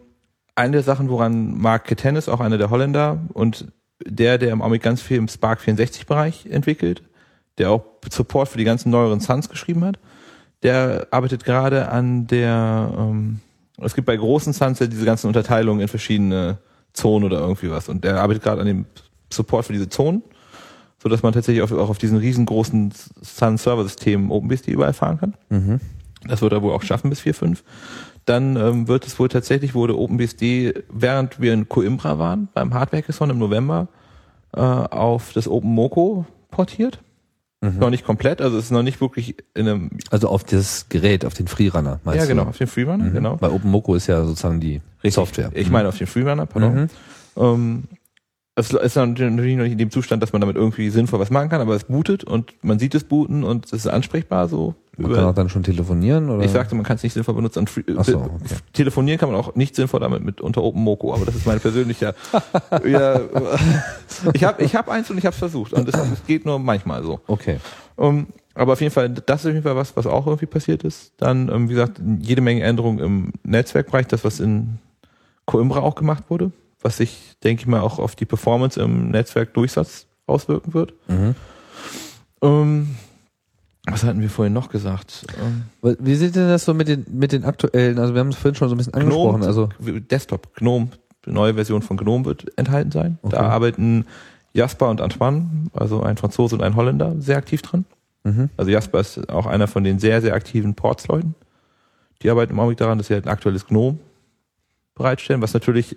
S3: eine der Sachen, woran Mark Ketennis, auch einer der Holländer, und der, der im Augenblick ganz viel im Spark 64-Bereich entwickelt, der auch Support für die ganzen neueren Suns geschrieben hat, der arbeitet gerade an der, ähm, es gibt bei großen Suns ja diese ganzen Unterteilungen in verschiedene Zonen oder irgendwie was, und der arbeitet gerade an dem Support für diese Zonen, so dass man tatsächlich auch, auch auf diesen riesengroßen Sun-Server-Systemen OpenBSD überall fahren kann.
S2: Mhm.
S3: Das wird er wohl auch schaffen bis 4.5. Dann ähm, wird es wohl tatsächlich, wurde OpenBSD, während wir in Coimbra waren, beim Hardware-Hackathon im November, äh, auf das OpenMoko portiert. Noch nicht komplett, also es ist noch nicht wirklich in einem,
S2: Also auf das Gerät, auf den Freerunner, meinst
S3: ja
S2: du?
S3: genau, auf den Freerunner, genau.
S2: Weil OpenMoko ist ja sozusagen die Software.
S3: Ich meine auf den Freerunner, pardon.
S2: Mhm.
S3: Ähm, es ist natürlich noch nicht in dem Zustand, dass man damit irgendwie sinnvoll was machen kann, aber es bootet und man sieht es booten und es ist ansprechbar so.
S2: Man kann auch dann schon telefonieren, oder?
S3: Ich sagte, man kann es nicht sinnvoll benutzen. Und
S2: Ach so,
S3: äh,
S2: okay.
S3: Telefonieren kann man auch nicht sinnvoll damit mit unter OpenMoko, aber das ist mein persönlicher. ja, ich habe ich hab eins und ich habe es versucht und es, es geht nur manchmal so.
S2: Okay.
S3: Um, aber auf jeden Fall, das ist auf jeden Fall was, was auch irgendwie passiert ist. Dann, ähm, wie gesagt, jede Menge Änderungen im Netzwerkbereich, das was in Coimbra auch gemacht wurde, was sich, denke ich mal, auch auf die Performance im Netzwerkdurchsatz auswirken wird.
S2: Mhm.
S3: Ähm, was hatten wir vorhin noch gesagt? Ähm,
S2: Wie sieht denn das so mit den, mit den aktuellen, also wir haben es vorhin schon so ein bisschen angesprochen, also
S3: Desktop, Gnome, neue Version von Gnome wird enthalten sein.
S2: Okay.
S3: Da arbeiten Jasper und Antoine, also ein Franzose und ein Holländer, sehr aktiv dran.
S2: Mhm.
S3: Also Jasper ist auch einer von den sehr, sehr aktiven Ports-Leuten. Die arbeiten im Augenblick daran, dass sie halt ein aktuelles Gnome bereitstellen, was natürlich,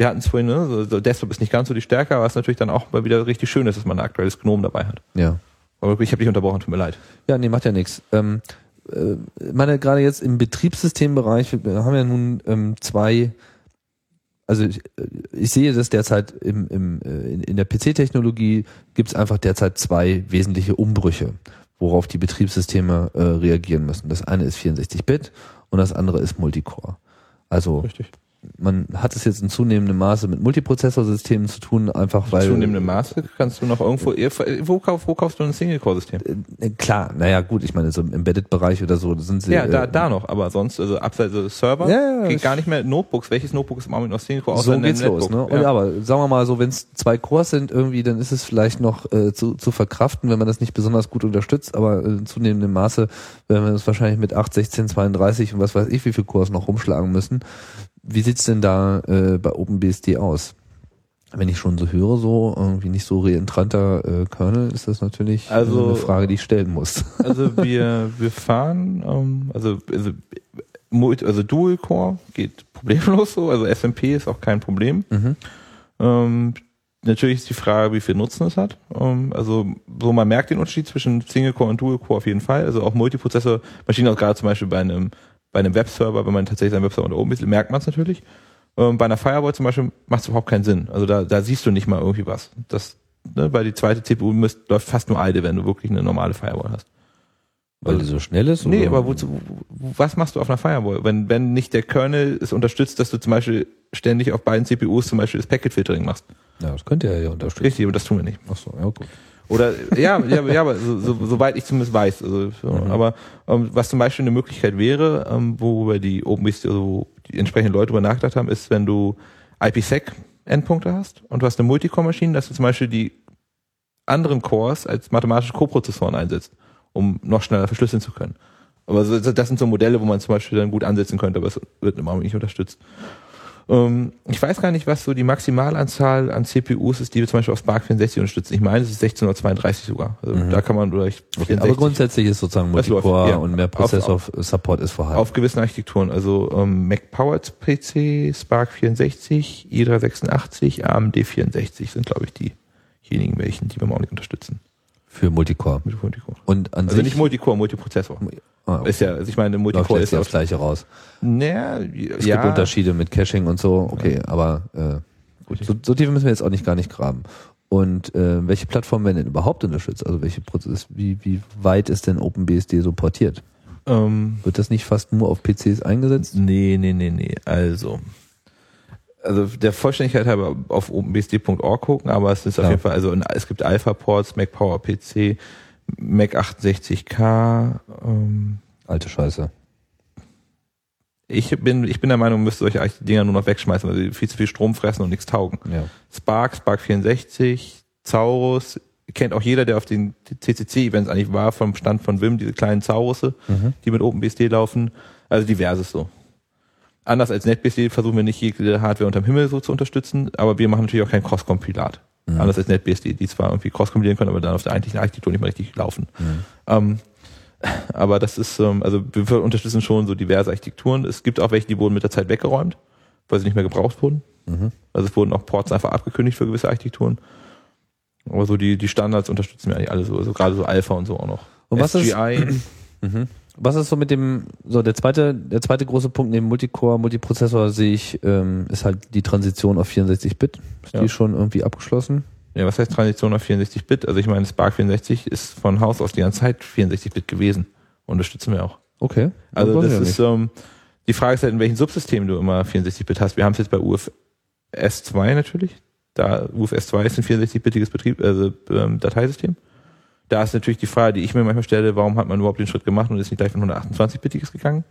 S3: wir hatten es vorhin, ne, so, Desktop ist nicht ganz so die Stärke, aber was natürlich dann auch mal wieder richtig schön ist, dass man ein aktuelles Gnome dabei hat.
S2: ja.
S3: Aber ich habe dich unterbrochen, tut mir leid.
S2: Ja, nee, macht ja nichts. Ähm, äh, ich meine, gerade jetzt im Betriebssystembereich, wir haben ja nun ähm, zwei also ich, ich sehe das derzeit im, im, äh, in, in der PC-Technologie gibt es einfach derzeit zwei wesentliche Umbrüche, worauf die Betriebssysteme äh, reagieren müssen. Das eine ist 64-Bit und das andere ist Multicore. Also
S3: Richtig.
S2: Man hat es jetzt in zunehmendem Maße mit Multiprozessorsystemen zu tun, einfach weil
S3: Zunehmendem Maße kannst du noch irgendwo, wo, kauf, wo kaufst du ein Single-Core-System?
S2: äh, klar, naja gut, ich meine so im Embedded-Bereich oder so sind sie
S3: Ja, da,
S2: äh,
S3: da noch, aber sonst, also abseits des Server,
S2: Ja, ja,
S3: geht gar nicht mehr Notebooks. Welches Notebook ist im Augenblick noch Single-Core?
S2: so geht's los, ne? Und
S3: Ja.
S2: aber sagen wir mal so, wenn es zwei Cores sind irgendwie, dann ist es vielleicht noch äh, zu, zu verkraften, wenn man das nicht besonders gut unterstützt, aber in zunehmendem Maße werden wir das wahrscheinlich mit 8, 16, 32 und was weiß ich, wie viele Cores noch rumschlagen müssen. Wie sieht's denn da äh, bei OpenBSD aus? Wenn ich schon so höre, so irgendwie nicht so reentranter äh, Kernel, ist das natürlich
S3: Also-
S2: äh, eine Frage, die ich stellen muss.
S3: Also wir, wir fahren, ähm, also, also, also Dual Core geht problemlos so, also SMP ist auch kein Problem.
S2: Mhm.
S3: Ähm, natürlich ist die Frage, wie viel Nutzen es hat. Ähm, also so man merkt den Unterschied zwischen Single Core und Dual Core auf jeden Fall. Also auch Multiprozessor, Maschinen auch gerade zum Beispiel bei einem bei einem Webserver, wenn man tatsächlich seinen Webserver unter oben ist, merkt man es natürlich. Ähm, bei einer Firewall zum Beispiel macht es überhaupt keinen Sinn. Also da, da siehst du nicht mal irgendwie was. Das, ne, weil die zweite CPU müsst, läuft fast nur eine, wenn du wirklich eine normale Firewall hast.
S2: Weil die so schnell ist?
S3: Nee,
S2: oder?
S3: aber wozu, wo- was machst du auf einer Firewall? Wenn, wenn nicht der Kernel es unterstützt, dass du zum Beispiel ständig auf beiden CPUs zum Beispiel das Packet Filtering machst.
S2: Ja, das könnte er ja unterstützen.
S3: Richtig, aber das tun wir nicht.
S2: Ach so, ja gut.
S3: Oder ja, ja, ja, aber so, so, soweit ich zumindest weiß. Also, so, Aber ähm, was zum Beispiel eine Möglichkeit wäre, ähm, worüber die OpenBSD, also wo die entsprechenden Leute über nachgedacht haben, ist, wenn du IPsec-Endpunkte hast und du hast eine Multicore-Maschine, dass du zum Beispiel die anderen Cores als mathematische Koprozessoren einsetzt, um noch schneller verschlüsseln zu können. Aber so, das sind so Modelle, wo man zum Beispiel dann gut ansetzen könnte, aber es wird im Augenblick nicht unterstützt. Ähm, ich weiß gar nicht, was so die Maximalanzahl an CPUs ist, die wir zum Beispiel auf Spark 64 unterstützen. Ich meine, es ist 16 oder 32 sogar. Also da kann man oder ich
S2: Okay, aber grundsätzlich ist sozusagen Multicore
S3: ja.
S2: und mehr Prozessor-Support ist vorhanden.
S3: auf gewissen Architekturen, also ähm, Mac Powered PC, Spark 64, i386, AMD 64 sind, glaube ich, diejenigen welchen, die wir im Augenblick unterstützen.
S2: für Multicore.
S3: Mit Multicore.
S2: Und an
S3: Also nicht Multicore, Multiprozessor.
S2: Ah,
S3: Ist ja, also ich meine, Multicore ist ja
S2: aufs Gleiche raus.
S3: Naja,
S2: Es
S3: ja,
S2: gibt Unterschiede mit Caching und so, okay, aber äh, gut, so, so tief müssen wir jetzt auch nicht gar nicht graben. Und äh, welche Plattformen werden denn überhaupt unterstützt? Also welche Prozess, wie, wie weit ist denn OpenBSD so portiert?
S3: Ähm,
S2: Wird das nicht fast nur auf PCs eingesetzt?
S3: Nee, nee, nee, nee. Also, also der Vollständigkeit halber auf openbsd.org gucken, aber es ist auf
S2: Ja.
S3: jeden Fall, also es gibt Alpha-Ports, Mac Power PC, Mac 68K. Ähm,
S2: Alte Scheiße.
S3: ich bin, ich bin der Meinung, man müsste solche Dinger nur noch wegschmeißen, weil sie viel zu viel Strom fressen und nichts taugen.
S2: Ja.
S3: Spark, Spark 64, Zaurus, kennt auch jeder, der auf den CCC-Events eigentlich war, vom Stand von Wim, diese kleinen Zaurusse,
S2: Mhm.
S3: die mit OpenBSD laufen. Also diverses so. Anders als NetBSD versuchen wir nicht jede Hardware unterm Himmel so zu unterstützen, aber wir machen natürlich auch kein Cross-Compilat.
S2: Mhm.
S3: Anders als NetBSD, die zwar irgendwie cross-kompilieren können, aber dann auf der eigentlichen Architektur nicht mehr richtig laufen.
S2: Mhm.
S3: Ähm, aber das ist, ähm, also wir unterstützen schon so diverse Architekturen. Es gibt auch welche, die wurden mit der Zeit weggeräumt, weil sie nicht mehr gebraucht wurden.
S2: Mhm.
S3: Also es wurden auch Ports einfach abgekündigt für gewisse Architekturen. Aber so die, die Standards unterstützen wir eigentlich alle so, also gerade so Alpha und so auch noch.
S2: Und was ist-
S3: SGI,
S2: Mhm. Was ist so mit dem, so der zweite, der zweite große Punkt neben Multicore, Multiprozessor sehe ich, ähm, ist halt die Transition auf 64-Bit. Ist
S3: Ja.
S2: die schon irgendwie abgeschlossen?
S3: ja, was heißt Transition auf 64-Bit? Also ich meine, Spark 64 ist von Haus aus die ganze Zeit 64-Bit gewesen. Unterstützen wir auch.
S2: Okay.
S3: Also das
S2: ich ja
S3: ist, ähm, die Frage ist halt, in welchem Subsystem du immer 64-Bit hast. Wir haben es jetzt bei UFS 2 natürlich. Da UFS 2 ist ein 64-bitiges Betrieb, also ähm, Dateisystem. Da ist natürlich die Frage, die ich mir manchmal stelle, warum hat man überhaupt den Schritt gemacht und ist nicht gleich von 128-bitiges gegangen?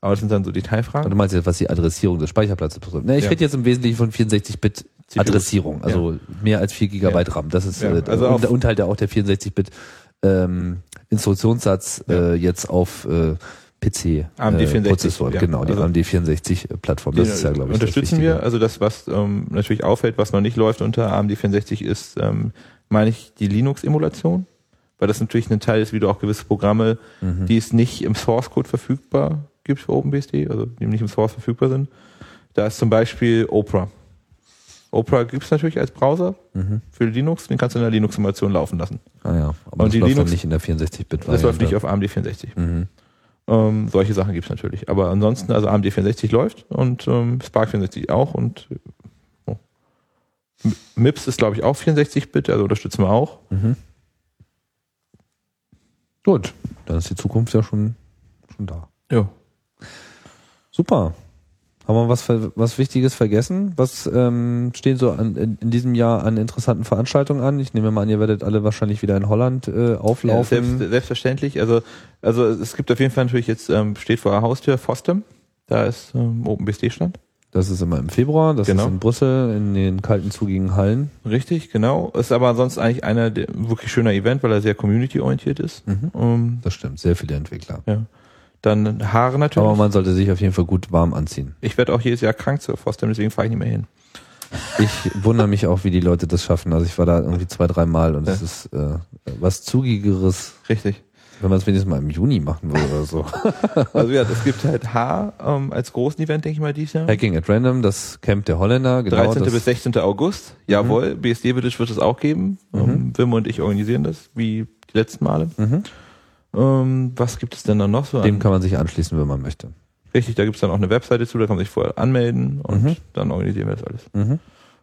S3: Aber das sind dann so Detailfragen.
S2: Du meinst jetzt, was die Adressierung des Speicherplatzes betrifft. Ne, ich
S3: Ja.
S2: rede jetzt im Wesentlichen von 64-Bit
S3: CPU.
S2: Adressierung, also mehr als 4 Gigabyte RAM. Das ist
S3: Ja,
S2: äh,
S3: also
S2: und, und halt auch der 64-Bit ähm, Instruktionssatz äh, jetzt auf äh, PC
S3: AMD
S2: äh,
S3: 64,
S2: Prozessoren,
S3: ja.
S2: genau, die
S3: Also-
S2: AMD 64 Plattform. Das ist ja, glaube ich,
S3: Unterstützen wir. Also das, was ähm, natürlich auffällt, was noch nicht läuft unter AMD 64 ist, ähm, meine ich, die Linux-Emulation. Weil das natürlich ein Teil ist, wie du auch gewisse Programme,
S2: Mhm.
S3: die es nicht im Source Code verfügbar gibt für OpenBSD, also die nicht im Source verfügbar sind. Da ist zum Beispiel Opera. Opera gibt es natürlich als Browser
S2: Mhm.
S3: für Linux, den kannst du in der Linux-Emulation laufen lassen.
S2: Ah ja, aber
S3: Und
S2: das läuft
S3: Linux-
S2: nicht in der 64-Bit.
S3: Das läuft nicht auf AMD 64.
S2: Mhm.
S3: Ähm, solche Sachen gibt's natürlich. Aber ansonsten, also AMD 64 läuft und ähm, Spark 64 auch und MIPS ist, glaube ich, auch 64-Bit, also unterstützen wir auch.
S2: Gut, dann ist die Zukunft ja schon, schon da.
S3: Ja.
S2: Super. Haben wir was, ver- was Wichtiges vergessen? Was ähm, stehen so an, in, in diesem Jahr an interessanten Veranstaltungen an? Ich nehme mal an, ihr werdet alle wahrscheinlich wieder in Holland äh,
S3: Ja,
S2: auflaufen.
S3: selbst, selbstverständlich. Also, also es gibt auf jeden Fall natürlich jetzt, ähm, steht vor der Haustür Fostem. Da ist ähm, OpenBSD-Stand.
S2: Das ist immer im Februar, das
S3: Genau.
S2: ist in Brüssel, in den kalten, zugigen Hallen.
S3: Richtig, genau. Ist aber sonst eigentlich einer der wirklich schöner Event, weil er sehr community-orientiert ist.
S2: Mhm.
S3: Ähm,
S2: Das stimmt, sehr viele Entwickler.
S3: ja. Dann Haare natürlich.
S2: Aber man sollte sich auf jeden Fall gut warm anziehen.
S3: ich werde auch jedes Jahr krank zu Fostem, deswegen fahre ich nicht mehr hin.
S2: Ich wundere mich auch, wie die Leute das schaffen. Also ich war da irgendwie zwei, drei Mal und es ist äh, was Zugigeres,
S3: Richtig.
S2: Wenn man es wenigstens mal im Juni machen würde oder so.
S3: Also ja, es gibt halt H ähm, als großen Event, denke ich mal, dieses Jahr.
S2: Hacking at Random, das Camp der Holländer, genau.
S3: 13.
S2: das,
S3: bis 16. August. Jawohl, BSD Village wird es auch geben. Ähm, Wim und ich organisieren das, wie die letzten Male.
S2: Mhm.
S3: Ähm, was gibt es denn dann noch so?
S2: Dem
S3: An?
S2: kann man sich anschließen, wenn man möchte.
S3: Richtig, da gibt es dann auch eine Webseite zu, da kann man sich vorher anmelden und
S2: Mhm.
S3: dann organisieren wir das alles.
S2: Mhm.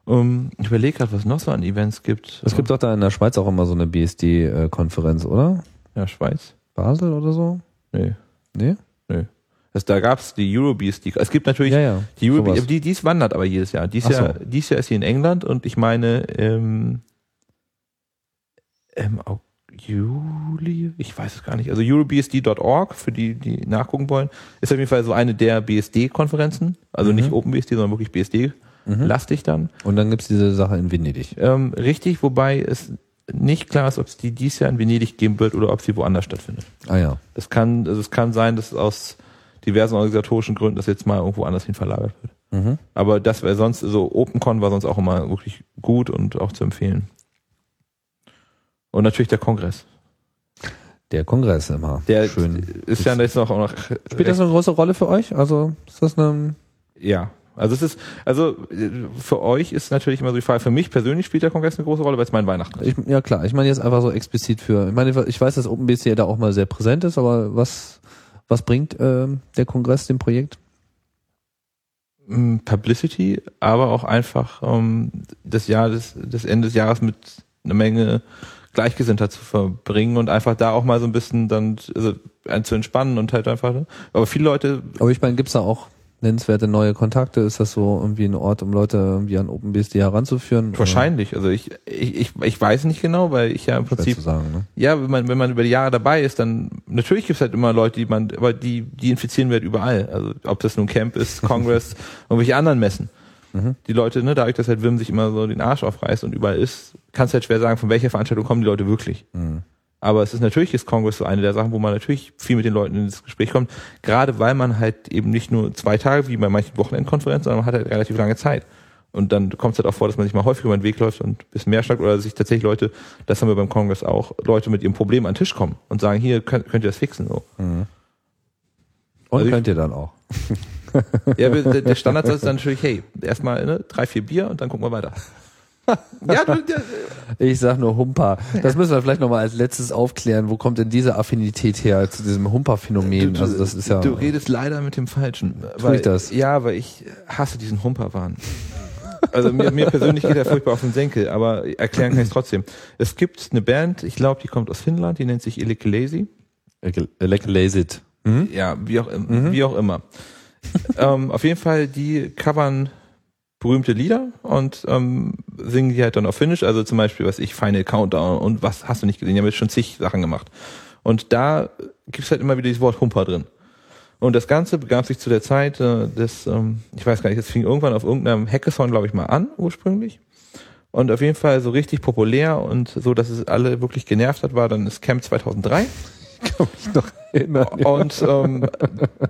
S3: Ähm, ich überlege gerade, was es noch so an Events gibt.
S2: Es gibt doch da in der Schweiz auch immer so eine BSD-Konferenz, oder?
S3: Ja, Schweiz.
S2: Basel oder so?
S3: Nee.
S2: Nee?
S3: Das, da gab es die EuroBSD. Es gibt natürlich
S2: Ja, ja.
S3: die Euro
S2: sowas.
S3: die, dies wandert aber jedes Jahr. Dies
S2: so.
S3: Jahr, dies Jahr ist sie in England und ich meine ähm, im Au- Juli, ich weiß es gar nicht. Also eurobsd.org, für die, die nachgucken wollen, ist auf jeden Fall so eine der BSD-Konferenzen. Also
S2: Mhm.
S3: nicht OpenBSD, sondern wirklich BSD-lastig
S2: Mhm.
S3: dann.
S2: Und dann gibt's diese Sache in Venedig.
S3: Ähm, richtig, wobei es nicht klar ist, ob es die dies Jahr in Venedig geben wird oder ob sie woanders stattfindet.
S2: Ah ja.
S3: Es kann, also es kann sein, dass aus diversen organisatorischen Gründen das jetzt mal irgendwo anders hin verlagert wird.
S2: Mhm.
S3: Aber das wäre sonst, so OpenCon war sonst auch immer wirklich gut und auch zu empfehlen. Und natürlich der Kongress.
S2: Der Kongress immer.
S3: Der
S2: Schön.
S3: ist ja jetzt noch, auch noch
S2: Spielt das eine große Rolle für euch? Also ist das eine
S3: ja. Also es ist, also äh, für euch ist natürlich immer so die Frage, für mich persönlich spielt der Kongress eine große Rolle, weil es mein Weihnachten ist.
S2: Ich, ja klar, ich meine jetzt einfach so explizit für. Ich meine, ich weiß, dass OpenBSD da auch mal sehr präsent ist, aber was was bringt ähm, der Kongress dem Projekt?
S3: Mm, Publicity, aber auch einfach ähm, das Jahr des, des Ende des Jahres mit einer Menge Gleichgesinnter zu verbringen und einfach da auch mal so ein bisschen dann also, zu entspannen und halt einfach. Ne? Aber viele Leute
S2: Aber ich meine, gibt's da auch nennenswerte neue Kontakte? Ist das so irgendwie ein Ort, um Leute irgendwie an OpenBSD heranzuführen?
S3: wahrscheinlich, also ich, ich, ich, ich weiß nicht genau, weil ich ja im
S2: Oder?
S3: Prinzip
S2: sagen, ne?
S3: Ja, wenn man, wenn man über die Jahre dabei ist, dann natürlich gibt's halt immer Leute, die man, aber die, die infizieren wir halt überall. Also ob das nun Camp ist, Congress, irgendwelche anderen Messen.
S2: Mhm.
S3: Die Leute, ne, dadurch, dass halt Wim sich immer so den Arsch aufreißt und überall ist, kannst halt schwer sagen, von welcher Veranstaltung kommen die Leute wirklich.
S2: Mhm.
S3: Aber es ist natürlich ist Congress so eine der Sachen, wo man natürlich viel mit den Leuten ins Gespräch kommt, gerade weil man halt eben nicht nur zwei Tage wie bei manchen Wochenendkonferenzen, sondern man hat halt relativ lange Zeit. Und dann kommt es halt auch vor, dass man sich mal häufiger über den Weg läuft und ein bisschen mehr schnackt oder sich tatsächlich Leute, das haben wir beim Kongress auch, Leute mit ihrem Problem an den Tisch kommen und sagen, hier könnt, könnt ihr das fixen. So.
S2: Und
S3: Also ich-
S2: könnt ihr dann auch.
S3: Ja, der der Standard ist dann natürlich, hey, erstmal ne, drei, vier Bier und dann gucken wir weiter. Ja, du, ja,
S2: Ich sag nur Humper. Das müssen wir vielleicht nochmal als letztes aufklären. Wo kommt denn diese Affinität her zu diesem Humper-Phänomen?
S3: Du-
S2: Also das ist ja.
S3: Du redest leider mit dem Falschen.
S2: Tue ich das?
S3: Ja, weil ich hasse diesen Humperwahn. Also mir, mir persönlich geht er furchtbar auf den Senkel, aber erklären kann ich es trotzdem. Es gibt eine Band, ich glaube, die kommt aus Finnland, die nennt sich Illikelesi.
S2: Leck Lasit. Hm?
S3: Ja, wie auch, im- wie auch immer. ähm, auf jeden Fall, die covern berühmte Lieder und ähm, singen die halt dann auf Finnisch, also zum Beispiel, was ich, Final Countdown und was hast du nicht gesehen, die haben jetzt schon zig Sachen gemacht. Und da gibt's halt immer wieder dieses Wort Humper drin. Und das Ganze begab sich zu der Zeit äh, des, ähm, ich weiß gar nicht, es fing irgendwann auf irgendeinem Hackathon, glaube ich, mal an, ursprünglich. Und auf jeden Fall so richtig populär und so, dass es alle wirklich genervt hat, war dann das Camp 2003.
S2: Kann mich noch erinnern.
S3: Und ähm,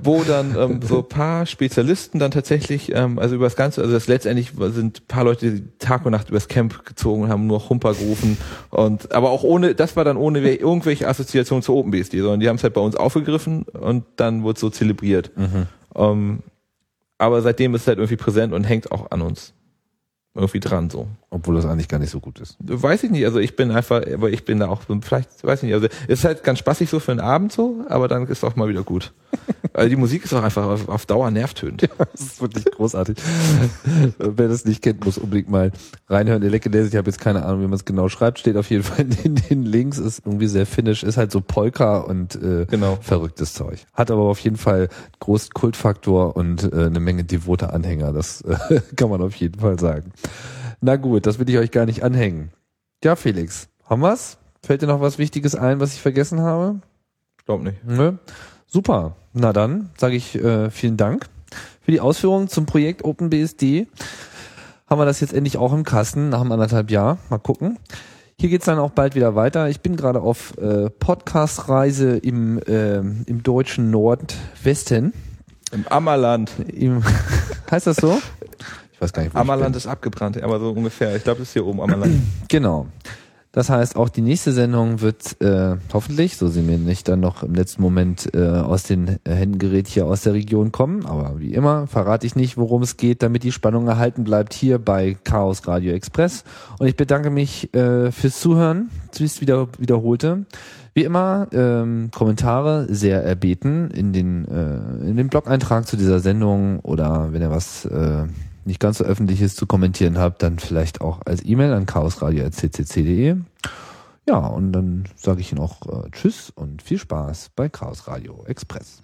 S3: wo dann ähm, so ein paar Spezialisten dann tatsächlich, ähm, also über das Ganze, also das letztendlich sind ein paar Leute die Tag und Nacht übers Camp gezogen und haben nur Humper gerufen und aber auch ohne, das war dann ohne we- irgendwelche Assoziationen zu OpenBSD, sondern die haben es halt bei uns aufgegriffen und dann wurde es so zelebriert. Ähm, aber seitdem ist es halt irgendwie präsent und hängt auch an uns irgendwie dran so.
S2: Obwohl das eigentlich gar nicht so gut ist.
S3: Weiß ich nicht, also ich bin einfach, aber ich bin da auch, vielleicht, weiß ich nicht, also ist halt ganz spaßig so für einen Abend so, aber dann ist auch mal wieder gut. Also die Musik ist auch einfach auf, auf Dauer nervtönt.
S2: Das ist wirklich großartig. Wer das nicht kennt, muss unbedingt mal reinhören. Legendäre, ich habe jetzt keine Ahnung, wie man es genau schreibt, steht auf jeden Fall in den Links, ist irgendwie sehr finnisch, ist halt so Polka und äh,
S3: Genau.
S2: verrücktes Zeug. Hat aber auf jeden Fall großen Kultfaktor und äh, eine Menge devote Anhänger, das äh, kann man auf jeden Fall sagen. Na gut, das will ich euch gar nicht anhängen. Ja, Felix, haben wir's? Fällt dir noch was Wichtiges ein, was ich vergessen habe?
S3: Ich glaube nicht.
S2: Nö. Super. Na dann sage ich äh, vielen Dank für die Ausführungen zum Projekt OpenBSD. Haben wir das jetzt endlich auch im Kasten nach einem anderthalb Jahr. Mal gucken. Hier geht's dann auch bald wieder weiter. Ich bin gerade auf äh, Podcast-Reise im, äh, im deutschen Nordwesten.
S3: Im Ammerland.
S2: Im, heißt das so? Weiß gar nicht, wo
S3: Ammerland ist abgebrannt, aber so ungefähr. Ich glaube, das ist hier oben Ammerland.
S2: Genau. Das heißt, auch die nächste Sendung wird äh, hoffentlich, so sie mir nicht dann noch im letzten Moment äh, aus den Händen gerät, hier aus der Region kommen. Aber wie immer verrate ich nicht, worum es geht, damit die Spannung erhalten bleibt hier bei Chaos Radio Express. Und ich bedanke mich äh, fürs Zuhören, wie es wieder wiederholte. Wie immer ähm, Kommentare sehr erbeten in den äh, in den Blog-Eintrag zu dieser Sendung oder wenn ihr was äh, nicht ganz so öffentliches zu kommentieren habt, dann vielleicht auch als E-Mail an chaosradio.ccc.de. Ja, und dann sage ich noch äh, Tschüss und viel Spaß bei Chaos Radio Express.